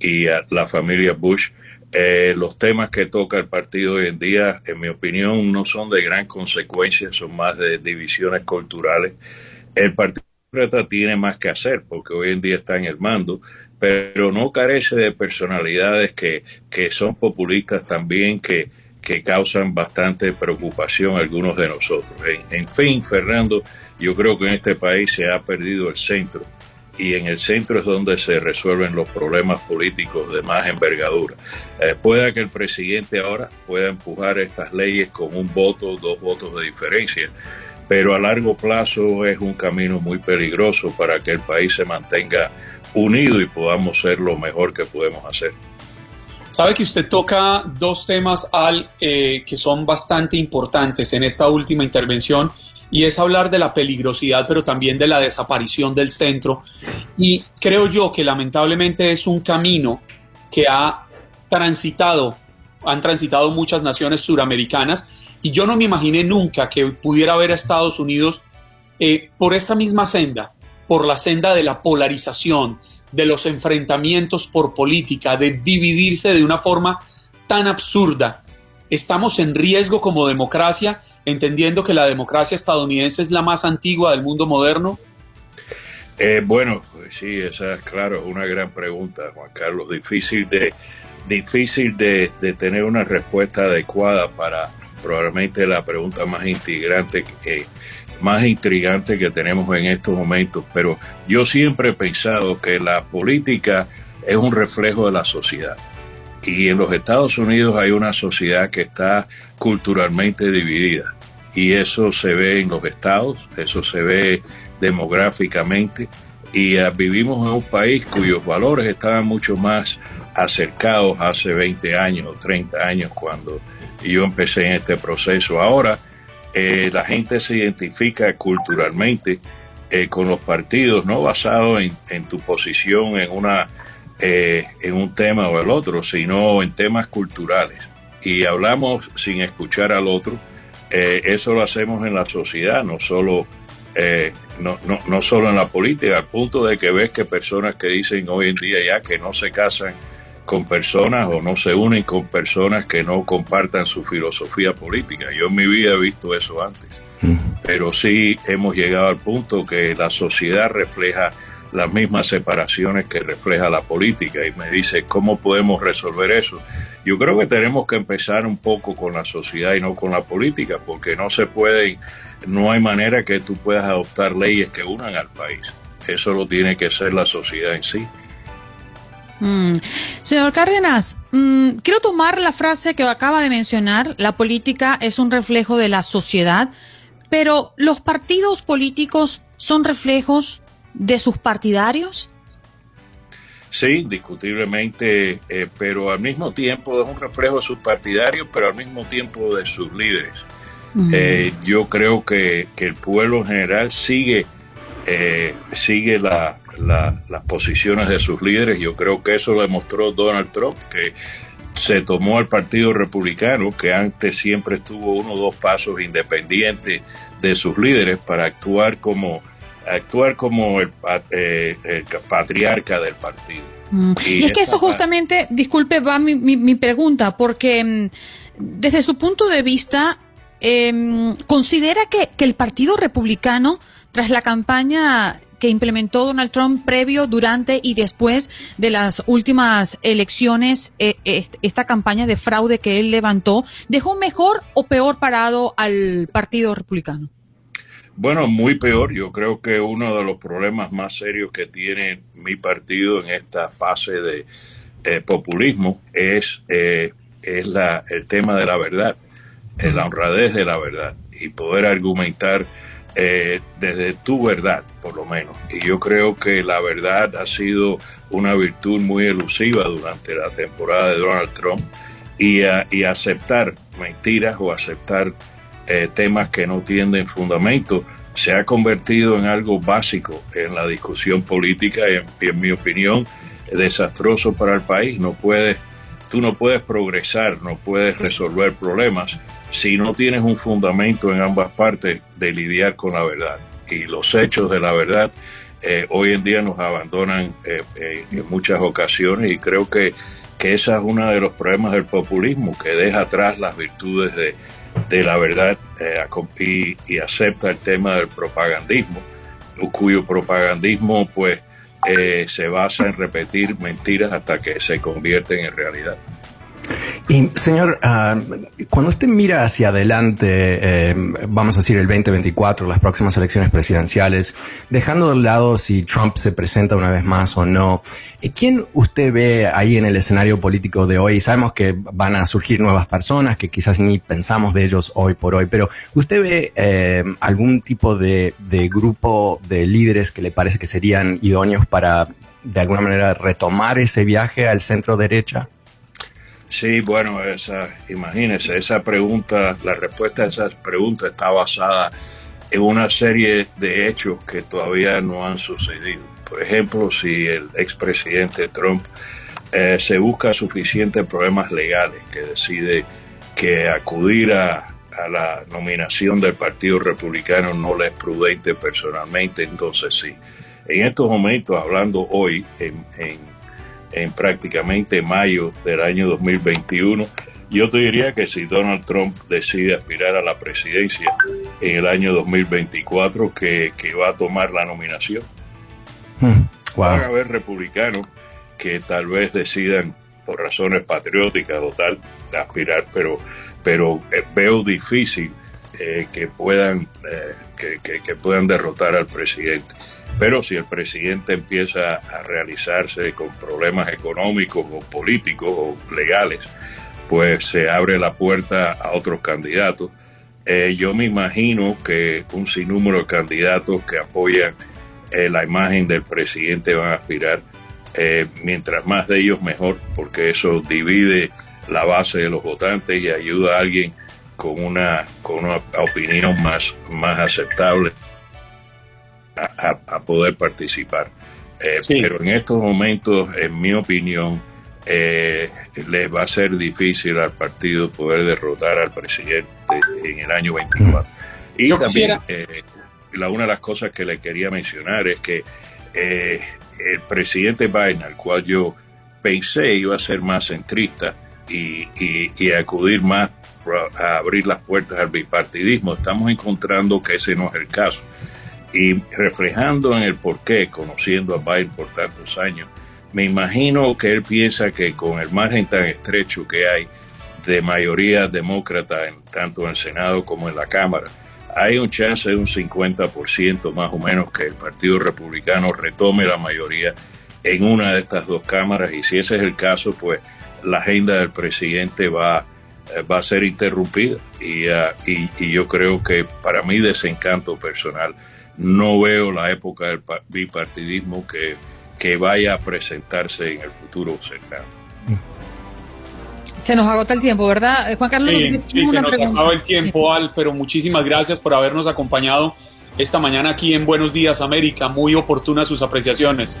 S20: y la familia Bush. Eh, los temas que toca el partido hoy en día, en mi opinión, no son de gran consecuencia, son más de divisiones culturales. El Partido tiene más que hacer porque hoy en día está en el mando, pero no carece de personalidades que, que son populistas también, que, que causan bastante preocupación a algunos de nosotros. en fin, Fernando, yo creo que en este país se ha perdido el centro y en el centro es donde se resuelven los problemas políticos de más envergadura. Eh, pueda que el presidente ahora pueda empujar estas leyes con un voto, dos votos de diferencia, pero a largo plazo es un camino muy peligroso para que el país se mantenga unido y podamos ser lo mejor que podemos hacer.
S3: Sabe que usted toca dos temas al eh, que son bastante importantes en esta última intervención y es hablar de la peligrosidad, pero también de la desaparición del centro. Y creo yo que lamentablemente es un camino que ha transitado, han transitado muchas naciones suramericanas, y yo no me imaginé nunca que pudiera ver a Estados Unidos eh, por esta misma senda, por la senda de la polarización, de los enfrentamientos por política, de dividirse de una forma tan absurda. Estamos en riesgo como democracia entendiendo que la democracia estadounidense es la más antigua del mundo moderno?
S20: Eh, bueno, pues sí, esa es claro, una gran pregunta, Juan Carlos. Difícil de, difícil de, tener una respuesta adecuada para probablemente la pregunta más intrigante que más intrigante que tenemos en estos momentos. Pero yo siempre he pensado que la política es un reflejo de la sociedad. Y en los Estados Unidos hay una sociedad que está culturalmente dividida y eso se ve en los estados, eso se ve demográficamente y ah, vivimos en un país cuyos valores estaban mucho más acercados hace 20 años o 30 años cuando yo empecé en este proceso. Ahora eh, la gente se identifica culturalmente eh, con los partidos, no basado en, tu posición en una eh, en un tema o el otro, sino en temas culturales. Y hablamos sin escuchar al otro eh, eso lo hacemos en la sociedad, no solo, eh, no, no, no solo en la política, al punto de que ves que personas que dicen hoy en día ya que no se casan con personas o no se unen con personas que no compartan su filosofía política. Yo en mi vida he visto eso antes, pero sí hemos llegado al punto que la sociedad refleja las mismas separaciones que refleja la política y me dice cómo podemos resolver eso. Yo creo que tenemos que empezar un poco con la sociedad y no con la política, porque no se puede, no hay manera que tú puedas adoptar leyes que unan al país. Eso lo tiene que ser la sociedad en sí.
S1: Mm. Señor Cárdenas, mm, quiero tomar la frase que acaba de mencionar, la política es un reflejo de la sociedad, pero los partidos políticos son reflejos de sus partidarios?
S20: Sí, indiscutiblemente, eh, pero al mismo tiempo es un reflejo de sus partidarios, pero al mismo tiempo de sus líderes. Eh, yo creo que, el pueblo en general sigue, eh, sigue las posiciones de sus líderes. Yo creo que eso lo demostró Donald Trump, que se tomó al Partido Republicano, que antes siempre estuvo uno o dos pasos independientes de sus líderes para actuar como actuar como el, eh, patriarca del partido.
S1: Mm. Y, es que eso justamente, disculpe, va mi, mi, pregunta, porque mm, desde su punto de vista, em, ¿considera que, el Partido Republicano, tras la campaña que implementó Donald Trump previo, durante y después de las últimas elecciones, eh, esta campaña de fraude que él levantó, dejó mejor o peor parado al Partido Republicano?
S20: Bueno, muy peor. Yo creo que uno de los problemas más serios que tiene mi partido en esta fase de eh, populismo es, eh, es la, el tema de la verdad, eh, la honradez de la verdad y poder argumentar desde tu verdad, por lo menos. Y yo creo que la verdad ha sido una virtud muy elusiva durante la temporada de Donald Trump y, y aceptar mentiras o aceptar eh, temas que no tienen fundamento, se ha convertido en algo básico en la discusión política y en, mi opinión desastroso para el país. No puedes, tú no puedes progresar, no puedes resolver problemas si no tienes un fundamento en ambas partes de lidiar con la verdad. Y los hechos de la verdad eh, hoy en día nos abandonan eh, eh, en muchas ocasiones y creo que, que ese es uno de los problemas del populismo, que deja atrás las virtudes de, de la verdad y, y, acepta el tema del propagandismo, cuyo propagandismo pues se basa en repetir mentiras hasta que se convierten en realidad.
S5: Y señor, ah, cuando usted mira hacia adelante, eh, vamos a decir el 2024, las próximas elecciones presidenciales, dejando de lado si Trump se presenta una vez más o no, eh, ¿quién usted ve ahí en el escenario político de hoy? Sabemos que van a surgir nuevas personas que quizás ni pensamos de ellos hoy por hoy, pero ¿usted ve eh, algún tipo de, de grupo de líderes que le parece que serían idóneos para de alguna manera retomar ese viaje al centro derecha?
S20: Sí, bueno, esa, imagínese, esa pregunta, la respuesta a esa pregunta está basada en una serie de hechos que todavía no han sucedido. Por ejemplo, si el expresidente Trump eh, se busca suficientes problemas legales que decide que acudir a, la nominación del Partido Republicano no le es prudente personalmente, entonces sí. En estos momentos, hablando hoy en en prácticamente mayo del año 2021. Yo te diría que si Donald Trump decide aspirar a la presidencia en el año 2024, que, que va a tomar la nominación. Hmm, Van a haber republicanos que tal vez decidan por razones patrióticas o tal aspirar, pero, pero eh, veo difícil eh, que puedan eh, que, que, puedan derrotar al presidente. Pero si el presidente empieza a realizarse con problemas económicos o políticos o legales, pues se abre la puerta a otros candidatos. Eh, yo me imagino que un sinnúmero de candidatos que apoyan eh, la imagen del presidente van a aspirar, eh, mientras más de ellos mejor, porque eso divide la base de los votantes y ayuda a alguien con una, con una opinión más, más aceptable a, poder participar. Eh, pero en estos momentos, en mi opinión, eh, les va a ser difícil al partido poder derrotar al presidente en el año 24. Y también, eh, la, una de las cosas que le quería mencionar es que el presidente Biden, al cual yo pensé iba a ser más centrista y, y acudir más a abrir las puertas al bipartidismo, estamos encontrando que ese no es el caso y reflejando en el porqué, conociendo a Biden por tantos años, me imagino que él piensa que con el margen tan estrecho que hay de mayoría demócrata en, tanto en el Senado como en la Cámara, hay un chance de un 50% más o menos que el Partido Republicano retome la mayoría en una de estas dos cámaras y si ese es el caso, pues la agenda del presidente va, eh, va a ser interrumpida y, uh, y, y yo creo que para mi desencanto personal, no veo la época del bipartidismo que, que vaya a presentarse en el futuro cercano.
S1: Se nos agota el tiempo, ¿verdad, eh, Juan Carlos?
S3: Sí, sí se nos acaba el tiempo, Al, pero muchísimas gracias por habernos acompañado esta mañana aquí en Buenos Días América. Muy oportunas sus apreciaciones.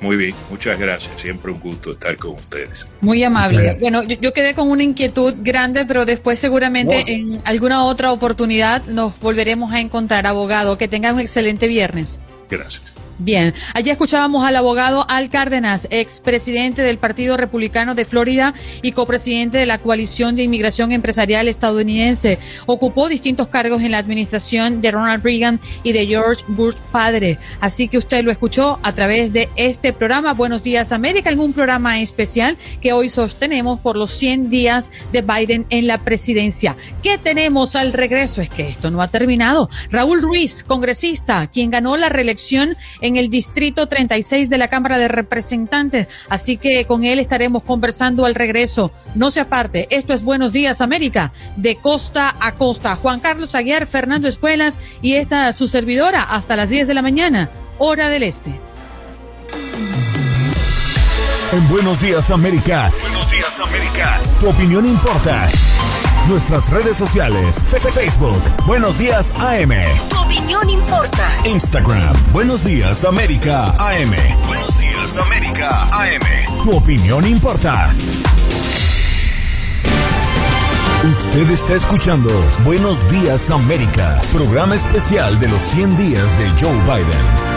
S20: Muy bien, muchas gracias. Siempre un gusto estar con ustedes.
S1: Muy amable. Bueno, yo, quedé con una inquietud grande, pero después seguramente en alguna otra oportunidad nos volveremos a encontrar, abogado. Que tengan un excelente viernes.
S20: Gracias.
S1: Bien, allí escuchábamos al abogado Al Cárdenas, expresidente del Partido Republicano de Florida y copresidente de la Coalición de Inmigración Empresarial estadounidense. Ocupó distintos cargos en la administración de Ronald Reagan y de George Bush padre. Así que usted lo escuchó a través de este programa Buenos Días América, en un programa especial que hoy sostenemos por los 100 días de Biden en la presidencia. ¿Qué tenemos al regreso? Es que esto no ha terminado. Raúl Ruiz, congresista, quien ganó la reelección en el Distrito 36 de la Cámara de Representantes. Así que con él estaremos conversando al regreso. No se aparte, esto es Buenos Días América, de costa a costa. Juan Carlos Aguiar, Fernando Espuelas y esta su servidora hasta las 10 de la mañana, hora del este.
S2: En Buenos Días América.
S7: Buenos Días América.
S2: Tu opinión importa. Nuestras redes sociales. Facebook. Buenos días AM.
S4: Tu opinión importa.
S2: Instagram. Buenos días América AM.
S7: Buenos días, América AM.
S2: Tu opinión importa. Usted está escuchando Buenos Días América, programa especial de los 100 días de Joe Biden.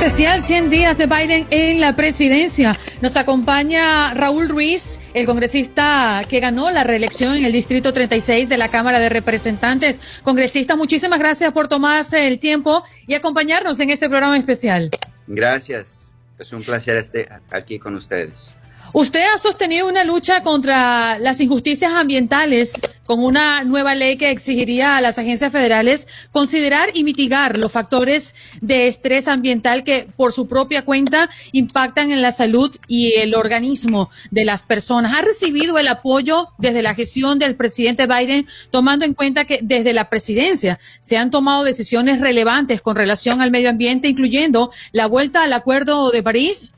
S1: Especial 100 días de Biden en la presidencia. Nos acompaña Raúl Ruiz, el congresista que ganó la reelección en el Distrito 36 de la Cámara de Representantes. Congresista, muchísimas gracias por tomarse el tiempo y acompañarnos en este programa especial.
S21: Gracias. Es un placer estar aquí con ustedes.
S1: Usted ha sostenido una lucha contra las injusticias ambientales con una nueva ley que exigiría a las agencias federales considerar y mitigar los factores de estrés ambiental que por su propia cuenta impactan en la salud y el organismo de las personas. ¿Ha recibido el apoyo desde la gestión del presidente Biden, tomando en cuenta que desde la presidencia se han tomado decisiones relevantes con relación al medio ambiente, incluyendo la vuelta al Acuerdo de París?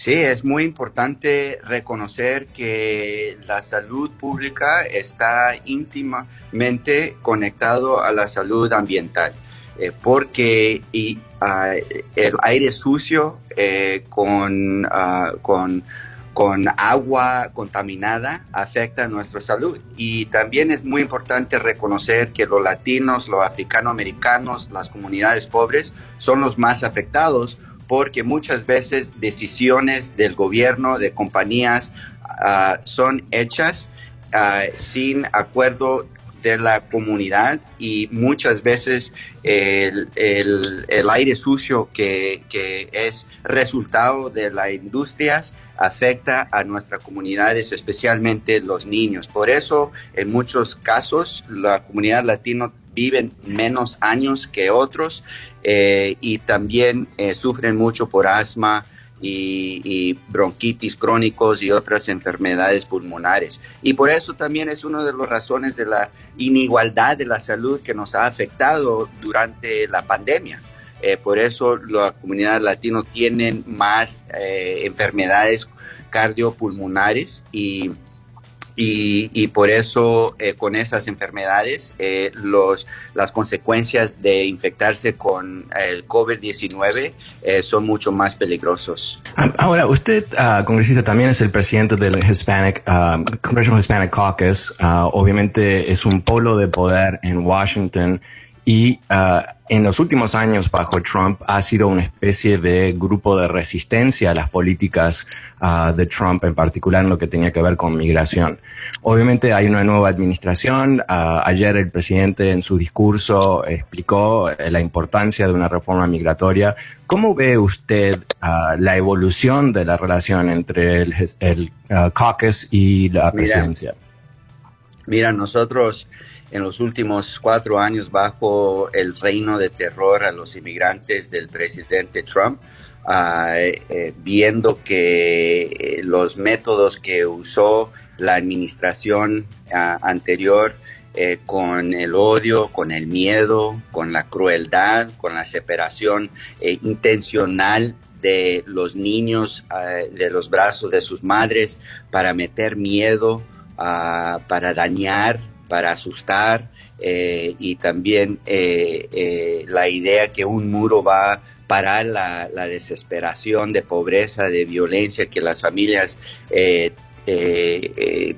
S21: Sí, es muy importante reconocer que la salud pública está íntimamente conectado a la salud ambiental, eh, porque ah, el aire sucio eh, con, ah, con, con agua contaminada afecta a nuestra salud. Y también es muy importante reconocer que los latinos, los africanoamericanos, las comunidades pobres son los más afectados porque muchas veces decisiones del gobierno, de compañías, ah, son hechas ah, sin acuerdo de la comunidad y muchas veces el, el- el aire sucio que, que es resultado de las industrias afecta a nuestras comunidades, especialmente los niños. Por eso, en muchos casos, la comunidad latina viven menos años que otros eh, y también eh, sufren mucho por asma y, bronquitis crónicos y otras enfermedades pulmonares. Y por eso también es una de las razones de la inigualdad de la salud que nos ha afectado durante la pandemia. Eh, por eso la comunidad latina tiene más enfermedades cardiopulmonares y, y, y por eso eh, con esas enfermedades eh, los, las consecuencias de infectarse con el COVID-19 eh, son mucho más peligrosos.
S5: Ah, Ahora, usted, ah, congresista, también es el presidente del Hispanic, ah, Congressional Hispanic Caucus. Ah, obviamente es un polo de poder en Washington y ah, en los últimos años bajo Trump ha sido una especie de grupo de resistencia a las políticas ah, de Trump, en particular en lo que tenía que ver con migración. Obviamente hay una nueva administración. ah, ayer el presidente en su discurso explicó eh, la importancia de una reforma migratoria. ¿Cómo ve usted la evolución de la relación entre el, el, caucus y la
S21: Mira.
S5: presidencia?
S21: Mira, nosotros en los últimos cuatro años bajo el reino de terror a los inmigrantes del presidente Trump, eh, viendo que eh, los métodos que usó la administración ah, anterior con el odio, con el miedo, con la crueldad, con la separación eh, intencional de los niños ah, de los brazos de sus madres para meter miedo, para dañar, para asustar eh, y también eh, eh, la idea que un muro va a parar la, desesperación de pobreza, de violencia que las familias eh,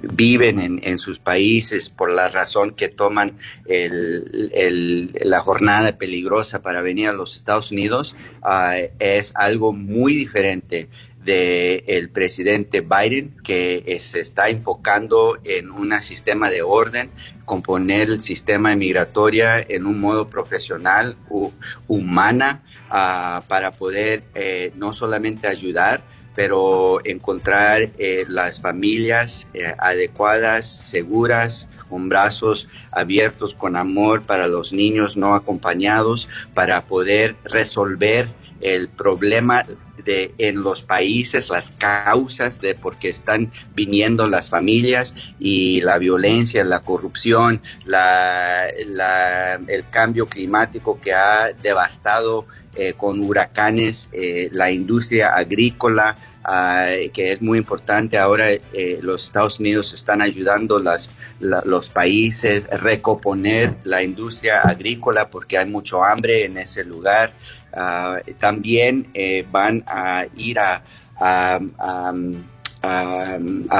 S21: viven en, sus países por la razón que toman el- la jornada peligrosa para venir a los Estados Unidos ah, es algo muy diferente del presidente Biden que se está enfocando en un sistema de orden, componer el sistema migratorio en un modo profesional, hu- humana, ah, para poder eh, no solamente ayudar, pero encontrar eh, las familias eh, adecuadas, seguras, con brazos abiertos, con amor para los niños no acompañados, para poder resolver el problema de, en los países, las causas de por qué están viniendo las familias y la violencia, la corrupción, la, el cambio climático que ha devastado eh, con huracanes eh, la industria agrícola, ah, que es muy importante. Ahora eh, los Estados Unidos están ayudando las, los países a recomponer la industria agrícola porque hay mucho hambre en ese lugar. Ah, también eh, van a ir a, a,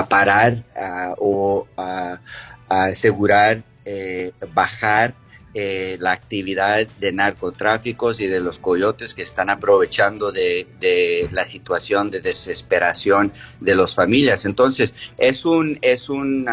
S21: parar ah, o a, asegurar eh, bajar eh, la actividad de narcotráficos y de los coyotes que están aprovechando de, de, la situación de desesperación de las familias. Entonces, es un, es un,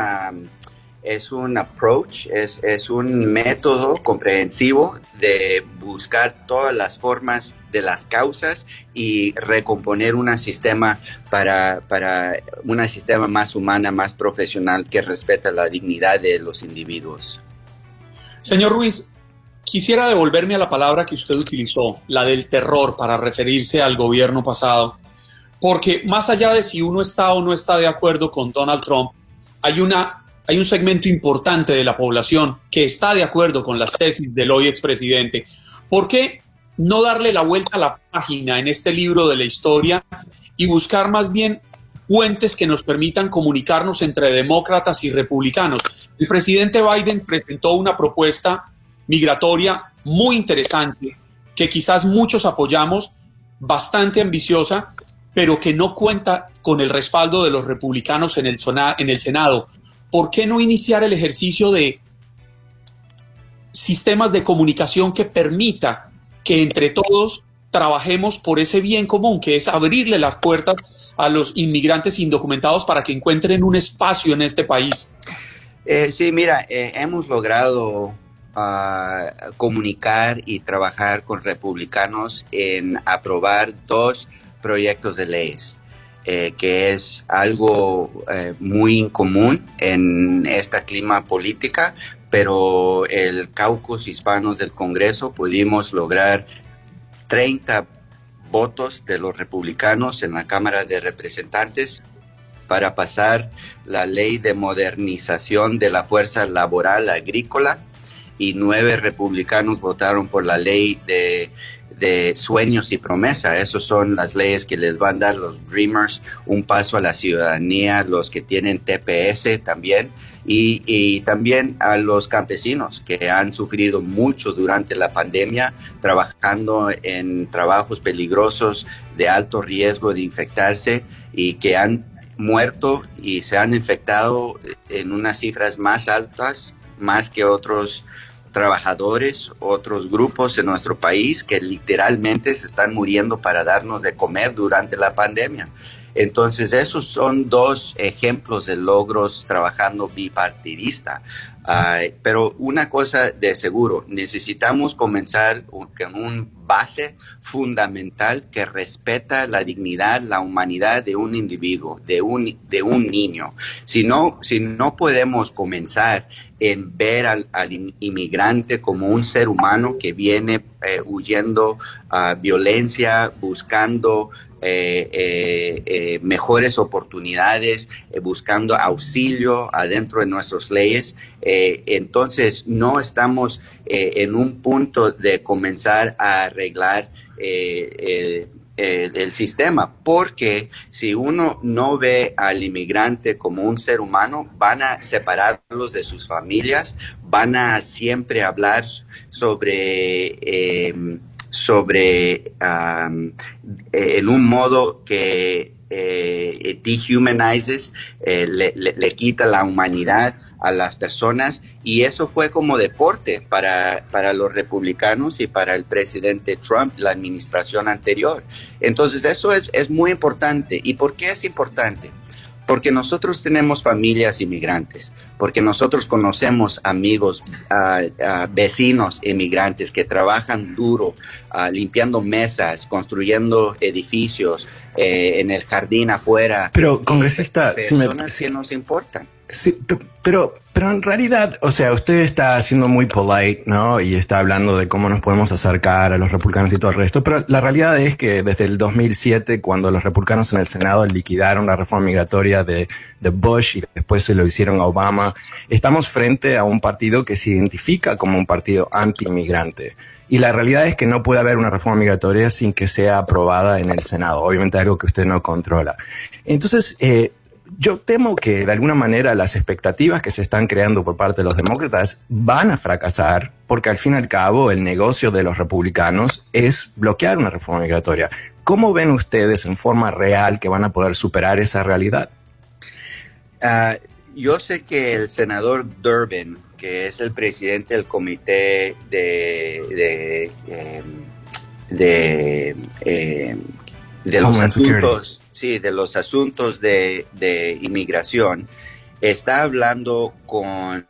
S21: es un approach, es, es un método comprensivo de buscar todas las formas de las causas y recomponer un sistema para, para un sistema más humana, más profesional que respeta la dignidad de los individuos.
S3: Señor Ruiz, quisiera devolverme a la palabra que usted utilizó, la del terror, para referirse al gobierno pasado, porque más allá de si uno está o no está de acuerdo con Donald Trump, hay una hay un segmento importante de la población que está de acuerdo con las tesis del hoy expresidente. ¿Por qué no darle la vuelta a la página en este libro de la historia y buscar más bien puentes que nos permitan comunicarnos entre demócratas y republicanos? El presidente Biden presentó una propuesta migratoria muy interesante que quizás muchos apoyamos, bastante ambiciosa, pero que no cuenta con el respaldo de los republicanos en el, en el Senado. ¿Por qué no iniciar el ejercicio de sistemas de comunicación que permita que entre todos trabajemos por ese bien común, que es abrirle las puertas a los inmigrantes indocumentados para que encuentren un espacio en este país?
S21: Eh, sí, mira, eh, hemos logrado ah, comunicar y trabajar con republicanos en aprobar dos proyectos de leyes. Eh, que es algo eh, muy incomún en esta clima política, pero el caucus hispanos del Congreso pudimos lograr 30 votos de los republicanos en la Cámara de Representantes para pasar la ley de modernización de la fuerza laboral agrícola y nueve republicanos votaron por la ley de de sueños y promesa. Esas son las leyes que les van a dar los Dreamers un paso a la ciudadanía, los que tienen TPS también, y, también a los campesinos que han sufrido mucho durante la pandemia trabajando en trabajos peligrosos de alto riesgo de infectarse y que han muerto y se han infectado en unas cifras más altas, más que otros trabajadores, otros grupos en nuestro país que literalmente se están muriendo para darnos de comer durante la pandemia. Entonces, esos son dos ejemplos de logros trabajando bipartidista. pero una cosa de seguro, necesitamos comenzar con un base fundamental que respeta la dignidad, la humanidad de un individuo, de un, de un niño. Si no, si no podemos comenzar en ver al, inmigrante como un ser humano que viene eh, huyendo a violencia, buscando mejores oportunidades, buscando auxilio adentro de nuestras leyes. entonces, no estamos en un punto de comenzar a arreglar el, sistema, porque si uno no ve al inmigrante como un ser humano, van a separarlos de sus familias, van a siempre hablar sobre sobre en un modo que eh, dehumanizes, eh, le, le, quita la humanidad a las personas y eso fue como deporte para, para los republicanos y para el presidente Trump, la administración anterior. Entonces eso es, es muy importante. ¿Y por qué es importante? Porque nosotros tenemos familias inmigrantes, porque nosotros conocemos amigos, vecinos inmigrantes que trabajan duro, limpiando mesas, construyendo edificios, eh, en el jardín afuera.
S5: Pero, congresista,
S21: personas que nos importan.
S5: Sí, pero, Pero en realidad, o sea, usted está siendo muy polite, ¿no? Y está hablando de cómo nos podemos acercar a los republicanos y todo el resto. Pero la realidad es que desde el 2007, cuando los republicanos en el Senado liquidaron la reforma migratoria de, Bush y después se lo hicieron a Obama, estamos frente a un partido que se identifica como un partido anti-inmigrante. Y la realidad es que no puede haber una reforma migratoria sin que sea aprobada en el Senado. Obviamente algo que usted no controla. Entonces, eh, yo temo que de alguna manera las expectativas que se están creando por parte de los demócratas van a fracasar porque al fin y al cabo el negocio de los republicanos es bloquear una reforma migratoria. ¿Cómo ven ustedes en forma real que van a poder superar esa realidad?
S21: Uh, yo sé que el senador Durbin, que es el presidente del comité de, de, eh, de, eh, de los asuntos sí, de los asuntos de, de inmigración, está hablando con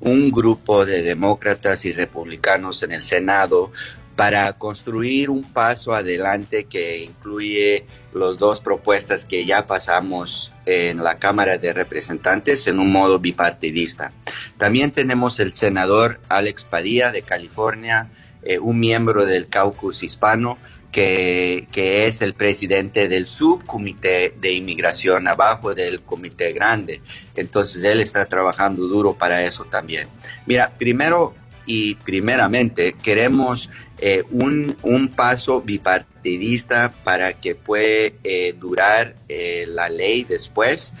S21: un grupo de demócratas y republicanos en el Senado para construir un paso adelante que incluye las dos propuestas que ya pasamos en la Cámara de Representantes en un modo bipartidista. También tenemos el senador Alex Padilla de California, eh, un miembro del caucus hispano, que, es el presidente del subcomité de inmigración abajo del comité grande. Entonces él está trabajando duro para eso también. Mira, primero y primeramente queremos eh, un, un, paso bipartidista para que pueda eh, durar eh, la ley después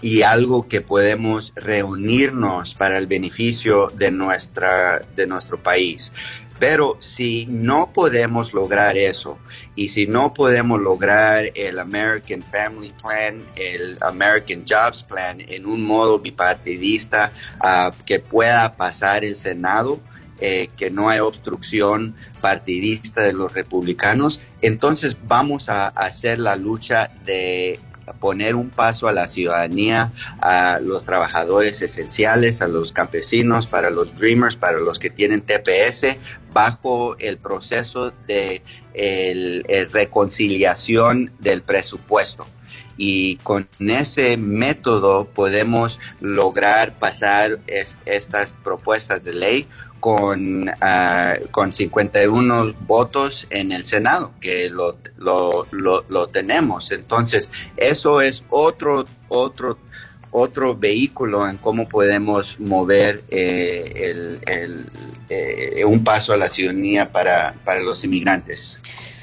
S21: y algo que podemos reunirnos para el beneficio de, nuestra, de nuestro país. Pero si no podemos lograr eso y si no podemos lograr el American Family Plan, el American Jobs Plan en un modo bipartidista uh, que pueda pasar el Senado, eh, que no hay obstrucción partidista de los republicanos, entonces vamos a hacer la lucha de poner un paso a la ciudadanía, a los trabajadores esenciales, a los campesinos, para los dreamers, para los que tienen TPS, bajo el proceso de reconciliación del presupuesto. Y con ese método podemos lograr pasar estas propuestas de ley con, uh, con 51 votos en el Senado, que lo, lo, lo, tenemos. Entonces, eso es otro, otro, otro vehículo en cómo podemos mover eh, el, el, eh, un paso a la ciudadanía para, para los inmigrantes.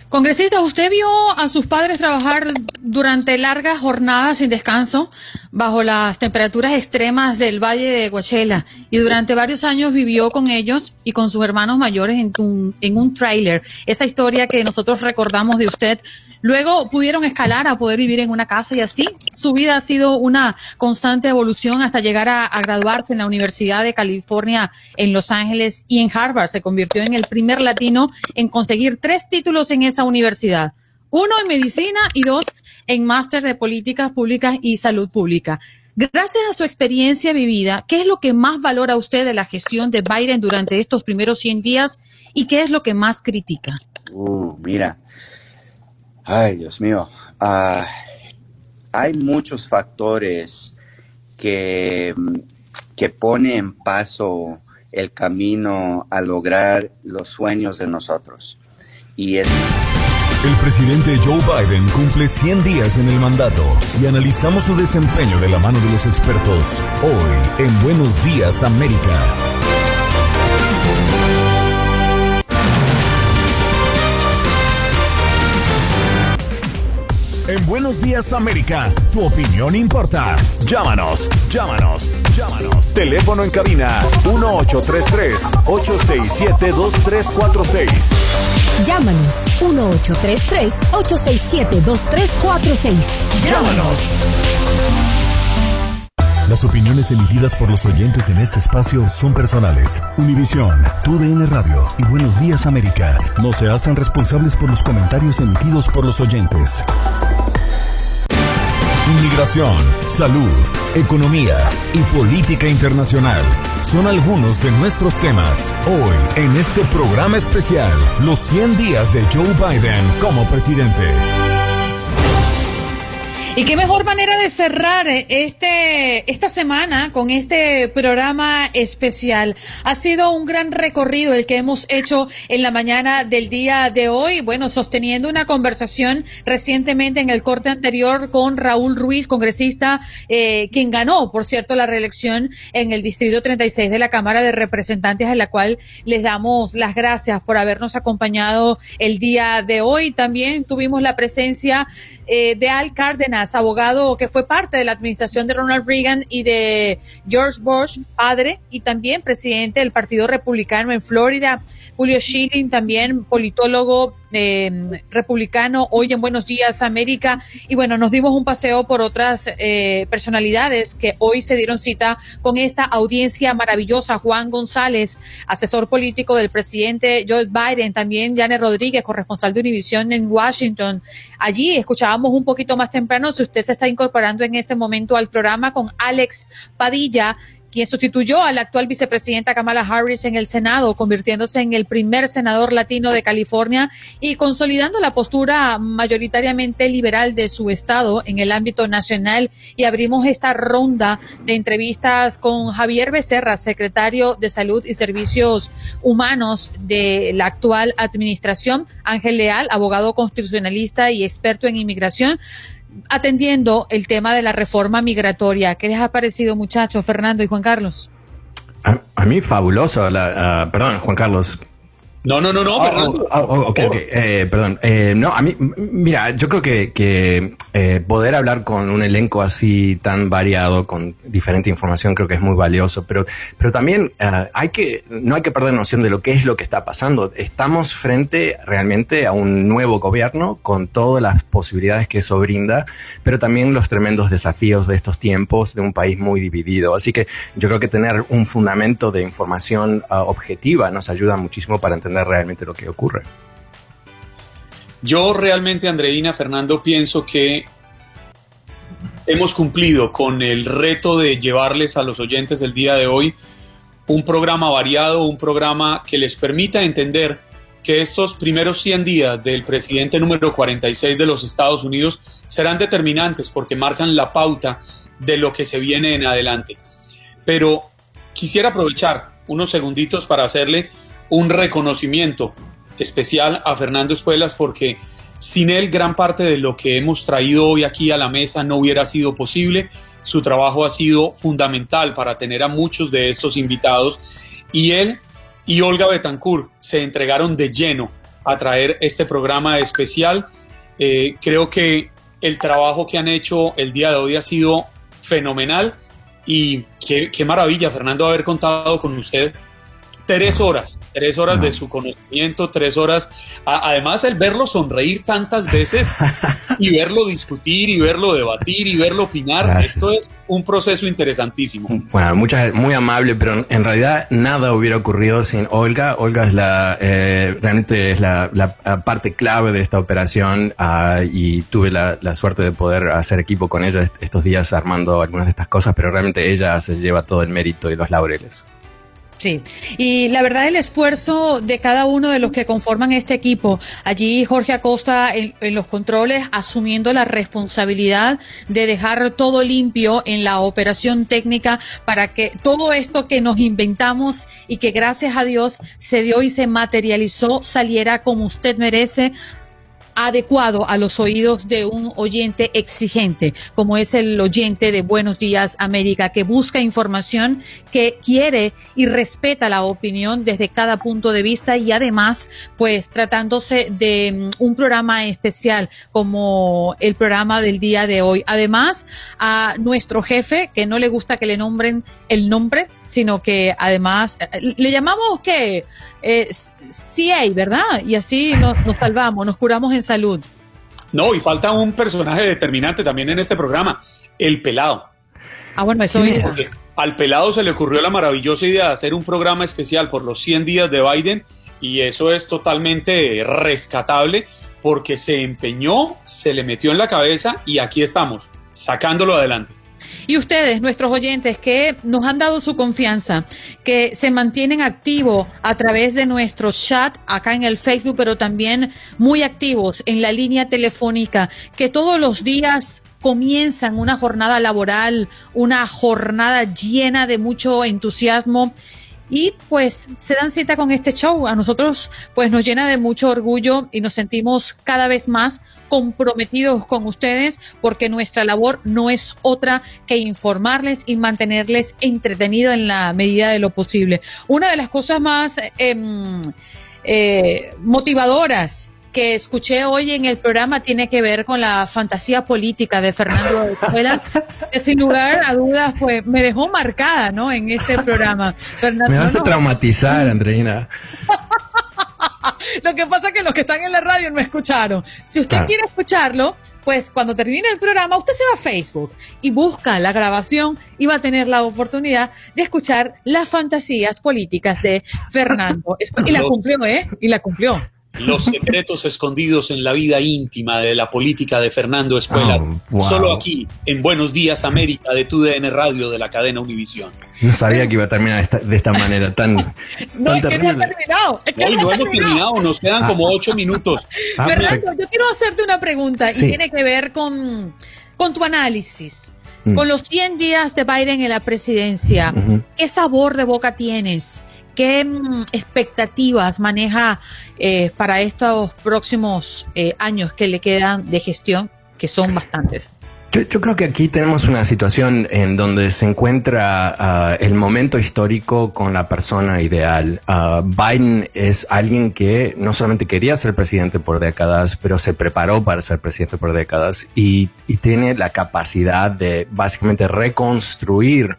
S1: Congresista, usted vio a sus padres trabajar durante largas jornadas sin descanso bajo las temperaturas extremas del Valle de Coachella y durante varios años vivió con ellos y con sus hermanos mayores en un, en un tráiler. Esa historia que nosotros recordamos de usted Luego pudieron escalar a poder vivir en una casa y así su vida ha sido una constante evolución hasta llegar a, graduarse en la Universidad de California en Los Ángeles y en Harvard. Se convirtió en el primer latino en conseguir tres títulos en esa universidad. Uno en medicina y dos en máster de políticas públicas y salud pública. Gracias a su experiencia vivida, ¿qué es lo que más valora usted de la gestión de Biden durante estos primeros 100 días y qué es lo que más critica?
S21: Uh, mira, Ay, Dios mío. Ah, hay muchos factores que, que ponen en paso el camino a lograr los sueños de nosotros. Y es...
S2: El presidente Joe Biden cumple 100 días en el mandato y analizamos su desempeño de la mano de los expertos hoy en Buenos Días América. En Buenos Días América, tu opinión importa. Llámanos, llámanos, llámanos. Teléfono en cabina 1833-867-2346.
S14: Llámanos 1833-867-2346. Llámanos.
S2: Las opiniones emitidas por los oyentes en este espacio son personales. Univisión, TUDN Radio y Buenos Días América no se hacen responsables por los comentarios emitidos por los oyentes. Inmigración, salud, economía y política internacional son algunos de nuestros temas hoy en este programa especial, los 100 días de Joe Biden como presidente.
S1: Y qué mejor manera de cerrar este, esta semana con este programa especial. Ha sido un gran recorrido el que hemos hecho en la mañana del día de hoy. Bueno, sosteniendo una conversación recientemente en el corte anterior con Raúl Ruiz, congresista, eh, quien ganó, por cierto, la reelección en el Distrito 36 de la Cámara de Representantes, a la cual les damos las gracias por habernos acompañado el día de hoy. También tuvimos la presencia eh, de Al Cárdenas, abogado que fue parte de la administración de Ronald Reagan y de George Bush, padre, y también presidente del Partido Republicano en Florida. Julio Schilling, también politólogo eh, republicano, hoy en Buenos Días América. Y bueno, nos dimos un paseo por otras eh, personalidades que hoy se dieron cita con esta audiencia maravillosa. Juan González, asesor político del presidente Joe Biden, también Janet Rodríguez, corresponsal de Univision en Washington. Allí escuchábamos un poquito más temprano, si usted se está incorporando en este momento al programa con Alex Padilla, quien sustituyó a la actual vicepresidenta Kamala Harris en el Senado, convirtiéndose en el primer senador latino de California y consolidando la postura mayoritariamente liberal de su estado en el ámbito nacional. Y abrimos esta ronda de entrevistas con Javier Becerra, secretario de Salud y Servicios Humanos de la actual administración, Ángel Leal, abogado constitucionalista y experto en inmigración atendiendo el tema de la reforma migratoria. ¿Qué les ha parecido, muchachos, Fernando y Juan Carlos?
S5: A, mí fabuloso, ah, perdón, Juan Carlos,
S3: no, no, no, no,
S5: oh, oh, oh, ok, ok, eh, perdón. Eh, no, a mí, mira, yo creo que, que eh, poder hablar con un elenco así tan variado, con diferente información, creo que es muy valioso, pero, pero también hay que, no hay que perder noción de lo que es lo que está pasando. Estamos frente realmente a un nuevo gobierno con todas las posibilidades que eso brinda, pero también los tremendos desafíos de estos tiempos de un país muy dividido. Así que yo creo que tener un fundamento de información ah, objetiva nos ayuda muchísimo para entender realmente lo que ocurre.
S3: Yo realmente, Andreina, Fernando, pienso que hemos cumplido con el reto de llevarles a los oyentes del día de hoy un programa variado, un programa que les permita entender que estos primeros 100 días del presidente número 46 de los Estados Unidos serán determinantes porque marcan la pauta de lo que se viene en adelante. Pero quisiera aprovechar unos segunditos para hacerle un reconocimiento especial a Fernando Espuelas porque sin él gran parte de lo que hemos traído hoy aquí a la mesa no hubiera sido posible. Su trabajo ha sido fundamental para tener a muchos de estos invitados y él y Olga Betancourt se entregaron de lleno a traer este programa especial. Eh, creo que el trabajo que han hecho el día de hoy ha sido fenomenal y qué, qué maravilla, Fernando, haber contado con usted tres horas, tres horas de su conocimiento, tres horas. además, el verlo sonreír tantas veces y verlo discutir y verlo debatir y verlo opinar, esto es un proceso interesantísimo.
S5: Bueno, muchas, muy amable, pero en realidad nada hubiera ocurrido sin Olga. Olga es la, eh, realmente es la, parte clave de esta operación ah, y tuve la, la, suerte de poder hacer equipo con ella estos días armando algunas de estas cosas, pero realmente ella se lleva todo el mérito y los laureles.
S1: Sí, y la verdad el esfuerzo de cada uno de los que conforman este equipo, allí Jorge Acosta en, los controles asumiendo la responsabilidad de dejar todo limpio en la operación técnica para que todo esto que nos inventamos y que gracias a Dios se dio y se materializó saliera como usted merece adecuado a los oídos de un oyente exigente, como es el oyente de Buenos Días América, que busca información, que quiere y respeta la opinión desde cada punto de vista y además, pues tratándose de mm, un programa especial como el programa del día de hoy. Además, a nuestro jefe, que no le gusta que le nombren el nombre, sino que además eh, le llamamos que eh, CA, ¿verdad? Y así nos, salvamos, nos curamos en salud.
S3: No, y falta un personaje determinante también en este programa, el pelado.
S1: Ah, bueno, eso es.
S3: Al pelado se le ocurrió la maravillosa idea de hacer un programa especial por los 100 días de Biden y eso es totalmente rescatable porque se empeñó, se le metió en la cabeza y aquí estamos, sacándolo adelante.
S1: Y ustedes, nuestros oyentes, que nos han dado su confianza, que se mantienen activos a través de nuestro chat acá en el Facebook, pero también muy activos en la línea telefónica, que todos los días comienzan una jornada laboral, una jornada llena de mucho entusiasmo y pues se dan cita con este show. A nosotros pues nos llena de mucho orgullo y nos sentimos cada vez más comprometidos con ustedes porque nuestra labor no es otra que informarles y mantenerles entretenidos en la medida de lo posible. Una de las cosas más em, eh, motivadoras que escuché hoy en el programa tiene que ver con la fantasía política de Fernando de Escuela, que sin lugar a dudas pues me dejó marcada ¿no? en este programa.
S5: me vas a traumatizar, Andreina.
S1: Lo que pasa es que los que están en la radio no escucharon. Si usted quiere escucharlo, pues cuando termine el programa, usted se va a Facebook y busca la grabación y va a tener la oportunidad de escuchar las fantasías políticas de Fernando. Y la cumplió, ¿eh? Y la cumplió.
S3: Los secretos escondidos en la vida íntima de la política de Fernando Escuela.
S5: Oh,
S3: Solo aquí, en Buenos Días América de TUDN Radio de la cadena Univisión.
S5: No sabía que iba a terminar de esta manera tan.
S1: no, es que no ha terminado. Es que
S3: no, no hemos terminado, nos quedan
S5: Ah.
S3: como ocho minutos.
S1: Fernando, yo quiero hacerte una pregunta
S5: Sí.
S1: y tiene que ver con, con tu análisis.
S5: Mm.
S1: Con los 100 días de Biden en la presidencia. ¿qué sabor de boca tienes? ¿Qué mm, expectativas maneja eh, para estos próximos eh, años que le quedan de gestión, que son bastantes?
S5: Yo, creo que aquí tenemos una situación en donde se encuentra ah, el momento histórico con la persona ideal. Ah, Biden es alguien que no solamente quería ser presidente por décadas, pero se preparó para ser presidente por décadas y tiene la capacidad de básicamente reconstruir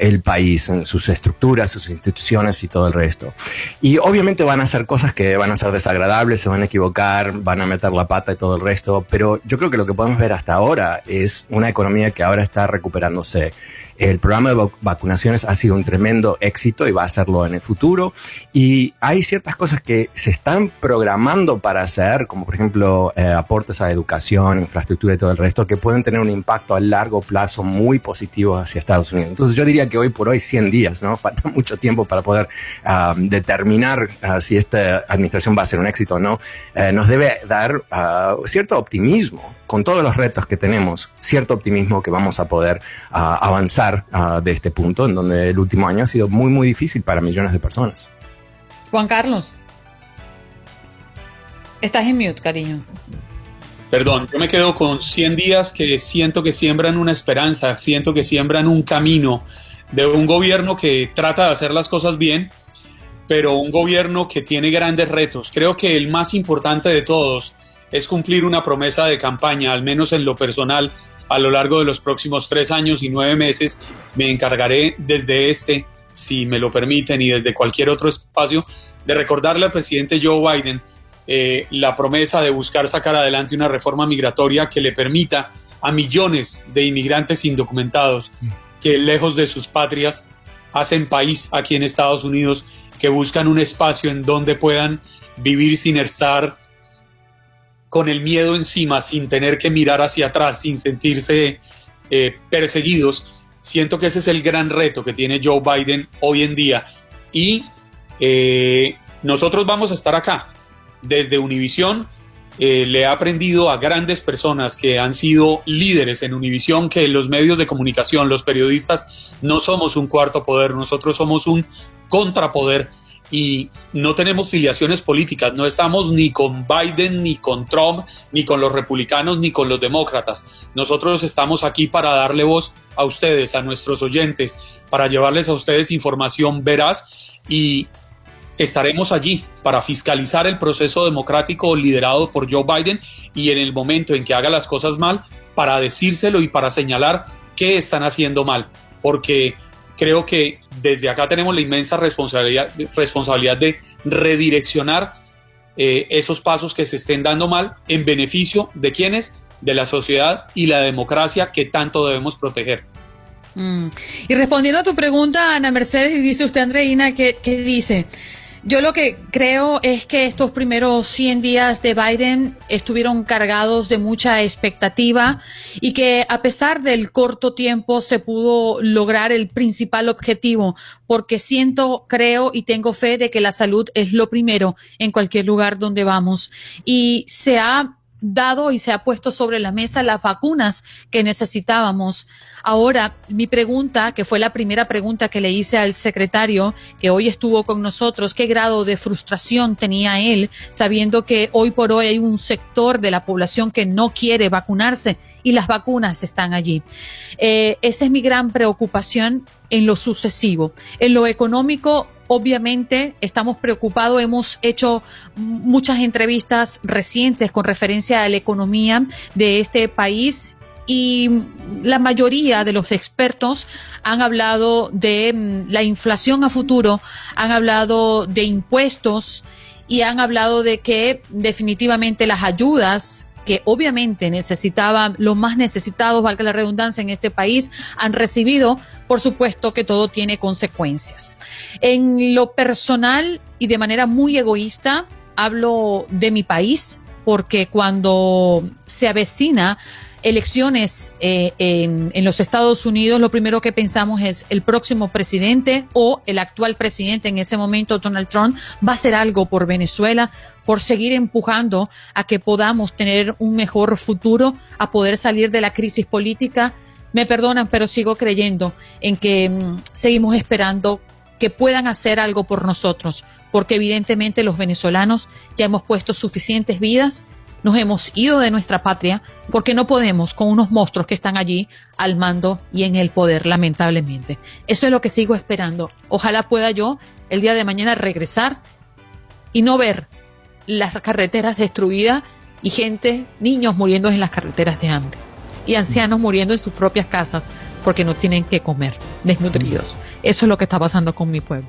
S5: el país en sus estructuras, sus instituciones y todo el resto. Y obviamente van a hacer cosas que van a ser desagradables, se van a equivocar, van a meter la pata y todo el resto, pero yo creo que lo que podemos ver hasta ahora es una economía que ahora está recuperándose. El programa de vac- vacunaciones ha sido un tremendo éxito y va a serlo en el futuro. Y hay ciertas cosas que se están programando para hacer, como por ejemplo eh, aportes a educación, infraestructura y todo el resto, que pueden tener un impacto a largo plazo muy positivo hacia Estados Unidos. Entonces yo diría que hoy por hoy 100 días, ¿no? Falta mucho tiempo para poder ah, determinar ah, si esta administración va a ser un éxito o no. Eh, nos debe dar ah, cierto optimismo con todos los retos que tenemos, cierto optimismo que vamos a poder ah, avanzar de este punto en donde el último año ha sido muy, muy difícil para millones de personas.
S1: Juan Carlos. Estás en mute, cariño.
S3: Perdón, yo me quedo con 100 días que siento que siembran una esperanza, siento que siembran un camino de un gobierno que trata de hacer las cosas bien, pero un gobierno que tiene grandes retos. Creo que el más importante de todos es cumplir una promesa de campaña, al menos en lo personal, a lo largo de los próximos tres años y nueve meses. Me encargaré desde este, si me lo permiten, y desde cualquier otro espacio, de recordarle al presidente Joe Biden eh, la promesa de buscar sacar adelante una reforma migratoria que le permita a millones de inmigrantes indocumentados que lejos de sus patrias hacen país aquí en Estados Unidos, que buscan un espacio en donde puedan vivir sin estar con el miedo encima, sin tener que mirar hacia atrás, sin sentirse eh, perseguidos. Siento que ese es el gran reto que tiene Joe Biden hoy en día. Y eh, nosotros vamos a estar acá, desde Univisión. eh, le he aprendido a grandes personas que han sido líderes en Univisión que los medios de comunicación, los periodistas, no somos un cuarto poder, nosotros somos un contrapoder y no tenemos filiaciones políticas, no estamos ni con Biden, ni con Trump, ni con los republicanos, ni con los demócratas. Nosotros estamos aquí para darle voz a ustedes, a nuestros oyentes, para llevarles a ustedes información veraz y estaremos allí para fiscalizar el proceso democrático liderado por Joe Biden y en el momento en que haga las cosas mal, para decírselo y para señalar qué están haciendo mal. Porque creo que desde acá tenemos la inmensa responsabilidad, responsabilidad de redireccionar eh, esos pasos que se estén dando mal en beneficio de quienes, de la sociedad y la democracia que tanto debemos proteger.
S1: Mm. Y respondiendo a tu pregunta, Ana Mercedes, dice usted, Andreina, que, que dice, yo lo que creo es que estos primeros 100 días de Biden estuvieron cargados de mucha expectativa y que a pesar del corto tiempo se pudo lograr el principal objetivo, porque siento, creo y tengo fe de que la salud es lo primero en cualquier lugar donde vamos. Y se ha dado y se ha puesto sobre la mesa las vacunas que necesitábamos. Ahora, mi pregunta, que fue la primera pregunta que le hice al secretario que hoy estuvo con nosotros, ¿qué grado de frustración tenía él sabiendo que hoy por hoy hay un sector de la población que no quiere vacunarse y las vacunas están allí? Eh, esa es mi gran preocupación en lo sucesivo. En lo económico, Obviamente estamos preocupados, hemos hecho muchas entrevistas recientes con referencia a la economía de este país y la mayoría de los expertos han hablado de mm, la inflación a futuro, han hablado de impuestos y han hablado de que definitivamente las ayudas que obviamente necesitaban, los más necesitados, valga la redundancia, en este país, han recibido, por supuesto que todo tiene consecuencias. En lo personal y de manera muy egoísta, hablo de mi país, porque cuando se avecina elecciones eh, en, en, los Estados Unidos, lo primero que pensamos es el próximo presidente o el actual presidente en ese momento, Donald Trump, va a hacer algo por Venezuela, por seguir empujando a que podamos tener un mejor futuro, a poder salir de la crisis política. Me perdonan, pero sigo creyendo en que mm, seguimos esperando que puedan hacer algo por nosotros, porque evidentemente los venezolanos ya hemos puesto suficientes vidas nos hemos ido de nuestra patria porque no podemos con unos monstruos que están allí al mando y en el poder, lamentablemente. Eso es lo que sigo esperando. Ojalá pueda yo el día de mañana regresar y no ver las carreteras destruidas y gente, niños muriendo en las carreteras de hambre y ancianos muriendo en sus propias casas porque no tienen que comer, desnutridos. Eso es lo que está pasando con mi pueblo.